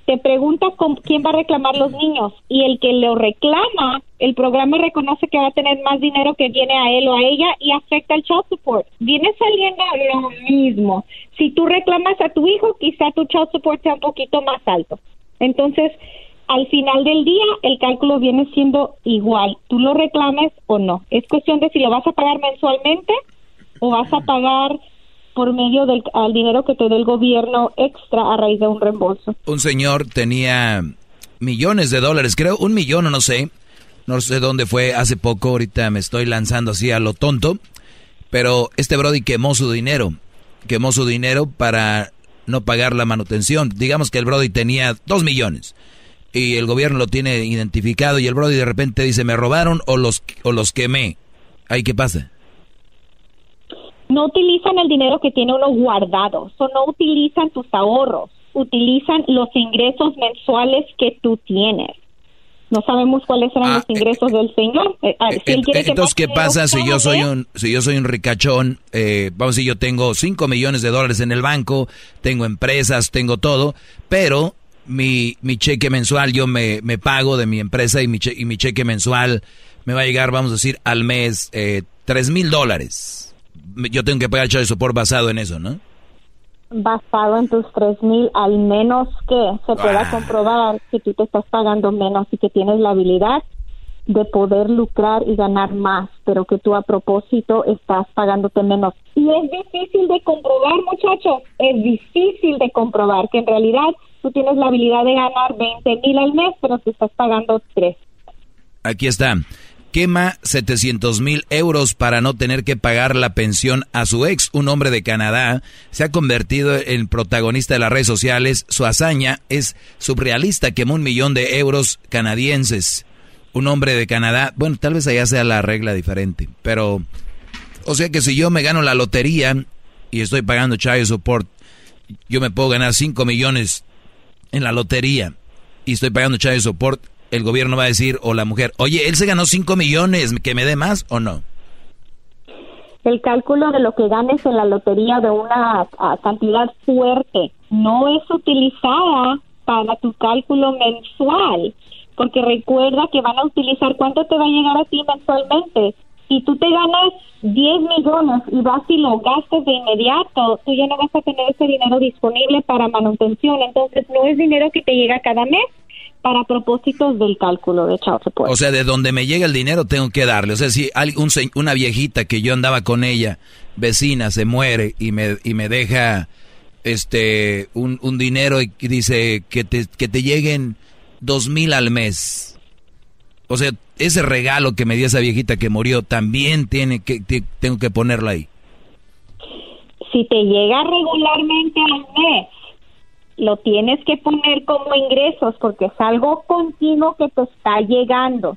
te pregunta con quién va a reclamar los niños y el que lo reclama, el programa reconoce que va a tener más dinero que viene a él o a ella y afecta el child support. Viene saliendo lo mismo. Si tú reclamas a tu hijo, quizá tu child support sea un poquito más alto. Entonces, al final del día el cálculo viene siendo igual, tú lo reclames o no. Es cuestión de si lo vas a pagar mensualmente o vas a pagar por medio del dinero que te dé el gobierno extra a raíz de un reembolso. Un señor tenía millones de dólares, creo un millón no sé, no sé dónde fue hace poco, ahorita me estoy lanzando así a lo tonto, pero este Brody quemó su dinero, quemó su dinero para no pagar la manutención. Digamos que el Brody tenía dos millones y el gobierno lo tiene identificado y el Brody de repente dice me robaron o los o los quemé. ¿Ahí qué pasa? No utilizan el dinero que tiene uno guardado, o no utilizan tus ahorros, utilizan los ingresos mensuales que tú tienes. No sabemos cuáles serán Ah, los ingresos del señor. Eh, ah, si él quiere que Entonces, ¿qué pasa si yo soy un si yo soy un ricachón? Eh, vamos a decir, yo tengo 5 millones de dólares en el banco, tengo empresas, tengo todo, pero mi, mi cheque mensual yo me, me pago de mi empresa y mi, che- y mi cheque mensual me va a llegar, vamos a decir, al mes eh, 3 mil dólares. Yo tengo que pagar el support basado en eso, ¿no? basado en tus tres mil, al menos que se pueda Ah. comprobar que tú te estás pagando menos y que tienes la habilidad de poder lucrar y ganar más, pero que tú a propósito estás pagándote menos. Y es difícil de comprobar, muchachos, es difícil de comprobar que en realidad tú tienes la habilidad de ganar 20 mil al mes, pero te estás pagando tres. Aquí está. Quema 700 mil euros para no tener que pagar la pensión a su ex. Un hombre de Canadá se ha convertido en protagonista de las redes sociales. Su hazaña es surrealista. Quemó un millón de euros canadienses. Un hombre de Canadá, bueno, tal vez allá sea la regla diferente, pero, o sea que si yo me gano la lotería y estoy pagando child support, yo me puedo ganar 5 millones en la lotería y estoy pagando child support, el gobierno va a decir, o la mujer, oye, él se ganó 5 millones, ¿que me dé más o no? el cálculo de lo que ganes en la lotería de una cantidad fuerte no es utilizada para tu cálculo mensual, porque recuerda que van a utilizar cuánto te va a llegar a ti mensualmente. Si tú te ganas 10 millones y vas y lo gastas de inmediato, tú ya no vas a tener ese dinero disponible para manutención, entonces no es dinero que te llega cada mes para propósitos del cálculo de child support. O sea, de donde me llega el dinero tengo que darle. O sea, si hay un una viejita que yo andaba con ella, vecina, se muere y me, y me deja este un, un dinero y dice que te, que te lleguen dos mil al mes. O sea, ese regalo que me dio esa viejita que murió también tiene que te- tengo que ponerlo ahí. si te llega regularmente al mes, lo tienes que poner como ingresos porque es algo continuo que te está llegando.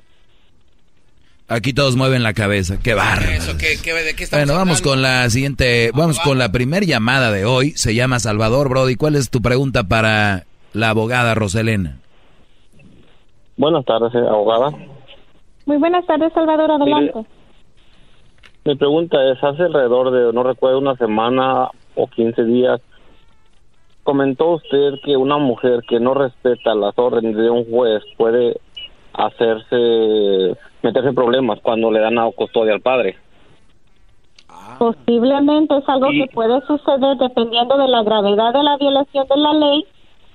Aquí todos mueven la cabeza. Qué bárbaro. Eso, ¿qué, qué, ¿De qué estamos Bueno, vamos hablando? con la siguiente, vamos con la primer llamada de hoy. Se llama Salvador Brody. ¿Cuál es tu pregunta para la abogada Roselena? Buenas tardes, eh, abogada. Muy buenas tardes, Salvador, adelante. Mi pregunta es, hace alrededor de, no recuerdo, una semana o 15 días, comentó usted que una mujer que no respeta las órdenes de un juez puede hacerse, meterse en problemas cuando le dan a custodia al padre. Posiblemente es algo que puede suceder dependiendo de la gravedad de la violación de la ley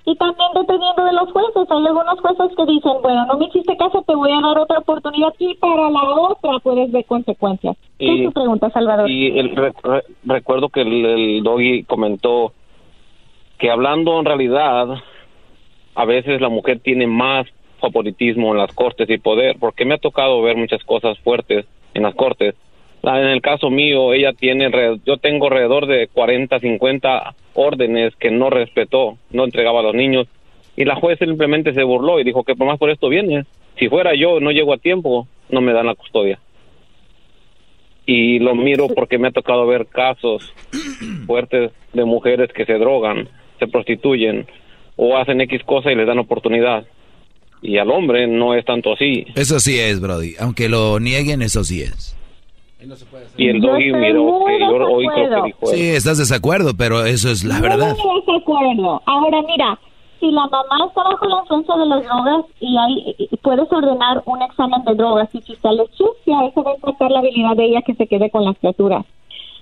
y también dependiendo de los jueces. Hay algunos jueces que dicen, bueno, no me hiciste caso, te voy a dar otra oportunidad y para la otra puedes ver consecuencias. ¿Qué Y- es tu pregunta, Salvador? Y el, re- re- recuerdo que el, el doggy comentó que hablando en realidad, a veces la mujer tiene más favoritismo en las cortes y poder, porque me ha tocado ver muchas cosas fuertes en las cortes. En el caso mío, ella tiene, yo tengo alrededor de 40, 50 órdenes que no respetó, no entregaba a los niños Y la juez simplemente se burló y dijo que por más por esto viene. Si fuera yo, no llego a tiempo, no me dan la custodia. Y lo miro porque me ha tocado ver casos fuertes de mujeres que se drogan, se prostituyen o hacen X cosa y les dan oportunidad. Y al hombre no es tanto así. Eso sí es, Brody. Aunque lo nieguen, eso sí es. Y el doggy miró que yo oí lo que dijo. Sí, estás desacuerdo, pero eso es la verdad. Muy de acuerdo. Ahora mira, si la mamá está bajo la influencia de las drogas y hay, y puedes ordenar un examen de drogas y si sale sucia, eso va a impactar la habilidad de ella que se quede con las criaturas.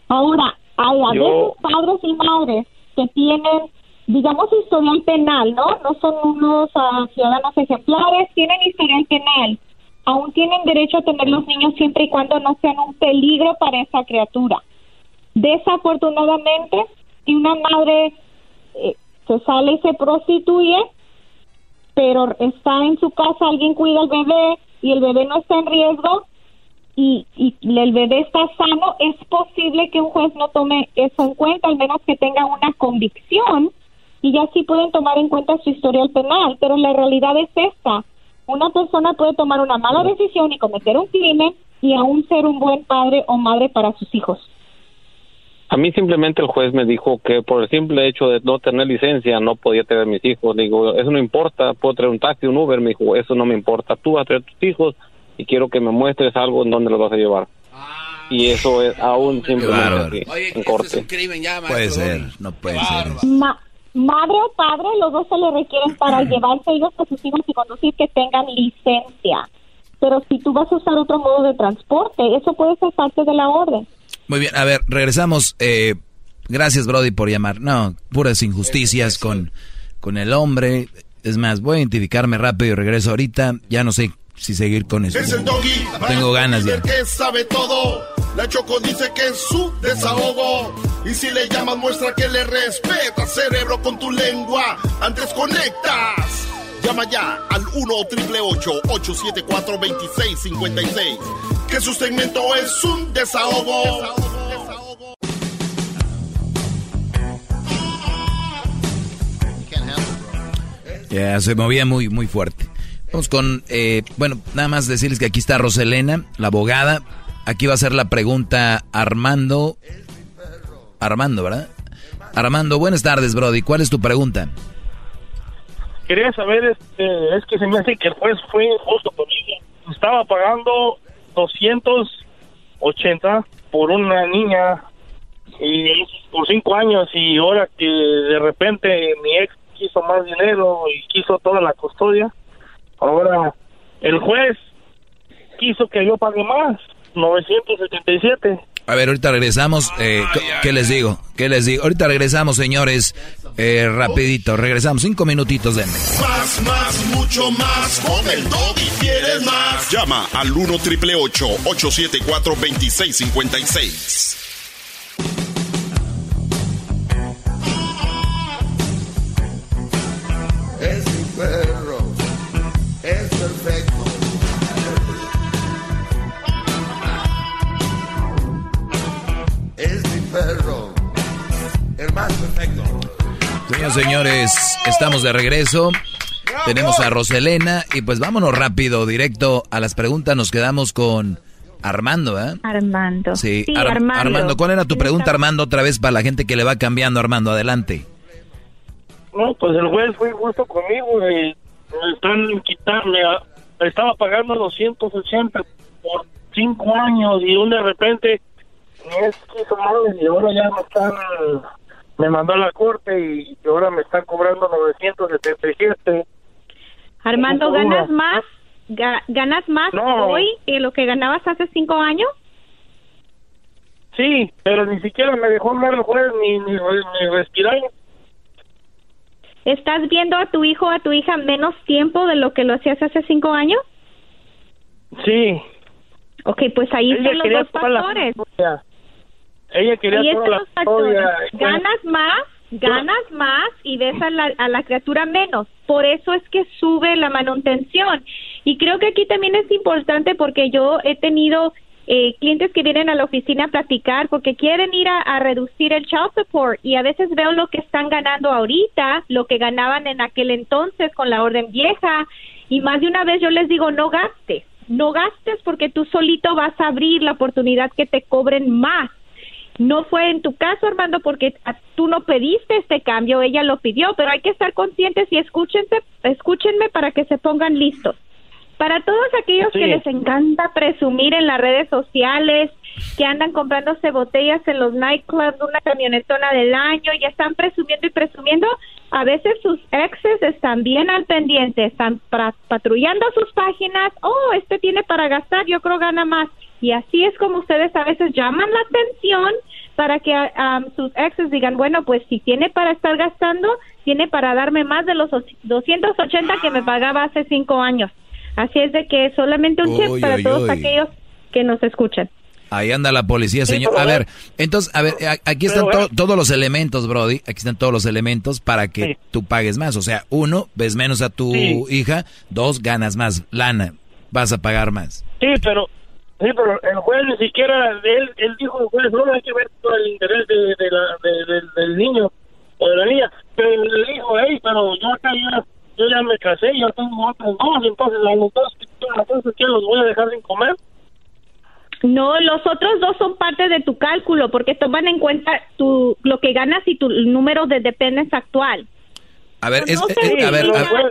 Ahora, hay a Yo- veces padres y madres que tienen, digamos, historial penal, ¿no? No son unos ah, ciudadanos ejemplares, tienen historial penal. Aún tienen derecho a tener los niños siempre y cuando no sean un peligro para esa criatura. Desafortunadamente, si una madre eh, se sale y se prostituye, pero está en su casa, alguien cuida al bebé y el bebé no está en riesgo y, y el bebé está sano, es posible que un juez no tome eso en cuenta, al menos que tenga una convicción y ya sí pueden tomar en cuenta su historial penal, pero la realidad es esta. Una persona puede tomar una mala decisión y cometer un crimen y aún ser un buen padre o madre para sus hijos. A mí simplemente el juez me dijo que por el simple hecho de no tener licencia no podía tener mis hijos. Digo, eso no importa, puedo traer un taxi, un Uber. Me dijo, eso no me importa. Tú vas a traer tus hijos y quiero que me muestres algo en donde los vas a llevar. Y eso es aún simplemente así, en corte. Puede ser, no puede ser. Ma- madre o padre, los dos se le requieren para llevarse ellos a sus hijos y conducir que tengan licencia. Pero si tú vas a usar otro modo de transporte, eso puede ser parte de la orden. Muy bien, a ver, regresamos. Eh, gracias, Brody, por llamar. No, puras injusticias con, con el hombre. Es más, voy a identificarme rápido y regreso ahorita. Ya no sé si seguir con eso. Es el doggy. Tengo ganas ya. Que sabe todo. La Choco dice que es su desahogo. Y si le llamas, muestra que le respeta, cerebro, con tu lengua. Antes conectas. Llama ya al 1-888-874-2656. Que su segmento es un desahogo. Ya se movía muy, muy fuerte. Con, eh, bueno, nada más decirles que aquí está Roselena, la abogada. Aquí va a ser la pregunta Armando. Armando, ¿verdad? Armando, buenas tardes, Brody. ¿Cuál es tu pregunta? Quería saber, este, es que se me hace que el juez fue injusto conmigo. Estaba pagando 280 por una niña y por cinco años y ahora que de repente mi ex quiso más dinero y quiso toda la custodia, ahora el juez quiso que yo pague más, 977. A ver, ahorita regresamos. Eh, ¿qué- ¿Qué les digo? ¿Qué les digo? Ahorita regresamos, señores. Eh, rapidito, regresamos. Cinco minutitos, denme. Más, más, mucho más. Con el doggy quieres más. Llama al 1 triple 874 2656. Es mi perro. El más perfecto. Señoras señores, estamos de regreso. Tenemos a Roselena y pues vámonos rápido, directo a las preguntas. Nos quedamos con Armando, ¿eh? Armando. Sí, Sí, Ar- Armando. ¿cuál era tu pregunta, Armando, otra vez para la gente que le va cambiando, Armando? Adelante. No, pues el juez fue injusto conmigo y me están quitando, me- estaba pagando 280 por cinco años y un de repente ex quiso más y ahora ya me están, me mandó a la corte y ahora me están cobrando 977. Armando. ¿ganas más? Ga- ¿Ganas más No. hoy que lo que ganabas hace cinco años? Sí, pero ni siquiera me dejó hablar el juez ni, ni, ni respirar. ¿Estás viendo a tu hijo o a tu hija menos tiempo de lo que lo hacías hace cinco años? Sí. Ok, pues ahí Ella están los dos la factores. Ella quería toda la factores. custodia. Ganas más, ganas más y ves a la, a la criatura menos. Por eso es que sube la manutención. Y creo que aquí también es importante porque yo he tenido eh, clientes que vienen a la oficina a platicar porque quieren ir a, a, reducir el child support y a veces veo lo que están ganando ahorita, lo que ganaban en aquel entonces con la orden vieja y más de una vez yo les digo no gastes, no gastes porque tú solito vas a abrir la oportunidad que te cobren más. No fue en tu caso, Armando, porque tú no pediste este cambio, ella lo pidió, pero hay que estar conscientes y escúchense, escúchenme para que se pongan listos para todos aquellos que les encanta presumir en las redes sociales, que andan comprándose botellas en los nightclubs, una camionetona del año, y están presumiendo y presumiendo, a veces sus exes están bien al pendiente, están patrullando sus páginas, oh, este tiene para gastar, yo creo gana más. Y así es como ustedes a veces llaman la atención para que um, sus exes digan, bueno, pues si tiene para estar gastando, tiene para darme más de los 280 que me pagaba hace cinco años. Así es de que solamente un check para todos aquellos que nos escuchan. Ahí anda la policía, señor. a ver, entonces, a ver, aquí están todos los elementos, Brody. Aquí están todos los elementos para que tú pagues más. O sea, uno, ves menos a tu hija. Dos, ganas más lana. Vas a pagar más. Sí, pero Sí, pero el juez ni siquiera, él, él dijo, el juez, no hay que ver todo el interés de, de la, del niño o de la niña. Pero él dijo, hey, pero yo acá yo yo ya me casé, ya tengo otros dos, entonces a los dos, entonces ¿qué los voy a dejar sin comer? No, los otros dos son parte de tu cálculo porque toman en cuenta tu, lo que ganas y tu número de dependes actual. A ver, es, a, ver,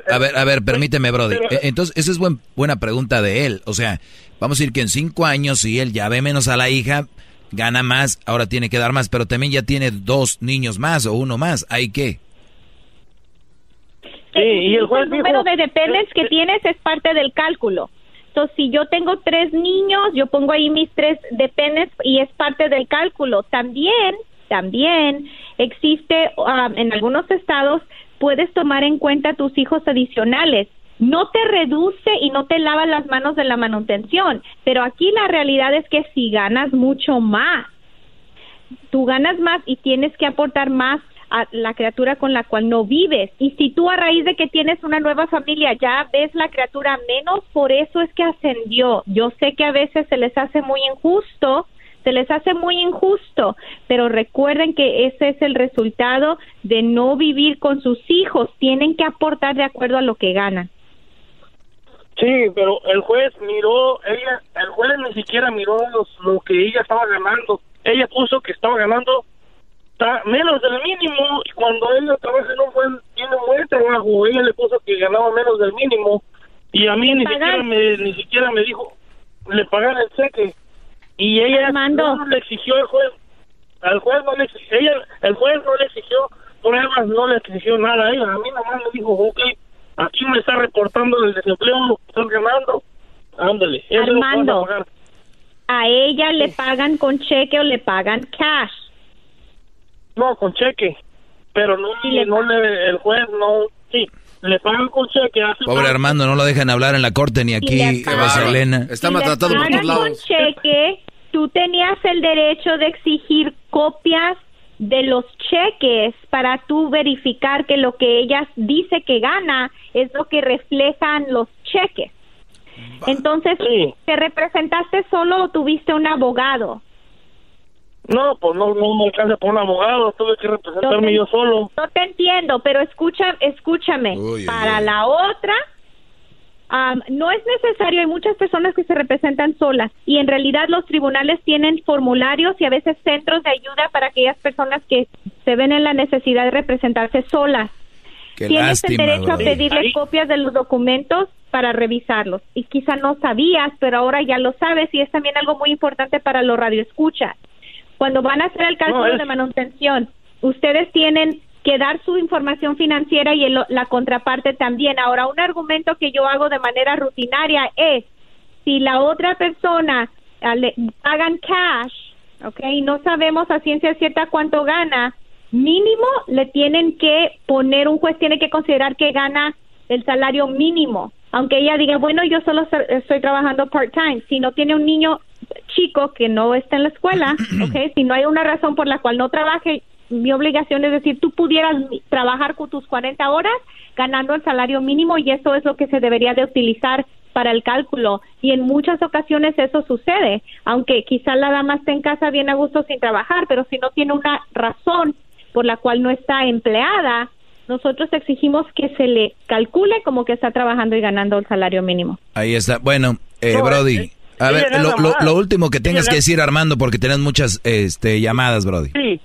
a, ver, a ver, permíteme, Brody. E, entonces, esa es buen, buena pregunta de él. O sea, vamos a decir que en cinco años, si él ya ve menos a la hija, gana más, ahora tiene que dar más, pero también ya tiene dos niños más o uno más. ¿Hay qué? y el, número de dependes que tienes es parte del cálculo. Entonces, si yo tengo tres niños, yo pongo ahí mis tres dependes y es parte del cálculo. También, también existe um, en algunos estados puedes tomar en cuenta tus hijos adicionales. No te reduce y no te lava las manos de la manutención, pero aquí la realidad es que si ganas mucho más, tú ganas más y tienes que aportar más a la criatura con la cual no vives. Y si tú a raíz de que tienes una nueva familia ya ves la criatura menos, por eso es que ascendió. Yo sé que a veces se les hace muy injusto, se les hace muy injusto, pero recuerden que ese es el resultado de no vivir con sus hijos. Tienen que aportar de acuerdo a lo que ganan. Sí, pero el juez miró, ella, el juez ni siquiera miró lo que ella estaba ganando. Ella puso que estaba ganando menos del mínimo y cuando ella trabaja en un buen, tiene un buen trabajo, ella le puso que ganaba menos del mínimo y a mí ni siquiera, me, ni siquiera me dijo le pagar el cheque y ella no le exigió al juez al juez no le exigió ella, el juez no le exigió pruebas no le exigió nada a ella. A mí nomás me dijo ok aquí me está reportando el desempleo están ganando ándale Armando. a ella le pagan con cheque o le pagan cash. No, con cheque. Pero no, no le, el juez no, sí, le pagan con cheque. Pobre Armando, no lo dejan hablar en la corte ni aquí, Eva Elena. Está maltratado por todos lados. con cheque, tú tenías el derecho de exigir copias de los cheques para tú verificar que lo que ella dice que gana es lo que reflejan los cheques. Entonces, ¿te representaste solo o tuviste un abogado? No, pues no, no me alcanza por un abogado, tuve que representarme yo solo. No te entiendo, pero escucha, escúchame. Para la otra, no es necesario, hay muchas personas que se representan solas y en realidad los tribunales tienen formularios y a veces centros de ayuda para aquellas personas que se ven en la necesidad de representarse solas. Tienes el derecho a pedirle copias de los documentos para revisarlos. Y quizá no sabías, pero ahora ya lo sabes y es también algo muy importante para los radioescuchas cuando van a hacer el cálculo de manutención, ustedes tienen que dar su información financiera y la contraparte también. Ahora, un argumento que yo hago de manera rutinaria es, si la otra persona ah, le pagan cash, ¿ok? Y no sabemos a ciencia cierta cuánto gana, mínimo le tienen que poner, un juez tiene que considerar que gana el salario mínimo. Aunque ella diga, bueno, yo solo estoy trabajando part-time. Si no tiene un niño chico que no está en la escuela, ¿ok? Si no hay una razón por la cual no trabaje, mi obligación es decir, tú pudieras trabajar con tus 40 horas ganando el salario mínimo y eso es lo que se debería de utilizar para el cálculo y en muchas ocasiones eso sucede, aunque quizá la dama esté en casa bien a gusto sin trabajar, pero si no tiene una razón por la cual no está empleada, nosotros exigimos que se le calcule como que está trabajando y ganando el salario mínimo. Ahí está. Bueno, eh, Brody, a ver, lo, último que tengas que decir, Armando, porque tenés muchas este, llamadas, Brody. Sí.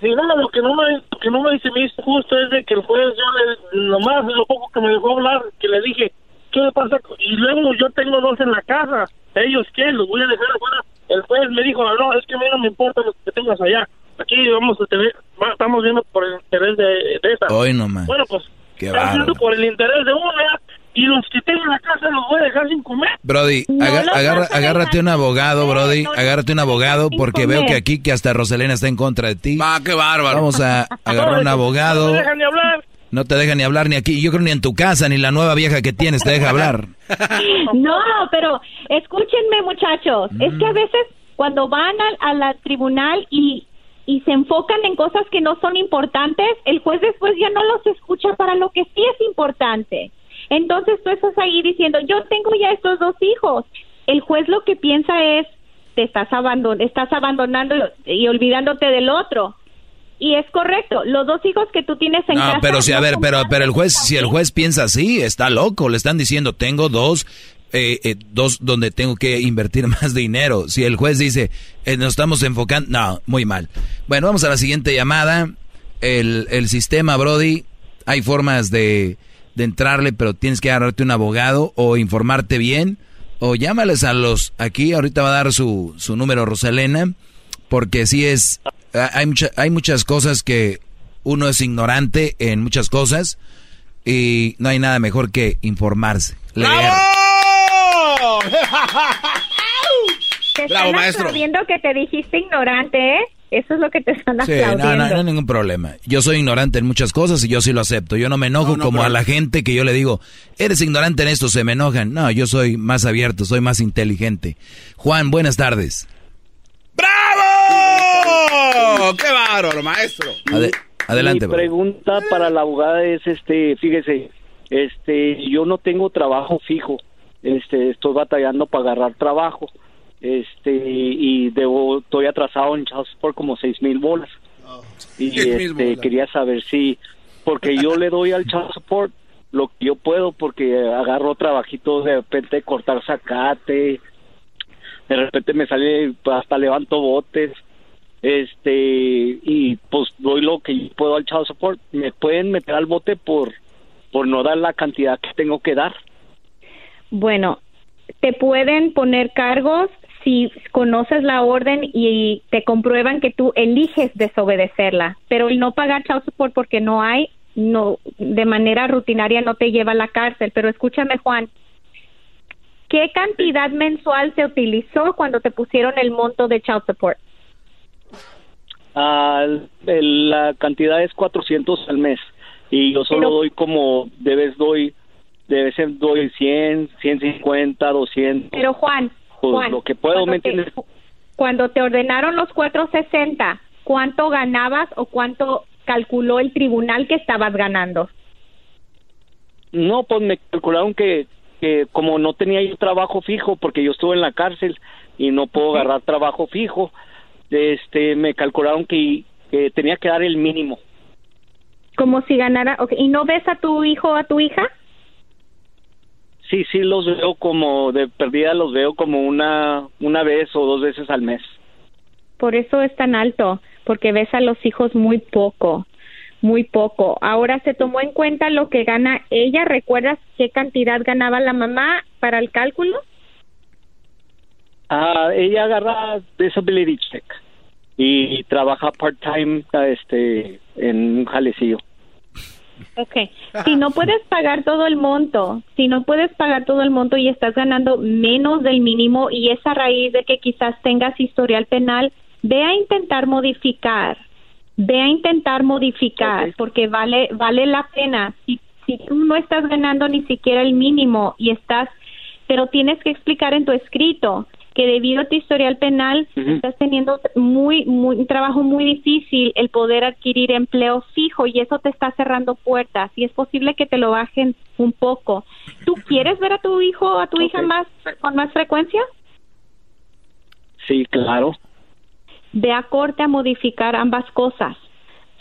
Sí, no, lo que no me, que no me dice mi justo es de que el juez, yo le, nomás lo poco que me dejó hablar, que le dije, ¿qué le pasa? Y luego yo tengo dos en la casa, ellos qué, los voy a dejar afuera. El juez me dijo, no, es que a mí no me importa lo que tengas allá. Aquí vamos a tener, estamos viendo por el interés de, de esta. Hoy nomás. Bueno, pues, viendo por el interés de una y los que tengo en la casa los voy a dejar sin comer. Brody, agarra, agárrate un abogado, Brody, agárrate un abogado porque veo que aquí que hasta Roselena está en contra de ti. Va, qué bárbaro. Vamos a agarrar un abogado. No te dejan ni hablar. No te dejan ni hablar ni aquí. Yo creo ni en tu casa ni la nueva vieja que tienes te deja hablar. No, pero escúchenme muchachos, es que a veces cuando van al, al tribunal y y se enfocan en cosas que no son importantes, el juez después ya no los escucha para lo que sí es importante. Entonces tú estás ahí diciendo, yo tengo ya estos dos hijos. El juez lo que piensa es, te estás, abandon estás abandonando y olvidándote del otro. Y es correcto, los dos hijos que tú tienes en no, pero si, a ver, pero, pero el juez, si el juez piensa así, está loco, le están diciendo, tengo dos eh, eh, dos donde tengo que invertir más dinero. Si el juez dice, eh, nos estamos enfocando, no, muy mal. Bueno, vamos a la siguiente llamada. El, el sistema, Brody, hay formas de, de entrarle, pero tienes que agarrarte un abogado o informarte bien. O llámales a los, aquí ahorita va a dar su, su número Rosalena, porque si es, hay, mucha, hay muchas cosas que uno es ignorante en muchas cosas y no hay nada mejor que informarse, leer. Te están maestro. que te dijiste ignorante, ¿eh? Eso es lo que te están sí, No, no, no, hay ningún problema. Yo soy ignorante en muchas cosas y yo sí lo acepto. Yo no me enojo como a la gente que yo le digo, eres ignorante en esto, se me enojan. No, yo soy más abierto, soy más inteligente. Juan, buenas tardes. ¡Bravo! ¡Qué bárbaro, maestro! adelante. Mi pregunta para la abogada es, este, fíjese, este, yo no tengo trabajo fijo este estoy batallando para agarrar trabajo este y debo estoy atrasado en child support como seis mil bolas. Y este quería saber si porque yo le doy al child support lo que yo puedo porque agarro trabajitos de repente cortar zacate de repente me sale hasta levanto botes este y pues doy lo que yo puedo al child support me pueden meter al bote por por no dar la cantidad que tengo que dar. Bueno, te pueden poner cargos si conoces la orden y te comprueban que tú eliges desobedecerla, pero el no pagar child support porque no hay, no, de manera rutinaria no te lleva a la cárcel. Pero escúchame, Juan, ¿qué cantidad mensual se utilizó cuando te pusieron el monto de child support? Ah, la cantidad es 400 al mes y yo solo doy como debes doy ser doy 100, 150, 200. Pero Juan, pues, Juan lo que puedo, ¿me entiendes? cuando te ordenaron los 460, ¿cuánto ganabas o cuánto calculó el tribunal que estabas ganando? No, pues me calcularon que, que como no tenía yo trabajo fijo, porque yo estuve en la cárcel y no puedo agarrar trabajo fijo, este, me calcularon que, que tenía que dar el mínimo. Como si ganara, ¿y no ves a tu hijo o a tu hija? Sí, sí los veo como de perdida, los veo como una, una vez o dos veces al mes. Por eso es tan alto, porque ves a los hijos muy poco, muy poco. Ahora se tomó en cuenta lo que gana ella. ¿Recuerdas qué cantidad ganaba la mamá para el cálculo? Ah, ella agarra disability check y trabaja part time este en un jalecillo. Ok, si no puedes pagar todo el monto, si no puedes pagar todo el monto y estás ganando menos del mínimo y es a raíz de que quizás tengas historial penal, ve a intentar modificar, ve a intentar modificar porque vale vale la pena. Si, si tú no estás ganando ni siquiera el mínimo y estás, pero tienes que explicar en tu escrito que debido a tu historial penal estás teniendo muy, muy, un trabajo muy difícil el poder adquirir empleo fijo y eso te está cerrando puertas y es posible que te lo bajen un poco. ¿Tú quieres ver a tu hijo o a tu hija más con más frecuencia? Sí, claro. Ve a corte a modificar ambas cosas.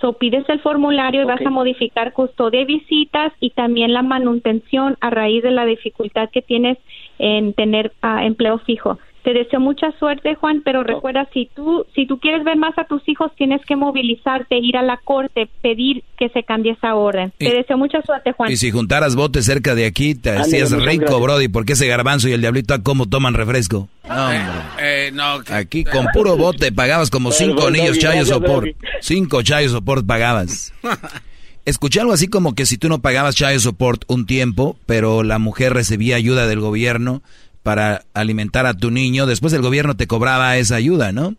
So, pides el formulario y vas a modificar custodia y visitas y también la manutención a raíz de la dificultad que tienes en tener ah, empleo fijo. Te deseo mucha suerte, Juan, pero recuerda, si tú, si tú quieres ver más a tus hijos, tienes que movilizarte, ir a la corte, pedir que se cambie esa orden. te deseo mucha suerte, Juan. Y si juntaras botes cerca de aquí, te hacías rico, Brody, porque ese garbanzo y el diablito, ¿cómo toman refresco? No, eh, no, Aquí con puro bote pagabas como cinco niños chayos soport. Cinco chayos soport pagabas. Escuché algo así como que si tú no pagabas child support un tiempo, pero la mujer recibía ayuda del gobierno para alimentar a tu niño, después el gobierno te cobraba esa ayuda, ¿no?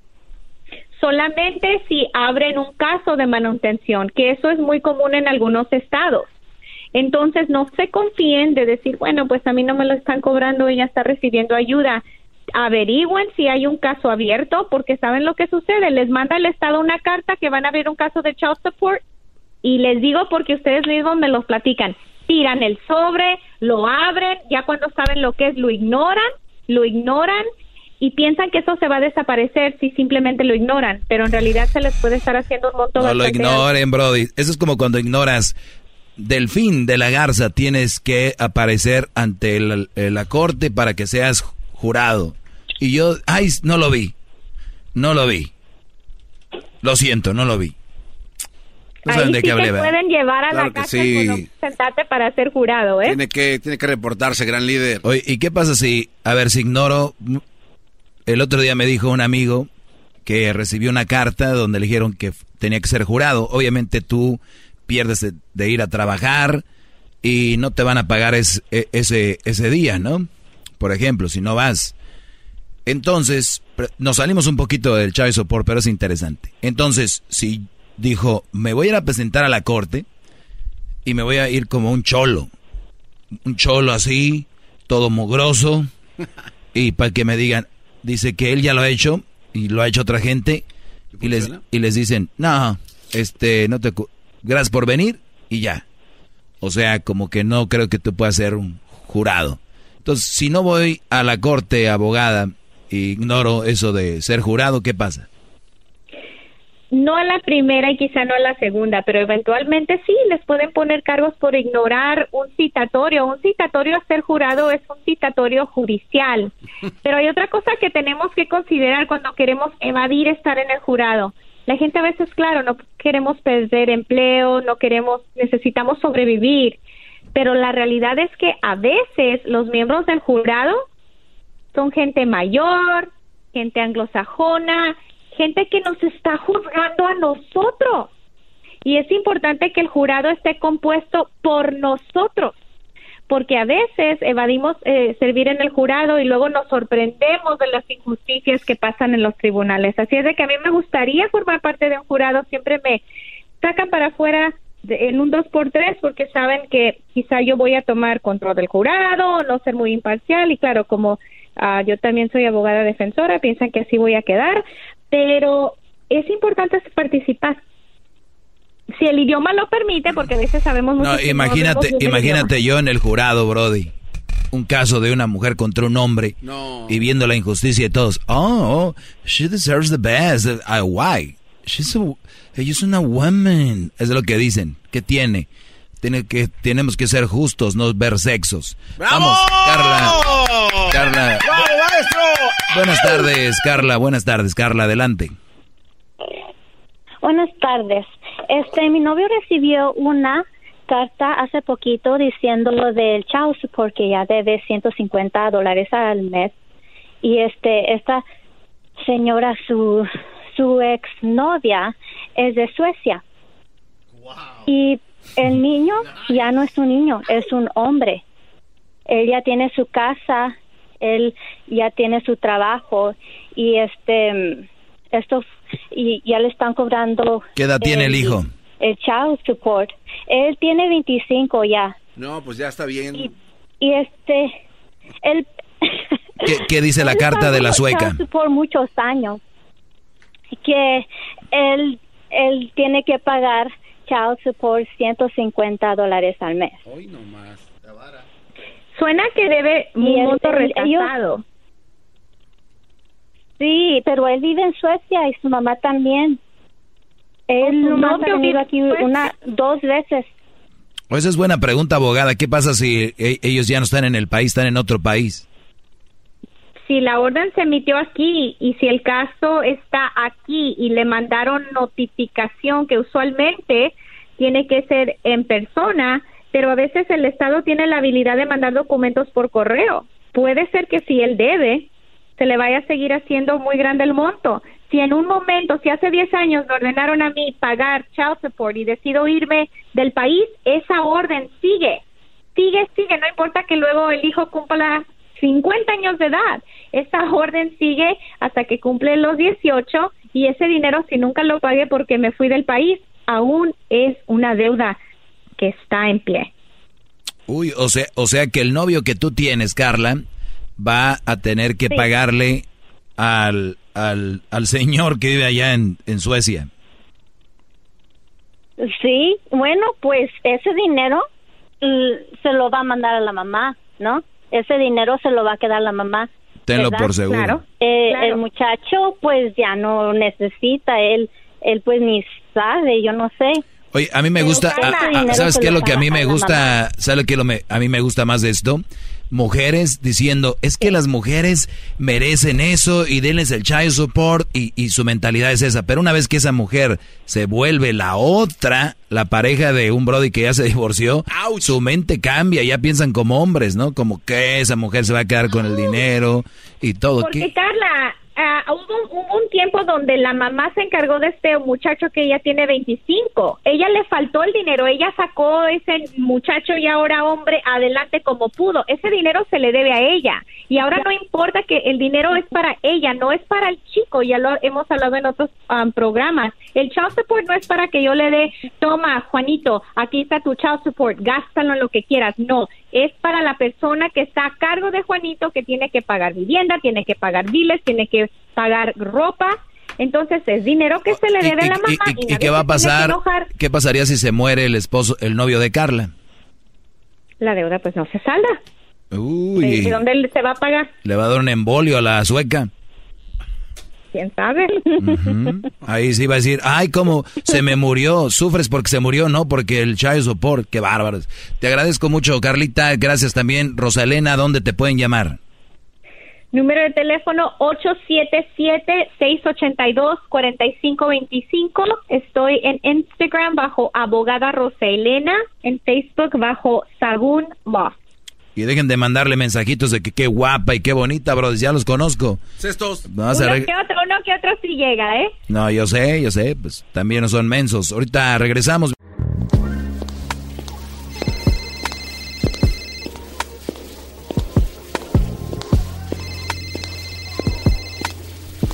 Solamente si abren un caso de manutención, que eso es muy común en algunos estados. Entonces no se confíen de decir, bueno, pues a mí no me lo están cobrando, ella está recibiendo ayuda. Averigüen si hay un caso abierto, porque saben lo que sucede. Les manda el Estado una carta que van a abrir un caso de child support y les digo porque ustedes mismos me lo platican. Tiran el sobre, lo abren, ya cuando saben lo que es, lo ignoran, lo ignoran y piensan que eso se va a desaparecer si simplemente lo ignoran, pero en realidad se les puede estar haciendo un montón No lo ignoren, Brody. Eso es como cuando ignoras del fin de la garza, tienes que aparecer ante la corte para que seas jurado. Y yo, ay, no lo vi. No lo vi. Lo siento, no lo vi. No Ahí de qué te pueden llevar a la casa sí. sentarte para ser jurado, ¿eh? Tiene que, tiene que reportarse, gran líder. Oye, ¿y qué pasa si, a ver, si ignoro? El otro día me dijo un amigo que recibió una carta donde le dijeron que tenía que ser jurado. Obviamente tú pierdes de, ir a trabajar y no te van a pagar e, ese, ese día, ¿no? Por ejemplo, si no vas. Entonces, nos salimos un poquito del child support, pero es interesante. Entonces, si dijo, me voy a ir a presentar a la corte y me voy a ir como un cholo. Un cholo así, todo mugroso. Y para que me digan, dice que él ya lo ha hecho y lo ha hecho otra gente. Y les, y les dicen, no, este, no te... Gracias por venir y ya. O sea, como que no creo que tú puedas ser un jurado. Entonces, si no voy a la corte abogada e ignoro eso de ser jurado, ¿qué pasa? No a la primera y quizá no a la segunda, pero eventualmente sí les pueden poner cargos por ignorar un citatorio. Un citatorio a ser jurado es un citatorio judicial. Pero hay otra cosa que tenemos que considerar cuando queremos evadir estar en el jurado. La gente a veces, claro, no queremos perder empleo, no queremos, necesitamos sobrevivir, pero la realidad es que a veces los miembros del jurado son gente mayor, gente anglosajona, gente que nos está juzgando a nosotros. Y es importante que el jurado esté compuesto por nosotros, porque a veces evadimos eh, servir en el jurado y luego nos sorprendemos de las injusticias que pasan en los tribunales. Así es de que a mí me gustaría formar parte de un jurado, siempre me sacan para afuera en un dos por tres porque saben que quizá yo voy a tomar control del jurado, no ser muy imparcial y claro, como ah, yo también soy abogada defensora, piensan que así voy a quedar, pero es importante participar. Si el idioma lo permite, porque a veces sabemos mucho. No, imagínate, imagínate yo en el jurado, Brody. Un caso de una mujer contra un hombre y viendo la injusticia de todos. Oh, she deserves the best. Uh, why? She's a, ella es una woman. Es lo que dicen. ¿Qué tiene? Tiene que, tenemos que ser justos, no ver sexos. Vamos, Carla. Carla. Buenas tardes, Carla. Buenas tardes, Carla. Adelante. Buenas tardes. Este, mi novio recibió una carta hace poquito diciendo lo del child support que ya debe 150 dólares al mes y este esta señora su su ex novia es de Suecia y el niño ya no es un niño, es un hombre. Él ya tiene su casa, él ya tiene su trabajo y este esto y ya le están cobrando. ¿Qué edad tiene el hijo? El child support. Él tiene 25 ya. No, pues ya está bien. Y, este él ¿Qué, dice la carta de la sueca? Por muchos años. Que él, él tiene que pagar child support 150 dólares al mes. Hoy no más. Suena que debe un monto retrasado. Sí, pero él vive en Suecia y su mamá también. Él no ha venido aquí una, dos veces. Pues esa es buena pregunta, abogada. ¿Qué pasa si e, ellos ya no están en el país, están en otro país? Si la orden se emitió aquí y si el caso está aquí y le mandaron notificación que usualmente tiene que ser en persona, pero a veces el Estado tiene la habilidad de mandar documentos por correo. Puede ser que si él debe, se le vaya a seguir haciendo muy grande el monto. Si en un momento, si hace 10 años me ordenaron a mí pagar child support y decido irme del país, esa orden sigue, sigue, sigue, no importa que luego el hijo cumpla 50 años de edad, esa orden sigue hasta que cumple los 18 y ese dinero si nunca lo pagué porque me fui del país, aún es una deuda que está en pie. Uy, o sea, o sea que el novio que tú tienes, Carla, va a tener que pagarle al, al, al señor que vive allá en, en Suecia. Sí, bueno, pues ese dinero se lo va a mandar a la mamá, ¿no? Ese dinero se lo va a quedar la mamá. Tenlo por seguro. Eh, el muchacho pues ya no necesita, él, él pues ni sabe, yo no sé. Oye, a mí me gusta, ¿sabes qué es lo que a mí me gusta? ¿Sabes qué lo me, a mí me gusta más de esto? Mujeres diciendo, es que las mujeres merecen eso y denles el child support y, y su mentalidad es esa. Pero una vez que esa mujer se vuelve la otra, la pareja de un brody que ya se divorció, su mente cambia, ya piensan como hombres, ¿no? Como que esa mujer se va a quedar con el dinero y todo. Porque Carla, Ah, hubo, un tiempo donde la mamá se encargó de este muchacho que ella tiene 25. Ella le faltó el dinero, ella sacó ese muchacho y ahora hombre adelante como pudo. Ese dinero se le debe a ella. Y ahora no importa que el dinero es para ella, no es para el chico, ya lo hemos hablado en otros um, programas. El child support no es para que yo le dé, toma, Juanito, aquí está tu child support, gástalo en lo que quieras. No, es para la persona que está a cargo de Juanito, que tiene que pagar vivienda, tiene que pagar biles, tiene que pagar ropa. Entonces es dinero que se le debe a la mamá. ¿Y, qué va a pasar? ¿Qué pasaría si se muere el esposo, el novio de Carla? La deuda pues no se salda. Uy. ¿De dónde se va a pagar? Le va a dar un embolio a la sueca quién sabe. Ahí sí va a decir, ay, cómo se me murió, sufres porque se murió, no porque el child support, qué bárbaros. Te agradezco mucho, Carlita, gracias también. Rosalena, ¿dónde te pueden llamar? Número de teléfono 877-682-4525. Estoy en Instagram bajo abogada Rosalena, en Facebook bajo Sagún Law. Y dejen de mandarle mensajitos de que qué guapa y qué bonita, bro. Ya los conozco. Cestos. uno, que otro, uno que otro sí llega, ¿eh? No, yo sé, yo sé. Pues también no son mensos. Ahorita regresamos.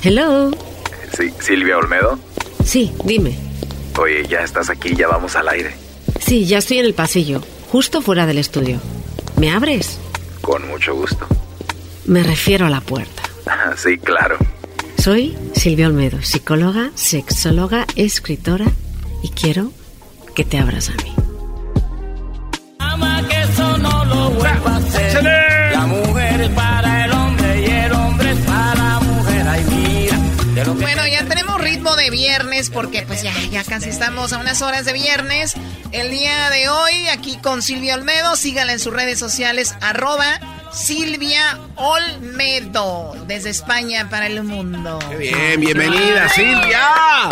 Hello. Sí, Silvia Olmedo. Sí, dime. Oye, ya estás aquí, ya vamos al aire. Sí, ya estoy en el pasillo, justo fuera del estudio. ¿Me abres? Con mucho gusto. Me refiero a la puerta. sí, claro. Soy Silvia Olmedo, psicóloga, sexóloga, escritora y quiero que te abras a mí. Ama que eso no lo vuelva de viernes porque pues ya, ya casi estamos a unas horas de viernes. El día de hoy aquí con Silvia Olmedo, síganla en sus redes sociales, arroba Silvia Olmedo, desde España para el mundo. Qué bien, bienvenida Silvia.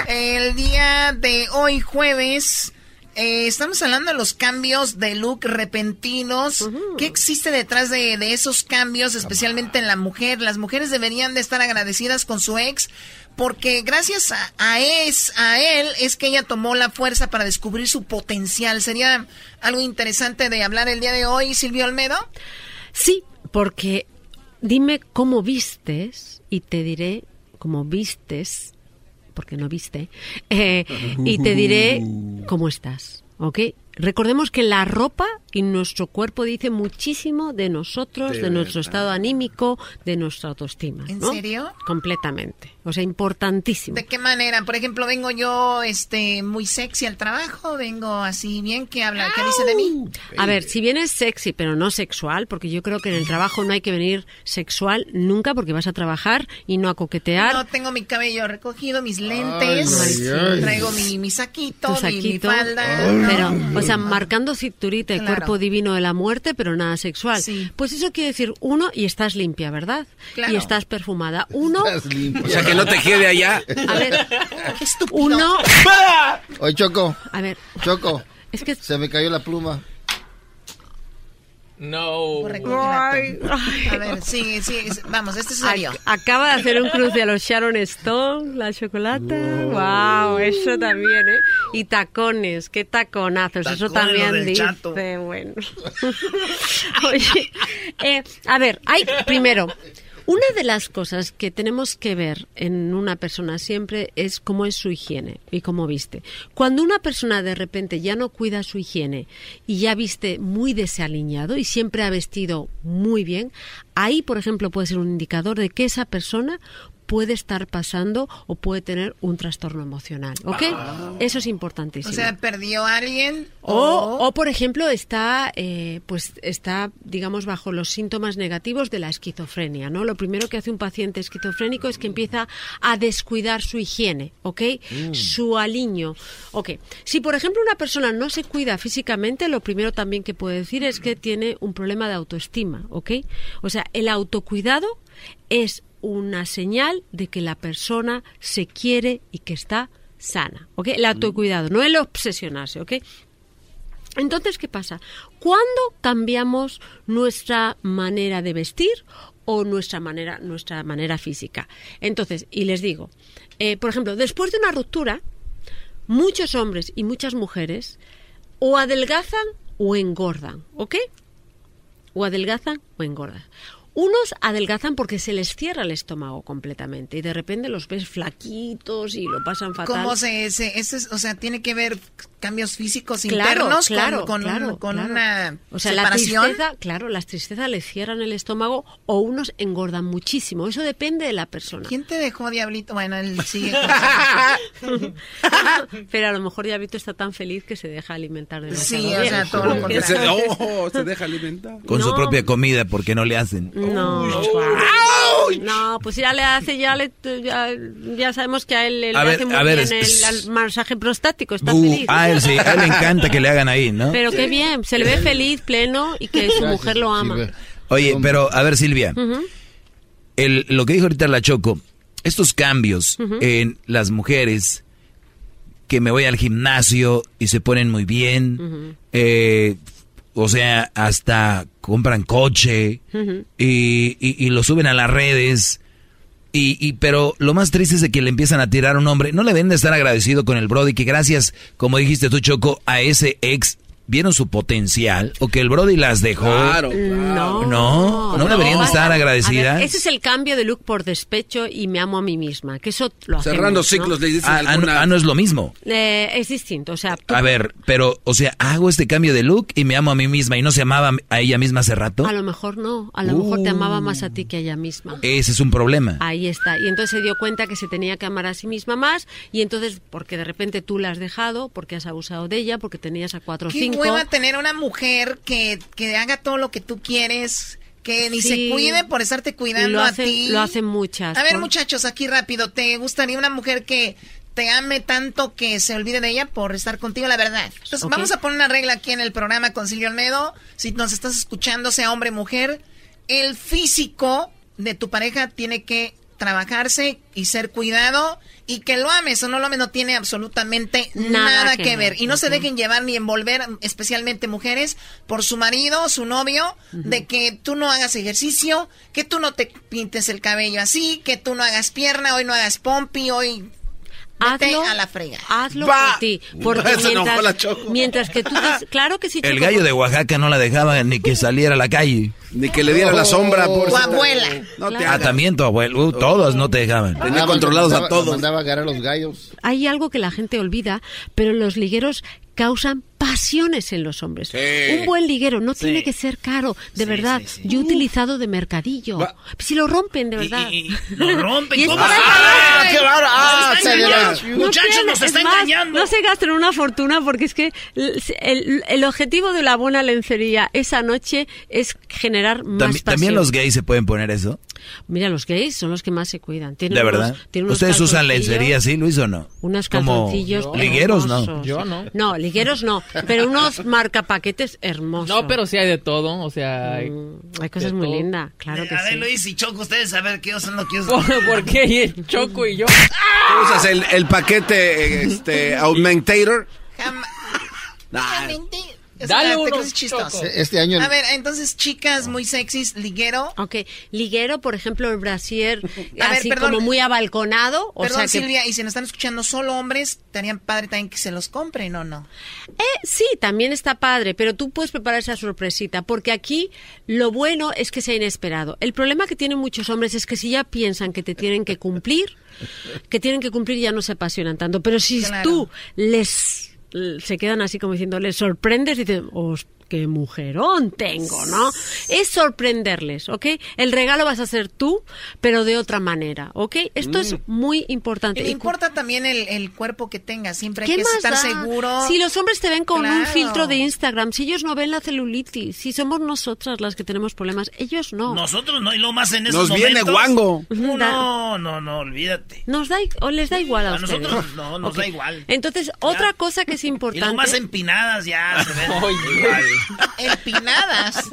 El día de hoy jueves eh, estamos hablando de los cambios de look repentinos. ¿Qué existe detrás de, de, esos cambios, especialmente en la mujer? Las mujeres deberían de estar agradecidas con su ex porque gracias a, es, a él es que ella tomó la fuerza para descubrir su potencial. ¿Sería algo interesante de hablar el día de hoy, Silvio Olmedo? Sí, porque dime cómo vistes y te diré cómo vistes, porque no viste, eh, y te diré cómo estás, ¿ok? Recordemos que la ropa y nuestro cuerpo dice muchísimo de nosotros, de, De nuestro estado anímico, de nuestra autoestima. ¿En ¿no? serio? Completamente. O sea, importantísimo. ¿De qué manera? Por ejemplo, vengo yo este muy sexy al trabajo, vengo así bien, ¿qué habla? ¿Qué dice de mí? A ver, si vienes sexy, pero no sexual, porque yo creo que en el trabajo no hay que venir sexual nunca, porque vas a trabajar y no a coquetear. No tengo mi cabello recogido, mis lentes, Ay, ay. traigo mi, mi saquito, tu mi- Mi, saquito. falda. ¿no? Pero, o sea, marcando cinturita y Claro. cuerpo divino de la muerte, pero nada sexual. Pues eso quiere decir, uno, y estás limpia, ¿verdad? Claro. Y estás perfumada. Uno. O sea, que no te quede allá. A ver, uno. Oye, Choco. A ver. Choco. Es que... Se me cayó la pluma. No. Ay, A ver, sí, sí, vamos, este es serio. Ac- Acaba de hacer un cruce a los Sharon Stone, la chocolata. Wow, eso también, ¿eh? Y tacones, qué taconazos, eso también dice, chato. bueno. Oye, eh, a ver, hay primero una de las cosas que tenemos que ver en una persona siempre es cómo es su higiene y cómo viste. Cuando una persona de repente ya no cuida su higiene y ya viste muy desaliñado y siempre ha vestido muy bien, ahí, por ejemplo, puede ser un indicador de que esa persona puede estar pasando o puede tener un trastorno emocional, ¿ok? Eso es O importantísimo. sea, perdió a alguien O, o, por ejemplo, está, eh, pues, está, digamos, bajo los síntomas negativos de la esquizofrenia, ¿no? Lo primero que hace un paciente esquizofrénico es que empieza a descuidar su higiene, ¿ok? Mm. Su aliño, ¿ok? Si, por ejemplo, una persona no se cuida físicamente, lo primero también que puede decir es que tiene un problema de autoestima, ¿ok? O sea, el autocuidado es una señal de que la persona se quiere y que está sana, ¿ok? El autocuidado, no el obsesionarse, ¿ok? Entonces, ¿qué pasa? ¿Cuándo cambiamos nuestra manera de vestir o nuestra manera, nuestra manera física? Entonces, y les digo, eh, por ejemplo, después de una ruptura, muchos hombres y muchas mujeres o adelgazan o engordan, ¿ok? O adelgazan o engordan. Unos adelgazan porque se les cierra el estómago completamente y de repente los ves flaquitos y lo pasan fatal. ¿Cómo se, se o sea, tiene que ver cambios físicos Claro, internos claro, con, con, un- claro, con claro. una O sea, separación? la tristeza, claro, las tristezas le cierran el estómago o unos engordan muchísimo. Eso depende de la persona. ¿Quién te dejó, Diablito? Bueno, él sigue. Pero a lo mejor Diablito está tan feliz que se deja alimentar de Sí, o sea, todo lo contrario. Se, oh, se deja alimentar. Con su propia comida, porque no le hacen. No, no, pues ya le hace, ya le, ya, ya sabemos que a él le A ver, hace muy a ver, bien el, el masaje prostático, está Uh, feliz. a él sí, a él le encanta que le hagan ahí, ¿no? Pero qué bien, se le ve feliz, pleno y que su Gracias, mujer lo ama. Oye, pero a ver, Silvia, el, lo que dijo ahorita la Choco, estos cambios en las mujeres que me voy al gimnasio y se ponen muy bien, eh, o sea, hasta compran coche y- y lo suben a las redes. Y, y- pero lo más triste es de que le empiezan a tirar a un hombre. No le deben de estar agradecido con el Brody, que gracias, como dijiste tú, Choco, a ese ex vieron su potencial o que el Brody las dejó. Claro, No, No, no deberían de estar agradecidas. ver, ese es el cambio de look por despecho y me amo a mí misma, que eso lo hacemos, Cerrando ¿no? ciclos, le dices Ah, ah, no, alguna- ah, no es lo mismo. Eh, es distinto, o sea, tú- A ver, pero, o sea, hago este cambio de look y me amo a mí misma y no se amaba a ella misma hace rato. a lo mejor no, a lo mejor te amaba más a ti que a ella misma. Ese es un problema. Ahí está. Y entonces se dio cuenta que se tenía que amar a sí misma más. Y entonces, porque de repente tú la has dejado, porque has abusado de ella, porque tenías a cuatro o cinco. Hueva tener una mujer que, que haga todo lo que tú quieres, que ni Sí. se cuide por estarte cuidando a ti. lo hacen muchas, A ver, por- muchachos, aquí rápido, ¿te gustaría una mujer que te ame tanto que se olvide de ella por estar contigo, la verdad? Entonces, vamos a poner una regla aquí en el programa con Silvio Olmedo. Si nos estás escuchando, sea hombre o mujer, el físico de tu pareja tiene que trabajarse y ser cuidado y que lo ames o no lo ames no tiene absolutamente nada, Nada que, que ver. Y no se dejen llevar ni envolver, especialmente mujeres, por su marido, su novio, de que tú no hagas ejercicio, que tú no te pintes el cabello así, que tú no hagas pierna, hoy no hagas pompi, hoy Hazlo, a la frega. hazlo Va. por ti. Porque enojó la mientras, Choco. mientras que tú... te- claro que sí, El gallo de Oaxaca no la dejaba ni que saliera a la calle. Ni que le diera la sombra. Por Tu abuela. No te Ah, también tu abuelo. Uh, todos no te dejaban. Tenía controlados a mandaba- todos. Mandaba a agarrar los gallos. Hay algo que la gente olvida, pero los ligueros causan pasiones en los hombres. Sí. Un buen liguero no Sí. tiene que ser caro, de verdad. Yo he utilizado de mercadillo. Si lo rompen, de verdad. Lo rompen. Y es ¿cómo para saben? engañar. ¡Qué! Ah, se. No Muchachos, nos es está más, engañando. No se gasten una fortuna porque es que el, el- el objetivo de la buena lencería esa noche es generar más También, pasión. también los gays se pueden poner eso. Mira, los gays son los que más se cuidan. Tienen De unos- verdad. tienen unos ¿Ustedes usan lencería así, Luis, o no? Unos Como calzoncillos ligueros, ¿no? Yo no. No, ligueros no, pero unos marcapaquetes hermosos. No, pero sí hay de todo, o sea... Hay, hay cosas muy lindas, claro que a ver, sí. Luis y Choco, ustedes a ver qué usan lo que usan. ¿Por, por qué Y el Choco y yo? ¿Tú usas el, el paquete este, Augmentator? Nah. Dale Espérate, uno, que es chistoso. Choco. Este año- A ver, entonces, chicas muy sexys, liguero. Ok, liguero, por ejemplo, el brasier, A ver, así perdón. como muy abalconado. O Perdón, sea que Silvia, y si nos están escuchando solo hombres, estarían padre también que se los compren, ¿o no? Eh, sí, también está padre, pero tú puedes preparar esa sorpresita, porque aquí lo bueno es que sea inesperado. El problema que tienen muchos hombres es que si ya piensan que te tienen que cumplir, que tienen que cumplir ya no se apasionan tanto. Pero si Claro. tú les se quedan así como diciendo, les sorprendes y dicen, "Os- qué mujerón tengo, ¿no? Es sorprenderles, ¿ok? El regalo vas a hacer tú, pero de otra manera, ¿ok? Esto es muy importante. Y Y importa también el, el cuerpo que tengas, siempre hay ¿Qué que más estar da? seguro. Si los hombres te ven con un filtro de Instagram, si ellos no ven la celulitis, si somos nosotras las que tenemos problemas, ellos no. Nosotros no, y lo más en esos Nos viene guango. No, no, no, olvídate. Nos da i- o les da igual a, A ustedes. nosotros no, nos da igual. Entonces, otra cosa que es Y lo importante. más empinadas ya se ven igual. Empinadas.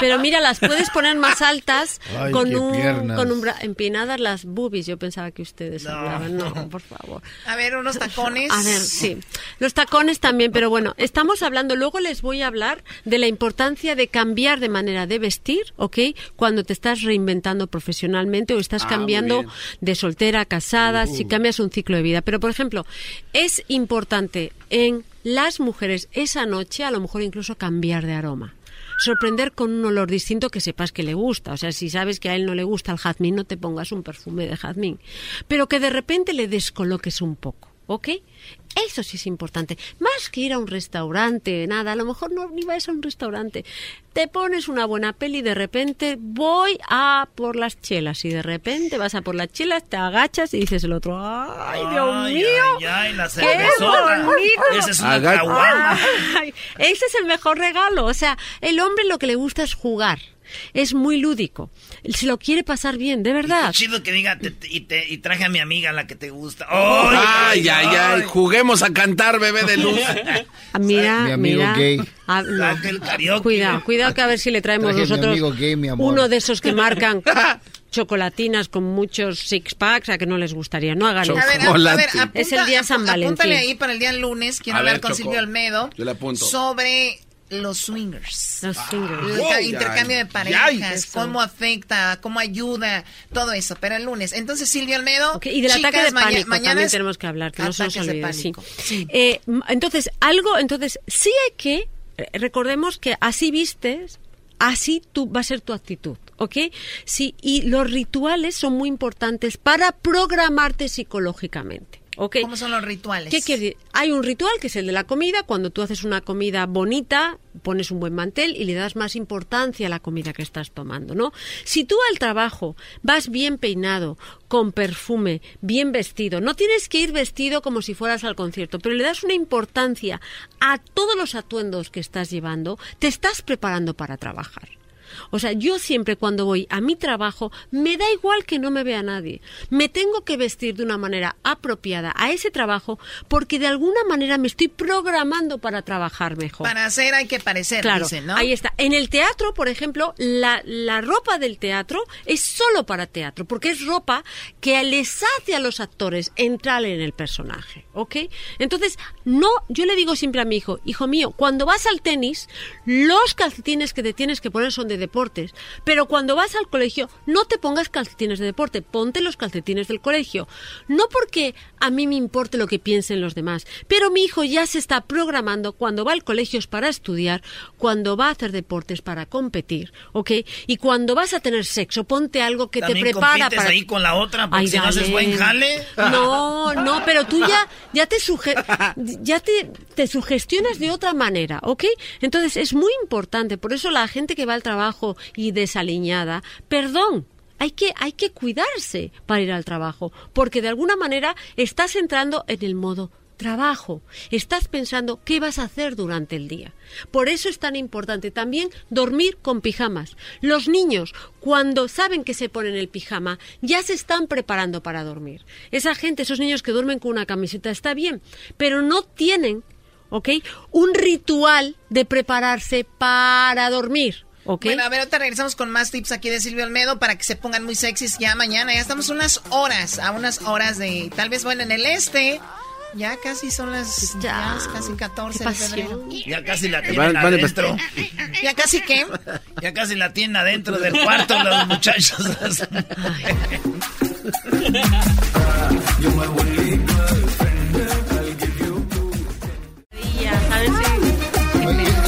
Pero mira, las puedes poner más altas Ay, con qué un, con un bra- empinadas las boobies. Yo pensaba que ustedes hablaban. No, por favor. A ver, unos tacones. A ver, sí. Los tacones también, pero bueno, estamos hablando, luego les voy a hablar de la importancia de cambiar de manera de vestir, ¿ok? Cuando te estás reinventando profesionalmente o estás Ah, cambiando de soltera a casada, si cambias un ciclo de vida. Pero, por ejemplo, es importante en las mujeres esa noche a lo mejor incluso cambiar de aroma. Sorprender con un olor distinto que sepas que le gusta. O sea, si sabes que a él no le gusta el jazmín, no te pongas un perfume de jazmín. Pero que de repente le descoloques un poco. ¿Ok? Eso sí es importante. Más que ir a un restaurante, nada, a lo mejor no ni vas a un restaurante. Te pones una buena peli y de repente voy a por las chelas. Y de repente vas a por las chelas, te agachas y dices el otro, ¡ay, Dios Ay, mío! ay, ay, la ¡Qué bonito! Es una. Ay, ese es el mejor regalo. O sea, el hombre lo que le gusta es jugar. Es muy lúdico. Se lo quiere pasar bien, de verdad. Qué chido que diga te- te- y, te, y traje a mi amiga la que te gusta. Ay, ay, ay, juguemos a cantar, bebé de luz. Ah, Mira, Mi amigo mira. gay. Ah, no. Saca el karaoke. Cuidado, cuidado que a ver si le traemos Traje nosotros amigo gay, mi amor. uno de esos que marcan chocolatinas con muchos six packs a que no les gustaría. No hagan A ver, a- eso. a ver, apunta- es el día San Valentín. Apúntale ahí para el día lunes. Quiero A hablar ver, con Choco. Silvio Almedo Yo le apunto. sobre los swingers. Los swingers. El Wow. ca- intercambio de parejas, cómo afecta, cómo ayuda, todo eso. Pero el lunes. Entonces, Silvio Almedo. Y del chicas, ataque de maña- pánico mañana también tenemos que hablar, que no se nos olvide. Sí. Eh, entonces, algo, entonces, sí hay que, eh, recordemos que así vistes, así tú, va a ser tu actitud, ¿ok? Sí, y los rituales son muy importantes para programarte psicológicamente. ¿Cómo son los rituales? ¿Qué quiere decir? Hay un ritual que es el de la comida. Cuando tú haces una comida bonita, pones un buen mantel y le das más importancia a la comida que estás tomando, ¿no? Si tú al trabajo vas bien peinado, con perfume, bien vestido, no tienes que ir vestido como si fueras al concierto, pero le das una importancia a todos los atuendos que estás llevando, te estás preparando para trabajar. O sea, yo siempre cuando voy a mi trabajo, me da igual que no me vea nadie. Me tengo que vestir de una manera apropiada a ese trabajo porque de alguna manera me estoy programando para trabajar mejor. Para hacer hay que parecer, Claro, dicen, ¿no? ahí está. En el teatro, por ejemplo, la, la ropa del teatro es solo para teatro, porque es ropa que les hace a los actores entrar en el personaje, ¿ok? Entonces, no, yo le digo siempre a mi hijo, hijo mío, cuando vas al tenis, los calcetines que te tienes que poner son de deportes. Pero cuando vas al colegio, no te pongas calcetines de deporte, ponte los calcetines del colegio. No porque a mí me importe lo que piensen los demás, pero mi hijo ya se está programando cuando va al colegio es para estudiar, cuando va a hacer deportes para competir, ¿ok? Y cuando vas a tener sexo, ponte algo que te prepara para... ahí con la otra, porque Ay, si no haces buen jale. No, no, pero tú ya, ya te suge ya te, te sugestionas de otra manera, ¿ok? Entonces es muy importante, por eso la gente que va al trabajo y desaliñada, perdón. Hay que, hay que cuidarse para ir al trabajo, porque de alguna manera estás entrando en el modo trabajo. Estás pensando qué vas a hacer durante el día. Por eso es tan importante también dormir con pijamas. Los niños, cuando saben que se ponen el pijama, ya se están preparando para dormir. Esa gente, esos niños que duermen con una camiseta, está bien, pero no tienen, ¿ok? Un ritual de prepararse para dormir. Bueno, a ver, ahorita regresamos con más tips aquí de Silvio Olmedo para que se pongan muy sexys ya mañana. Ya estamos unas horas, a unas horas de, tal vez, bueno, en el este. Ya casi son las, ya, es casi 14 de febrero. Ya casi la tienen Van- adentro. ¿Ya casi qué? Ya casi la tienen adentro del cuarto los muchachos. Oye,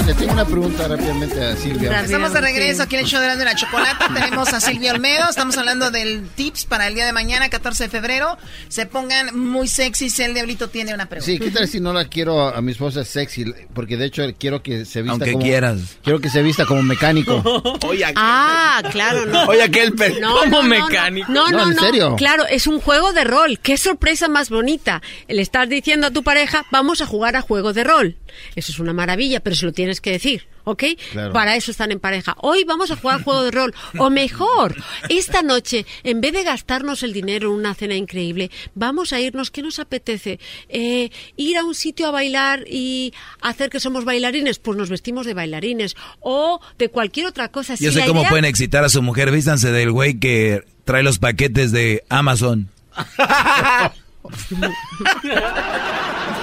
le tengo una pregunta rápidamente a Silvia. Estamos de regreso aquí en el show de la Chocolata. Tenemos a Silvio Olmedo. Estamos hablando del tips para el día de mañana, 14 de febrero. Se pongan muy sexy. Si el diablito tiene una pregunta. Sí, ¿qué tal si no la quiero a, mi esposa sexy? Porque de hecho quiero que se vista Aunque como... quieras. Quiero que se vista como mecánico. Ah, claro, no. Oye, aquel pe- No, Como no, mecánico. No, no, No, no. ¿en serio? Claro, es un juego de rol. Qué sorpresa más bonita. Le estás diciendo a tu pareja, vamos a jugar a juego de rol. Eso es una maravilla, pero se lo tienes que decir, ¿ok? Claro. Para eso están en pareja. Hoy vamos a jugar juego de rol. O mejor, esta noche, en vez de gastarnos el dinero en una cena increíble, vamos a irnos, ¿qué nos apetece? Eh, ir a un sitio a bailar y hacer que somos bailarines, pues nos vestimos de bailarines. O de cualquier otra cosa. Yo Si sé cómo idea- pueden excitar a su mujer. Vístanse del güey que trae los paquetes de Amazon.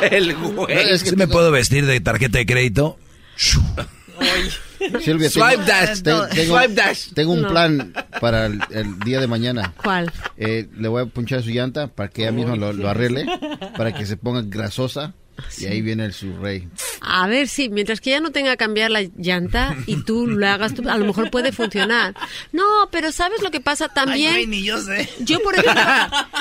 El güey. Es que me puedo vestir de tarjeta de crédito. Silvia, Swipe tengo, dash. te- tengo, Swipe dash. tengo un No. plan para el, el día de mañana. ¿Cuál? Eh, le voy a punchar su llanta para que ella misma lo, lo arregle, para que se ponga grasosa. Y ahí viene el su rey. A ver, sí, mientras que ella no tenga que cambiar la llanta y tú lo hagas, tú- a lo mejor puede funcionar. No, pero ¿sabes lo que pasa también? Ay, güey, ni yo sé. Yo, por ejemplo,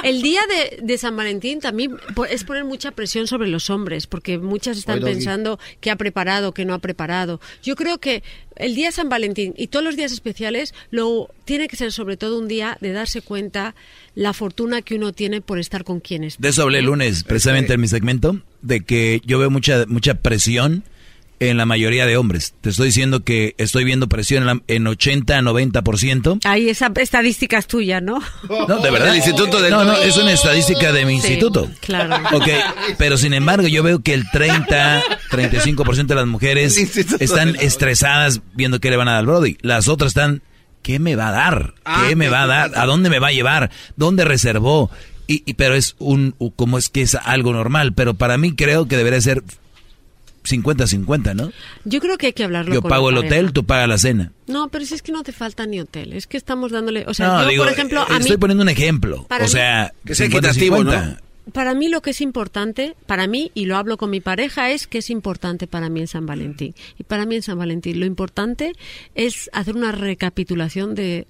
el día de, de San Valentín también es poner mucha presión sobre los hombres, porque muchas están Oye, pensando qué ha preparado, qué no ha preparado. Yo creo que el día de San Valentín y todos los días especiales lo tiene que ser sobre todo un día de darse cuenta la fortuna que uno tiene por estar con quienes. De eso hablé el lunes, precisamente en mi segmento, de que yo veo mucha, mucha presión en la mayoría de hombres. Te estoy diciendo que estoy viendo presión en, la- en 80 a 90%. Ahí esa estadística es tuya, ¿no? No, de verdad. El instituto del- No, no, es una estadística de mi Sí, instituto. claro. Ok, pero sin embargo yo veo que el 30, 35% de las mujeres están estresadas viendo qué le van a dar al Brody. Las otras están, ¿qué me va a dar? ¿Qué me va a dar? ¿A dónde me va a llevar? ¿Dónde reservó? Y, y- pero es un, como es que es algo normal, pero para mí creo que debería ser 50-50, ¿no? Yo creo que hay que hablarlo Yo con la pago el pareja. hotel, tú pagas la cena. No, pero si es que no te falta ni hotel. Es que estamos dándole. O sea, no, yo, digo, por ejemplo, eh, mí. estoy poniendo un ejemplo. O mí- sea, Que sea 50, equitativo, 50. Para mí lo que es importante, para mí, y lo hablo con mi pareja, es que es importante para mí en San Valentín. Y para mí en San Valentín lo importante es hacer una recapitulación de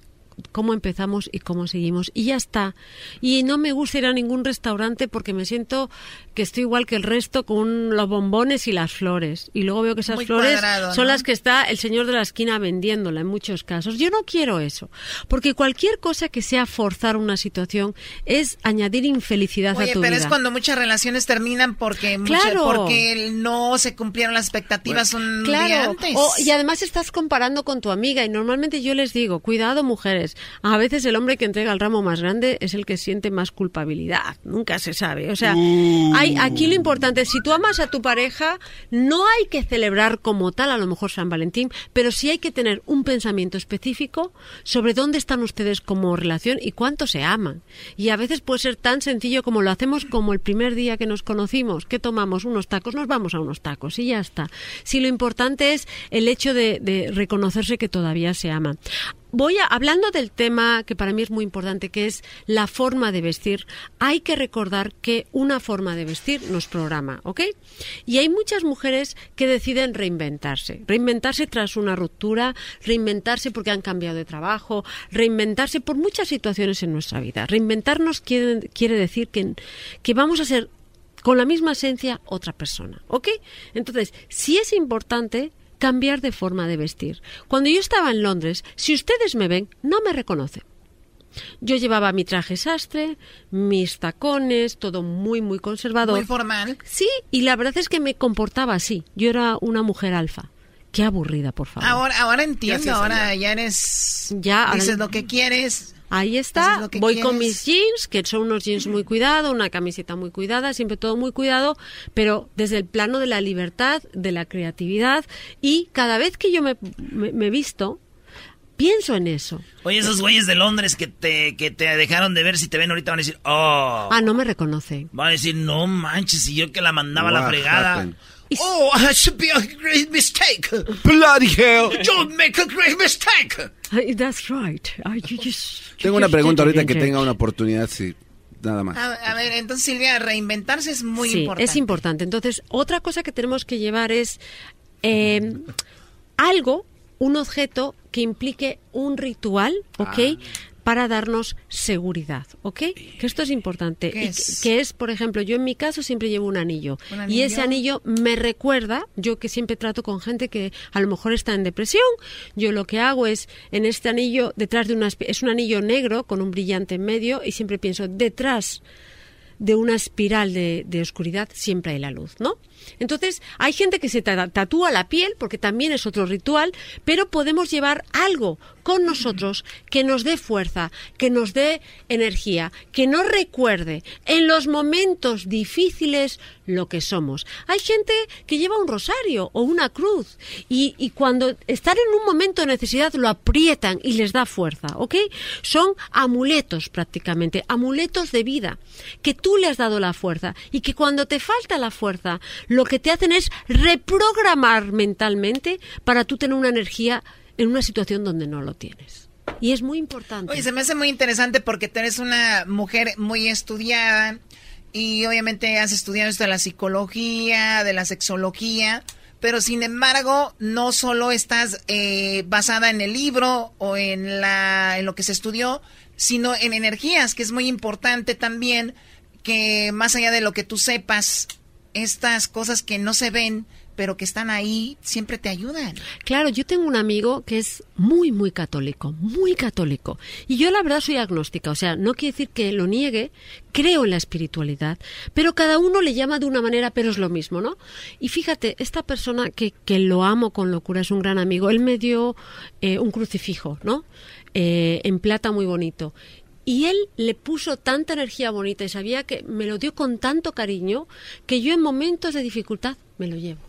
cómo empezamos y cómo seguimos. Y ya está. Y no me gusta ir a ningún restaurante porque me siento que estoy igual que el resto con los bombones y las flores. Y luego veo que esas Muy flores cuadrado, son ¿no? las que está el señor de la esquina vendiéndola en muchos casos. Yo no quiero eso. Porque cualquier cosa que sea forzar una situación es añadir infelicidad a Oye, tu pero vida. es cuando muchas relaciones terminan porque, mucha- Claro. porque no se cumplieron las expectativas un día Claro, antes. O- y además estás comparando con tu amiga y normalmente yo les digo, cuidado mujeres, A veces el hombre que entrega el ramo más grande es el que siente más culpabilidad. Nunca se sabe. O sea, Uh. hay, aquí lo importante es, si tú amas a tu pareja, no hay que celebrar como tal, a lo mejor San Valentín, pero sí hay que tener un pensamiento específico sobre dónde están ustedes como relación y cuánto se aman. Y a veces puede ser tan sencillo como lo hacemos como el primer día que nos conocimos, que tomamos unos tacos, nos vamos a unos tacos y ya está. Si lo importante es el hecho de, de reconocerse que todavía se ama. Voy a, hablando del tema que para mí es muy importante, que es la forma de vestir, hay que recordar que una forma de vestir nos programa, ¿ok? Y hay muchas mujeres que deciden reinventarse, reinventarse tras una ruptura, reinventarse porque han cambiado de trabajo, reinventarse por muchas situaciones en nuestra vida. Reinventarnos quiere, quiere decir que, que vamos a ser con la misma esencia otra persona, ¿ok? Entonces, si es importante cambiar de forma de vestir. Cuando yo estaba en Londres, si ustedes me ven, no me reconocen. Yo llevaba mi traje sastre, mis tacones, todo muy, muy conservador. Muy formal. Sí, y la verdad es que me comportaba así. Yo era una mujer alfa. Qué aburrida, por favor. Ahora, ahora entiendo, Gracias, ahora ya eres... Ya, ahora- Dices lo que quieres. Ahí está, voy con mis jeans, que son unos jeans muy cuidados, una camiseta muy cuidada, siempre todo muy cuidado, pero desde el plano de la libertad, de la creatividad, y cada vez que yo me, me, me visto, pienso en eso. Oye, esos güeyes de Londres que te, que te dejaron de ver, si te ven ahorita van a decir, oh. Ah, no me reconoce. Van a decir, no manches, y yo que la mandaba a la fregada. happened? Oh, it should be a great mistake. Bloody hell. You make a great mistake. Ay, That's right. Ay, you just- Tengo you una just pregunta ahorita que tenga una oportunidad, sí. Nada más. A, a ver, entonces Silvia, reinventarse es muy sí, importante. es importante. Entonces, otra cosa que tenemos que llevar es eh, algo, un objeto que implique un ritual, ¿ok? Ah. Para darnos seguridad, ¿ok? Que esto es importante. ¿Qué Y es? que es, por ejemplo, yo en mi caso siempre llevo un anillo. ¿Un Y ese anillo? me recuerda, yo que siempre trato con gente que a lo mejor está en depresión, yo lo que hago es, en este anillo, detrás de una... Es un anillo negro con un brillante en medio y siempre pienso, detrás de una espiral de, de oscuridad siempre hay la luz, ¿no? Entonces, hay gente que se ta- tatúa la piel, porque también es otro ritual, pero podemos llevar algo con nosotros que nos dé fuerza, que nos dé energía, que nos recuerde en los momentos difíciles lo que somos. Hay gente que lleva un rosario o una cruz y, y cuando están en un momento de necesidad lo aprietan y les da fuerza, ¿ok? Son amuletos prácticamente, amuletos de vida, que tú le has dado la fuerza y que cuando te falta la fuerza, lo que te hacen es reprogramar mentalmente para tú tener una energía en una situación donde no lo tienes. Y es muy importante. Oye, se me hace muy interesante porque tú eres una mujer muy estudiada y obviamente has estudiado esto de la psicología, de la sexología, pero sin embargo no solo estás eh, basada en el libro o en, la, en lo que se estudió, sino en energías, que es muy importante también que más allá de lo que tú sepas, estas cosas que no se ven, pero que están ahí, siempre te ayudan. Claro, yo tengo un amigo que es muy, muy católico, muy católico. Y yo la verdad soy agnóstica, o sea, no quiere decir que lo niegue, creo en la espiritualidad, pero cada uno le llama de una manera, pero es lo mismo, ¿no? Y fíjate, esta persona que, que lo amo con locura, es un gran amigo, él me dio eh, un crucifijo, ¿no? Eh, en plata muy bonito. Y él le puso tanta energía bonita y sabía que me lo dio con tanto cariño que yo en momentos de dificultad me lo llevo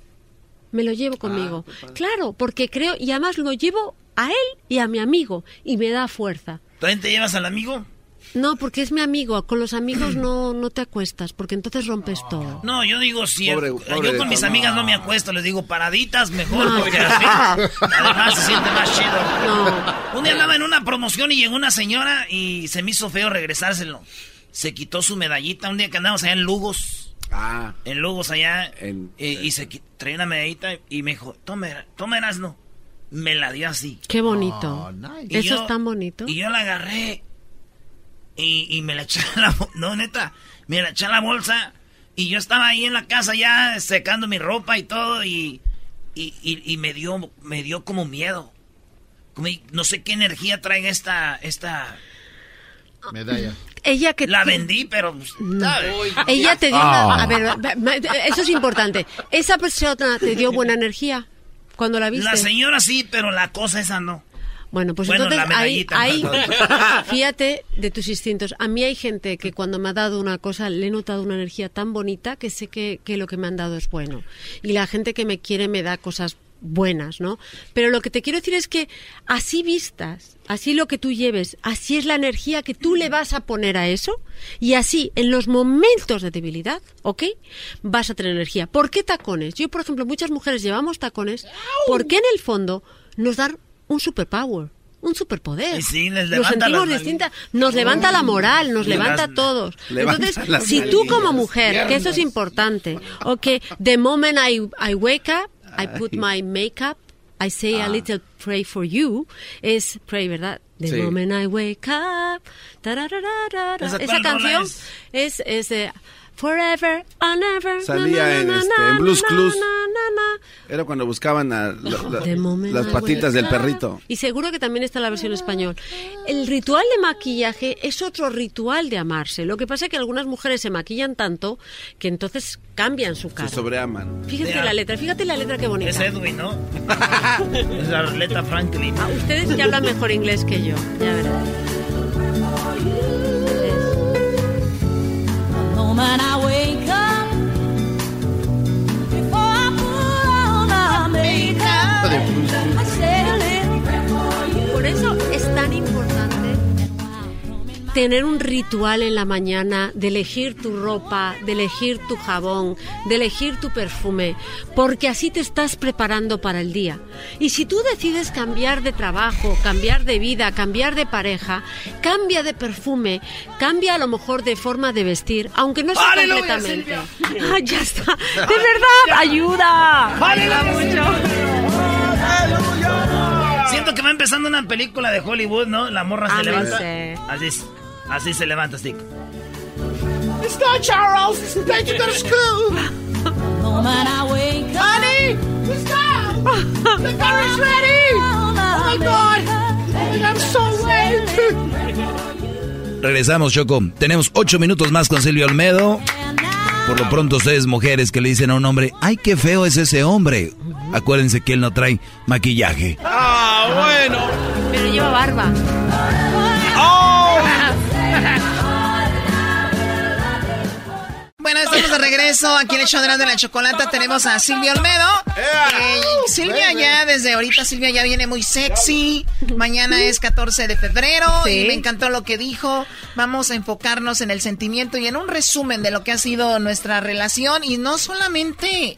me lo llevo conmigo. claro, porque creo, y además lo llevo a él y a mi amigo, y me da fuerza. ¿También te llevas al amigo? No, porque es mi amigo, con los amigos no, no te acuestas, porque entonces rompes todo. No, yo digo si Pobre- yo pobre con mis amigas no me acuesto, les digo paraditas mejor, No. porque así además se siente más chido. Un día andaba en una promoción y llegó una señora y se me hizo feo regresárselo. Se quitó su medallita un día que andamos allá en Lugos. Ah. En Lugos allá. En- y, y se traía una medallita y me dijo, toma, toma no. Me la dio así. Qué bonito. Oh, nice. Eso yo- es tan bonito. Y yo la agarré y, y me la eché a la No, neta, me la eché a la bolsa y yo estaba ahí en la casa ya secando mi ropa y todo y, y, y- y me dio me dio como miedo. Como, no sé qué energía traiga esta esta Medalla. Ella que la vendí, pero pues, ¿sabes? Ella te dio Ah. una- a ver, va- va- eso es importante. Esa persona te dio buena energía cuando la viste. La señora sí, pero la cosa esa no. Bueno, pues Bueno, entonces ahí, fíjate de tus instintos. A mí hay gente que cuando me ha dado una cosa le he notado una energía tan bonita que sé que, que lo que me han dado es bueno. Y la gente que me quiere me da cosas buenas, ¿no? Pero lo que te quiero decir es que así vistas, así lo que tú lleves, así es la energía que tú le vas a poner a eso y así en los momentos de debilidad, ¿ok? Vas a tener energía. ¿Por qué tacones? Yo, por ejemplo, muchas mujeres llevamos tacones porque en el fondo nos dan un superpower. Un superpoder. Sí, les nos levanta sentimos distintas, nos levanta la moral, nos levanta a todos. Entonces, si tú como mujer, que eso es importante, ok, the moment I, I wake up, I put my makeup, I say a Ah. little pray for you, es pray, ¿verdad? The Sí. moment I wake up. ¿Esa canción es? es, es de Forever and ever. Salía na, na, en, este, en Blues Clues. Era cuando buscaban a la- la- las patitas del perrito. Y seguro que también está la versión español. El ritual de maquillaje es otro ritual de amarse. Lo que pasa es que algunas mujeres se maquillan tanto que entonces cambian su cara. Se sobreaman. Fíjate la letra, fíjate la letra qué bonita. Es Edwin, ¿no? es la Arleta Franklin. Ah, ustedes que hablan mejor inglés que yo, ya verás. Moment I wake up, before I put on my makeup, I say a little prayer for you. Por eso es tan importante tener un ritual en la mañana de elegir tu ropa, de elegir tu jabón, de elegir tu perfume, porque así te estás preparando para el día. Y si tú decides cambiar de trabajo, cambiar de vida, cambiar de pareja, cambia de perfume, cambia a lo mejor de forma de vestir, aunque no sea ¡Aleluya, completamente. Ah, ya está. De verdad, ayuda. Ayuda mucho. Siento que va empezando una película de Hollywood, ¿no? La morra se levanta. Ámense. Así, es- así se levanta, Stick. Mr. Charles, did you go to school? moment I wake up, Honey, stop! The car is ready! Oh my god! I'm so late! Regresamos, Choco. Tenemos ocho minutos más con Silvio Olmedo. Por lo pronto, ustedes mujeres que le dicen a un hombre, ay, qué feo es ese hombre. Acuérdense que él no trae maquillaje. Ah, bueno. Pero lleva barba. Bueno, estamos de regreso aquí en el show de la Chocolata. Tenemos a Silvia Olmedo. Eh, Silvia ya, desde ahorita, Silvia ya viene muy sexy. Mañana es 14 de febrero Sí. y me encantó lo que dijo. Vamos a enfocarnos en el sentimiento y en un resumen de lo que ha sido nuestra relación. Y no solamente...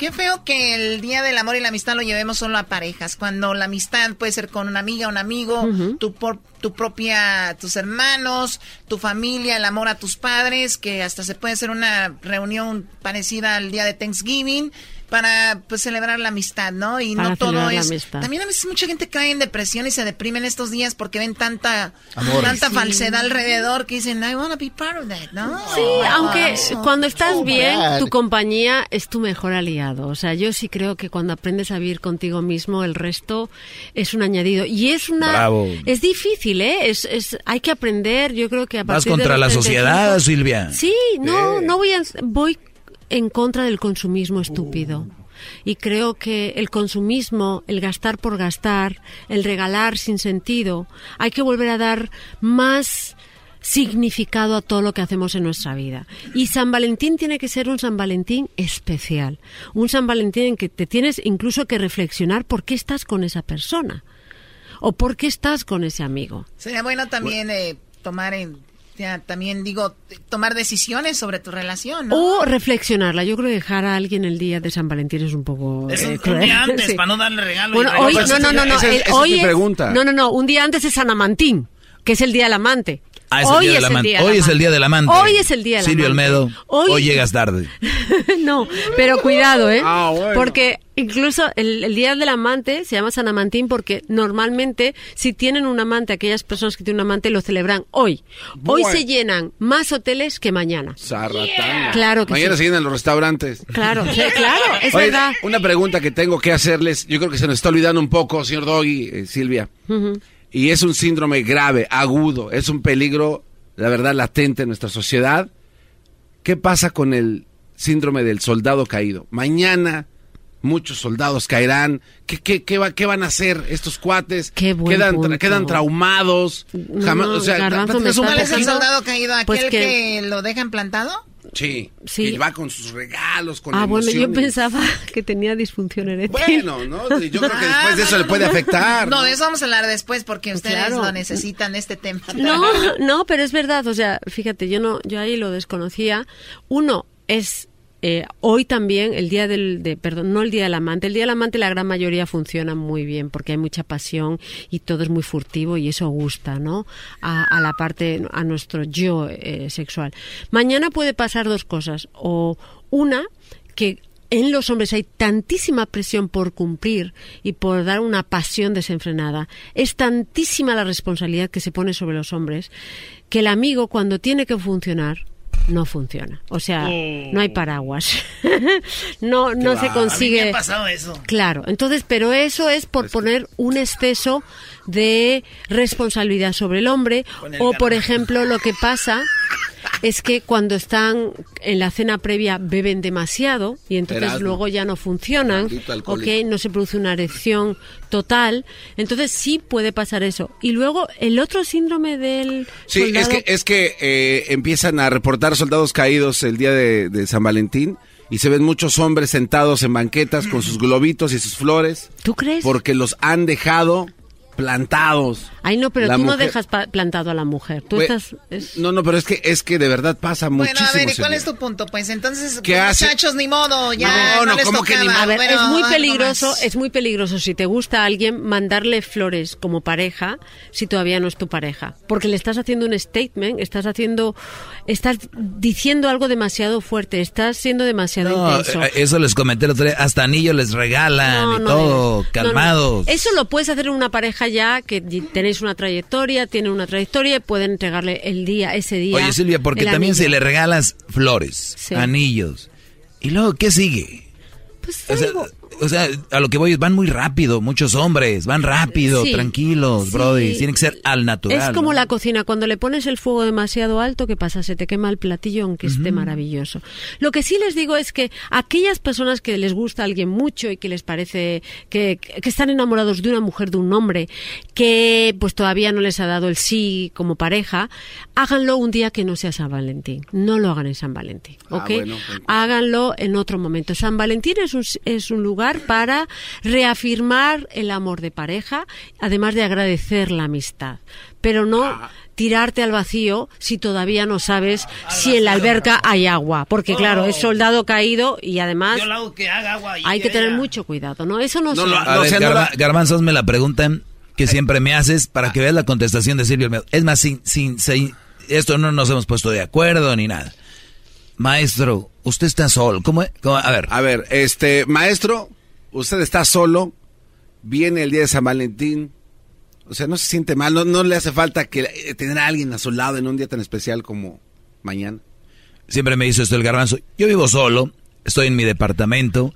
Qué feo que el Día del Amor y la Amistad lo llevemos solo a parejas, cuando la amistad puede ser con una amiga, un amigo, tu, por- tu propia, tus hermanos, tu familia, el amor a tus padres, que hasta se puede hacer una reunión parecida al Día de Thanksgiving para pues celebrar la amistad, ¿no? Y Para no todo es... amistad. También a veces mucha gente cae en depresión y se deprime en estos días porque ven tanta, Amor. tanta Sí. falsedad alrededor que dicen, I wanna be part of that, ¿no? Sí, aunque Eso. cuando estás Oh, bien, tu compañía es tu mejor aliado. O sea, yo sí creo que cuando aprendes a vivir contigo mismo, el resto es un añadido. Y es una... Bravo. Es difícil, ¿eh? Es, es, hay que aprender, yo creo que a Vas partir de contra la 35 sociedad, Silvia. Sí, no, no voy a... Voy en contra del consumismo estúpido. Y creo que el consumismo, el gastar por gastar, el regalar sin sentido, hay que volver a dar más significado a todo lo que hacemos en nuestra vida. Y San Valentín tiene que ser un San Valentín especial. Un San Valentín en que te tienes incluso que reflexionar por qué estás con esa persona. O por qué estás con ese amigo. Sería bueno también eh, tomar en, ya, también digo, tomar decisiones sobre tu relación, ¿no? O reflexionarla. Yo creo que dejar a alguien el día de San Valentín es un poco. Es un, eh, un cruel. día antes Sí. para no darle regalo. Bueno, hoy, regalo. no, no, no, no. esa es- esa es hoy mi pregunta. No, no, no. Un día antes es San Amantín, que es el día del amante. Ah, es el hoy día del es el amante. día del Hoy es el amante. día del amante. Hoy es el día del Silvio amante. Olmedo, Hoy- hoy llegas tarde. no, pero cuidado, ¿eh? Ah, bueno. Porque incluso el, el día del amante se llama San Amantín porque normalmente si tienen un amante, aquellas personas que tienen un amante lo celebran hoy. Hoy Bueno. se llenan más hoteles que mañana. Zarratán. Claro que Mañana sí. se llenan los restaurantes. Claro, sí, claro, es Oye, verdad. Una pregunta que tengo que hacerles, yo creo que se nos está olvidando un poco, señor Doggy, eh, Silvia. Y es un síndrome grave, agudo, es un peligro, la verdad, latente en nuestra sociedad. ¿Qué pasa con el síndrome del soldado caído? Mañana muchos soldados caerán. ¿Qué, qué, qué, va- qué van a hacer estos cuates? Qué buen quedan, tra- quedan traumados. No, Jamás, no, o sea, me platicas un ¿Cuál es el soldado caído? ¿Aquel Pues que... que- lo dejan plantado? Sí, Sí. que va con sus regalos, con Ah, bueno, yo y- pensaba que tenía disfunción eréctil. Bueno, ¿no? Yo creo que después de eso le puede afectar. No, de eso vamos a hablar después porque ustedes Claro. lo necesitan, este tema. No, no, pero es verdad, o sea, fíjate, yo no, yo ahí lo desconocía. Uno es eh, hoy también el día del, de, perdón, no el día del amante, el día del amante la gran mayoría funciona muy bien porque hay mucha pasión y todo es muy furtivo y eso gusta, ¿no? A, a la parte, a nuestro yo eh, sexual. Mañana puede pasar dos cosas, o una que en los hombres hay tantísima presión por cumplir y por dar una pasión desenfrenada. Es tantísima la responsabilidad que se pone sobre los hombres que el amigo cuando tiene que funcionar no funciona. O sea, Oh. no hay paraguas. no no se consigue. A mí me ha pasado eso. Claro, entonces, pero eso es por poner un exceso de responsabilidad sobre el hombre el o, por ejemplo, lo que pasa es que cuando están en la cena previa beben demasiado y entonces Erasmo. luego ya no funcionan, Maldito alcohólico. ¿ok? No se produce una erección total, entonces sí puede pasar eso. Y luego el otro síndrome del Sí, es que, es que eh, empiezan a reportar soldados caídos el día de, de San Valentín y se ven muchos hombres sentados en banquetas con sus globitos y sus flores. ¿Tú crees? Porque los han dejado plantados. Ay, no, pero La tú no dejas plantado a la mujer. Tú estás... es- No, no, pero es que es que de verdad pasa Bueno, muchísimo. a ver, ¿y cuál es tu punto? Pues entonces, ¿Qué pues, hace? muchachos, ni modo, ya No, no, no, les ¿cómo que ni tocaba. A ver, Bueno, es muy peligroso, es muy peligroso si te gusta a alguien mandarle flores como pareja si todavía no es tu pareja, porque le estás haciendo un statement, estás haciendo, estás diciendo algo demasiado fuerte, estás siendo demasiado No, intenso. eh, eso les comenté el otro día. Hasta anillos les regalan No, y no todo, debes. No, no. calmados. Eso lo puedes hacer en una pareja ya que tenéis una trayectoria, tienen una trayectoria y pueden entregarle el día, ese día. Oye, Silvia, porque también si le regalas flores, Sí. anillos, y luego, ¿qué sigue? Pues O sea, o sea, a lo que voy, van muy rápido, muchos hombres, van rápido, Sí. tranquilos, Sí. brody. Tiene que ser al natural. Es como ¿no? la cocina, cuando le pones el fuego demasiado alto, ¿qué pasa? Se te quema el platillo aunque esté maravilloso. Lo que sí les digo es que aquellas personas que les gusta a alguien mucho y que les parece que, que están enamorados de una mujer, de un hombre, que pues todavía no les ha dado el sí como pareja, háganlo un día que no sea San Valentín. No lo hagan en San Valentín, Ah, ¿ok? bueno, pues. Háganlo en otro momento. San Valentín es un, es un lugar para reafirmar el amor de pareja, además de agradecer la amistad. Pero no Ah. tirarte al vacío si todavía no sabes si en la alberca hay agua. Porque claro, es soldado caído y además Yo lo hago que haga agua. y hay que tener mucho cuidado, ¿no? Eso no, No, No, ver, no Garba- la- Garbanzo, hazme la pregunta que siempre me haces para que veas la contestación de Silvio. Es más, sin, sin, sin- esto no nos hemos puesto de acuerdo ni nada. Maestro, usted está solo. ¿Cómo, es? cómo- A ver, A ver, este, maestro, usted está solo, viene el día de San Valentín, o sea, no se siente mal, no, no le hace falta que eh, tener a alguien a su lado en un día tan especial como mañana. siempre me hizo esto el garbanzo. Yo vivo solo, estoy en mi departamento,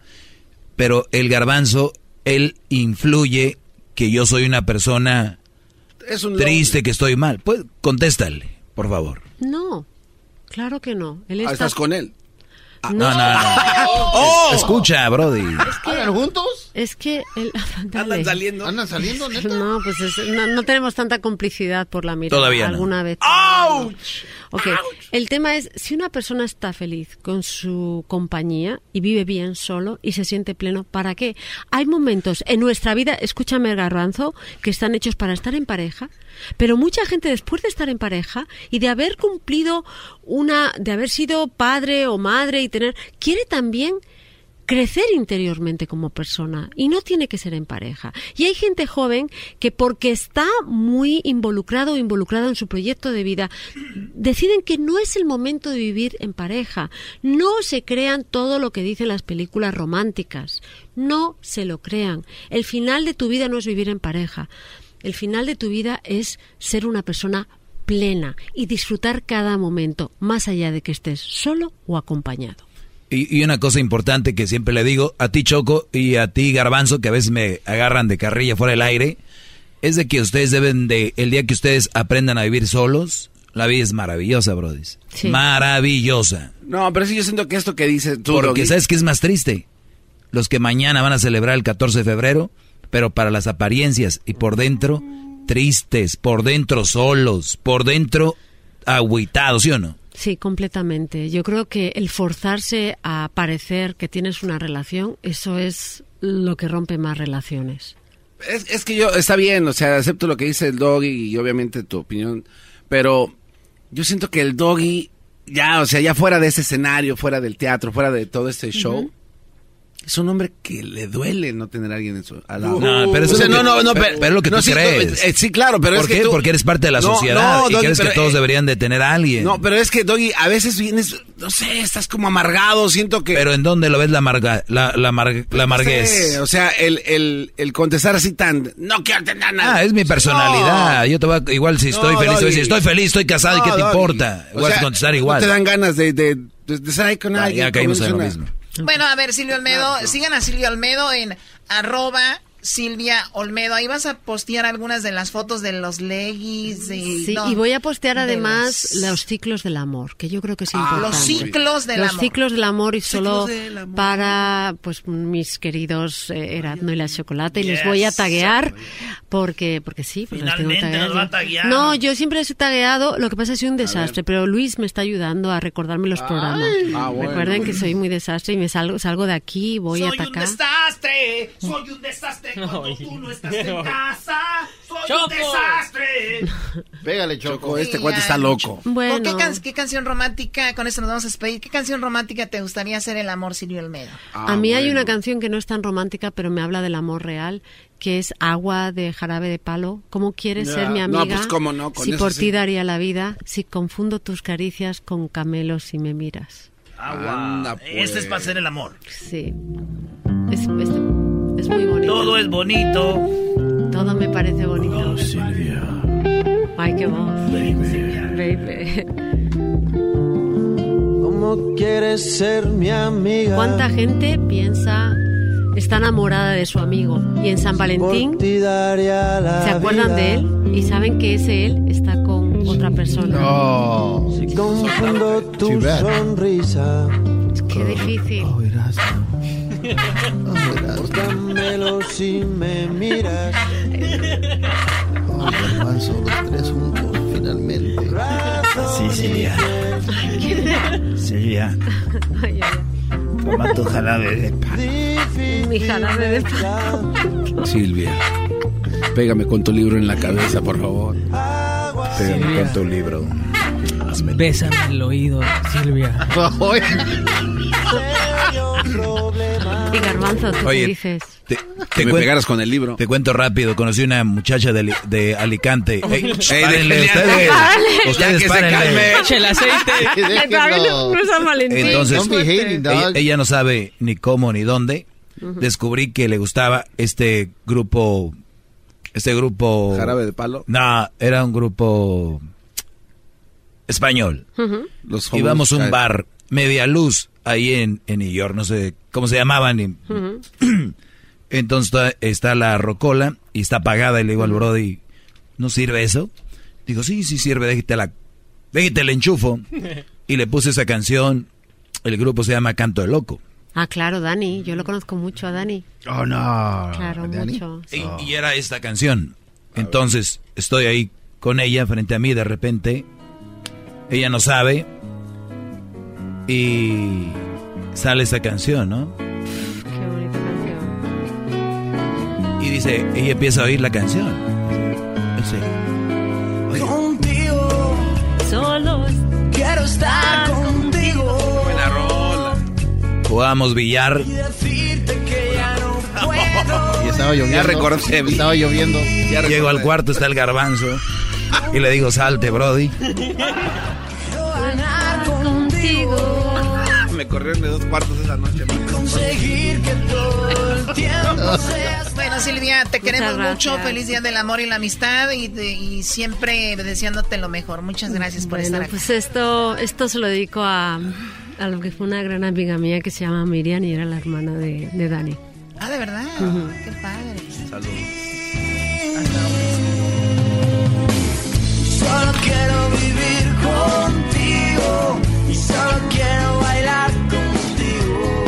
pero el garbanzo, él influye que yo soy una persona Es un triste, que estoy mal. Pues contéstale, por favor. No, claro que no. Él Ah, está... ¿Estás con él? No, No, no, no. ¡Oh! Escucha, Brody. ¿Andan juntos? Es que... El... ¿Andan saliendo? ¿Andan saliendo, neta? No, pues es- no, no tenemos tanta complicidad por la mirada. Todavía no. Alguna vez. ¡Auch! Ok, el tema es, si una persona está feliz con su compañía y vive bien solo y se siente pleno, ¿para qué? Hay momentos en nuestra vida, escúchame Garbanzo, que están hechos para estar en pareja, pero mucha gente después de estar en pareja y de haber cumplido una, de haber sido padre o madre y tener, quiere también crecer interiormente como persona y no tiene que ser en pareja. Y hay gente joven que porque está muy involucrado o involucrada en su proyecto de vida, deciden que no es el momento de vivir en pareja. No se crean todo lo que dicen las películas románticas. No se lo crean. El final de tu vida no es vivir en pareja. El final de tu vida es ser una persona plena y disfrutar cada momento, más allá de que estés solo o acompañado. Y, y una cosa importante que siempre le digo a ti Choco y a ti Garbanzo, que a veces me agarran de carrilla fuera del aire, es de que ustedes deben de, el día que ustedes aprendan a vivir solos, la vida es maravillosa, Brody. Sí. Maravillosa. No, pero sí yo siento que esto que dices tú, Porque Doggy, ¿sabes qué es más triste? los que mañana van a celebrar el 14 de febrero, pero para las apariencias y por dentro tristes, por dentro solos, por dentro agüitados, ¿sí o no? Sí, completamente. Yo creo que el forzarse a parecer que tienes una relación, eso es lo que rompe más relaciones. Es, es que yo, está bien, o sea, acepto lo que dice el doggy y obviamente tu opinión, pero yo siento que el doggy, ya, o sea, ya fuera de ese escenario, fuera del teatro, fuera de todo este show, es un hombre que le duele no tener a alguien en su, al lado. No, pero eso O sea, es lo que- no, no, no, pero- pero es lo que tú sí, crees. eh, sí, claro, pero ¿Por es que qué? tú- Porque eres parte de la No, sociedad no, y Doggy, crees que todos eh, deberían de tener a alguien. No, pero es que, Doggy, a veces vienes, no sé, estás como amargado, siento que... Pero ¿en dónde lo ves la, amarga, la, la, amarg- la amarguez? Sí, o sea, el, el, el contestar así tan... No quiero tener nada. Ah, es mi personalidad. Yo te voy a- igual si estoy No, feliz, te voy a Doggy. decir, estoy feliz, estoy casado, ¿y qué te Doggy. importa? O Voy a sea, contestar no igual. te dan ganas de, de, de, de estar ahí con alguien. ya caímos en lo mismo. Bueno, a ver, Silvio Olmedo, sigan a Silvio Olmedo en arroba Silvia Olmedo. Ahí vas a postear algunas de las fotos de los leggings. Y, Sí, no, y voy a postear de además las- los ciclos del amor, que yo creo que es Ah, importante. los ciclos del los amor. ciclos del amor y solo amor. para pues mis queridos eh, Erasmo y la Chocolate y les voy a taguear porque porque sí, porque tengo Finalmente va a taguear. No, yo siempre les he tagueado, lo que pasa es que soy un desastre, pero Luis me está ayudando a recordarme los programas. Ah, bueno. Recuerden que soy muy desastre y me salgo salgo de aquí, voy soy a un atacar. desastre, soy un desastre cuando tú no estás en casa. Soy un desastre. Pégale, Choco. este cuate está loco. Bueno. ¿Con qué, can- qué canción romántica, con esto nos vamos a despedir, qué canción romántica te gustaría hacer el amor, Silvio Olmedo? a mí hay una canción que no es tan romántica, pero me habla del amor real, que es Agua de Jarabe de Palo. ¿Cómo quieres ser mi No, amiga? pues, cómo no, con si eso por sí. ti daría la vida, si confundo tus caricias con camelos si me miras. Agua. Anda, pues. Este es para hacer el amor. Sí. Es, es- es muy bonito. Todo es bonito. Todo me parece bonito. Oh, Silvia. Ay, qué voz. Baby. ¿Cómo quieres ser mi amiga? ¿Cuánta gente piensa, está enamorada de su amigo? Y en San Valentín se acuerdan de él y saben que ese él está con otra persona. No. Si confundo tu sonrisa. Qué difícil. Por Camelo si me miras. Ay, hermanzo, los tres juntos, finalmente. Sí, Silvia. Silvia. Toma tu jarabe de ay. Mi jarabe de palo. Silvia, pégame con tu libro en la cabeza, por favor. Pégame con tu libro. Bésame el oído, Silvia. Y Garbanzo, ¿tú qué Oye, dices? Te, Que me pegaras con el libro. te cuento rápido, conocí una muchacha de, de Alicante. Ey, Ey, párenle, ustedes. Ustedes párenle. el aceite. Entonces, ella, ella no sabe ni cómo ni dónde. Descubrí que le gustaba este grupo. Este grupo. Jarabe de palo. No, era un grupo español. Ujú. Los Íbamos a un bar, media luz, ahí en, en New York, no sé cómo se llamaban. y- Ujú. Entonces está, está la rocola y está apagada y le digo al Brody, ¿no sirve eso? Digo, sí, sí sirve, déjate la, déjate la enchufo. Y le puse esa canción, el grupo se llama Canto de Loco. Ah, claro, Dani. Yo lo conozco mucho a Dani. Oh, no. Claro, Dani. mucho. Y, y era esta canción. Entonces estoy ahí con ella frente a mí de repente. Ella no sabe. Y sale esa canción, ¿no? Qué bonita canción. Y dice, ella empieza a oír la canción. Dice, Contigo. Solo Quiero estar contigo. Buena rola. jugamos billar. Y decirte que ya no puedo. Y estaba lloviendo. Ya recordé. Estaba lloviendo. Ya Llego al cuarto, está el garbanzo. Y le digo, salte, Brody. Ganar contigo me corrieron de dos cuartos esa noche. Conseguir que todo el tiempo seas Bueno, Silvia, te queremos mucho. Feliz Día del Amor y la Amistad y, siempre deseándote lo mejor. Muchas gracias por estar aquí. Pues esto, esto se lo dedico a, a lo que fue una gran amiga mía que se llama Miriam y era la hermana de, Dani. Ah, de verdad. Qué padre. Saludos. Solo quiero vivir contigo. Solo quiero bailar contigo.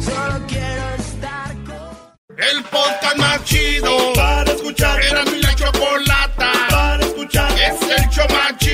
Solo quiero estar con. El podcast más chido. Para escuchar. Era mi la chocolata. Para escuchar. Es el show más chido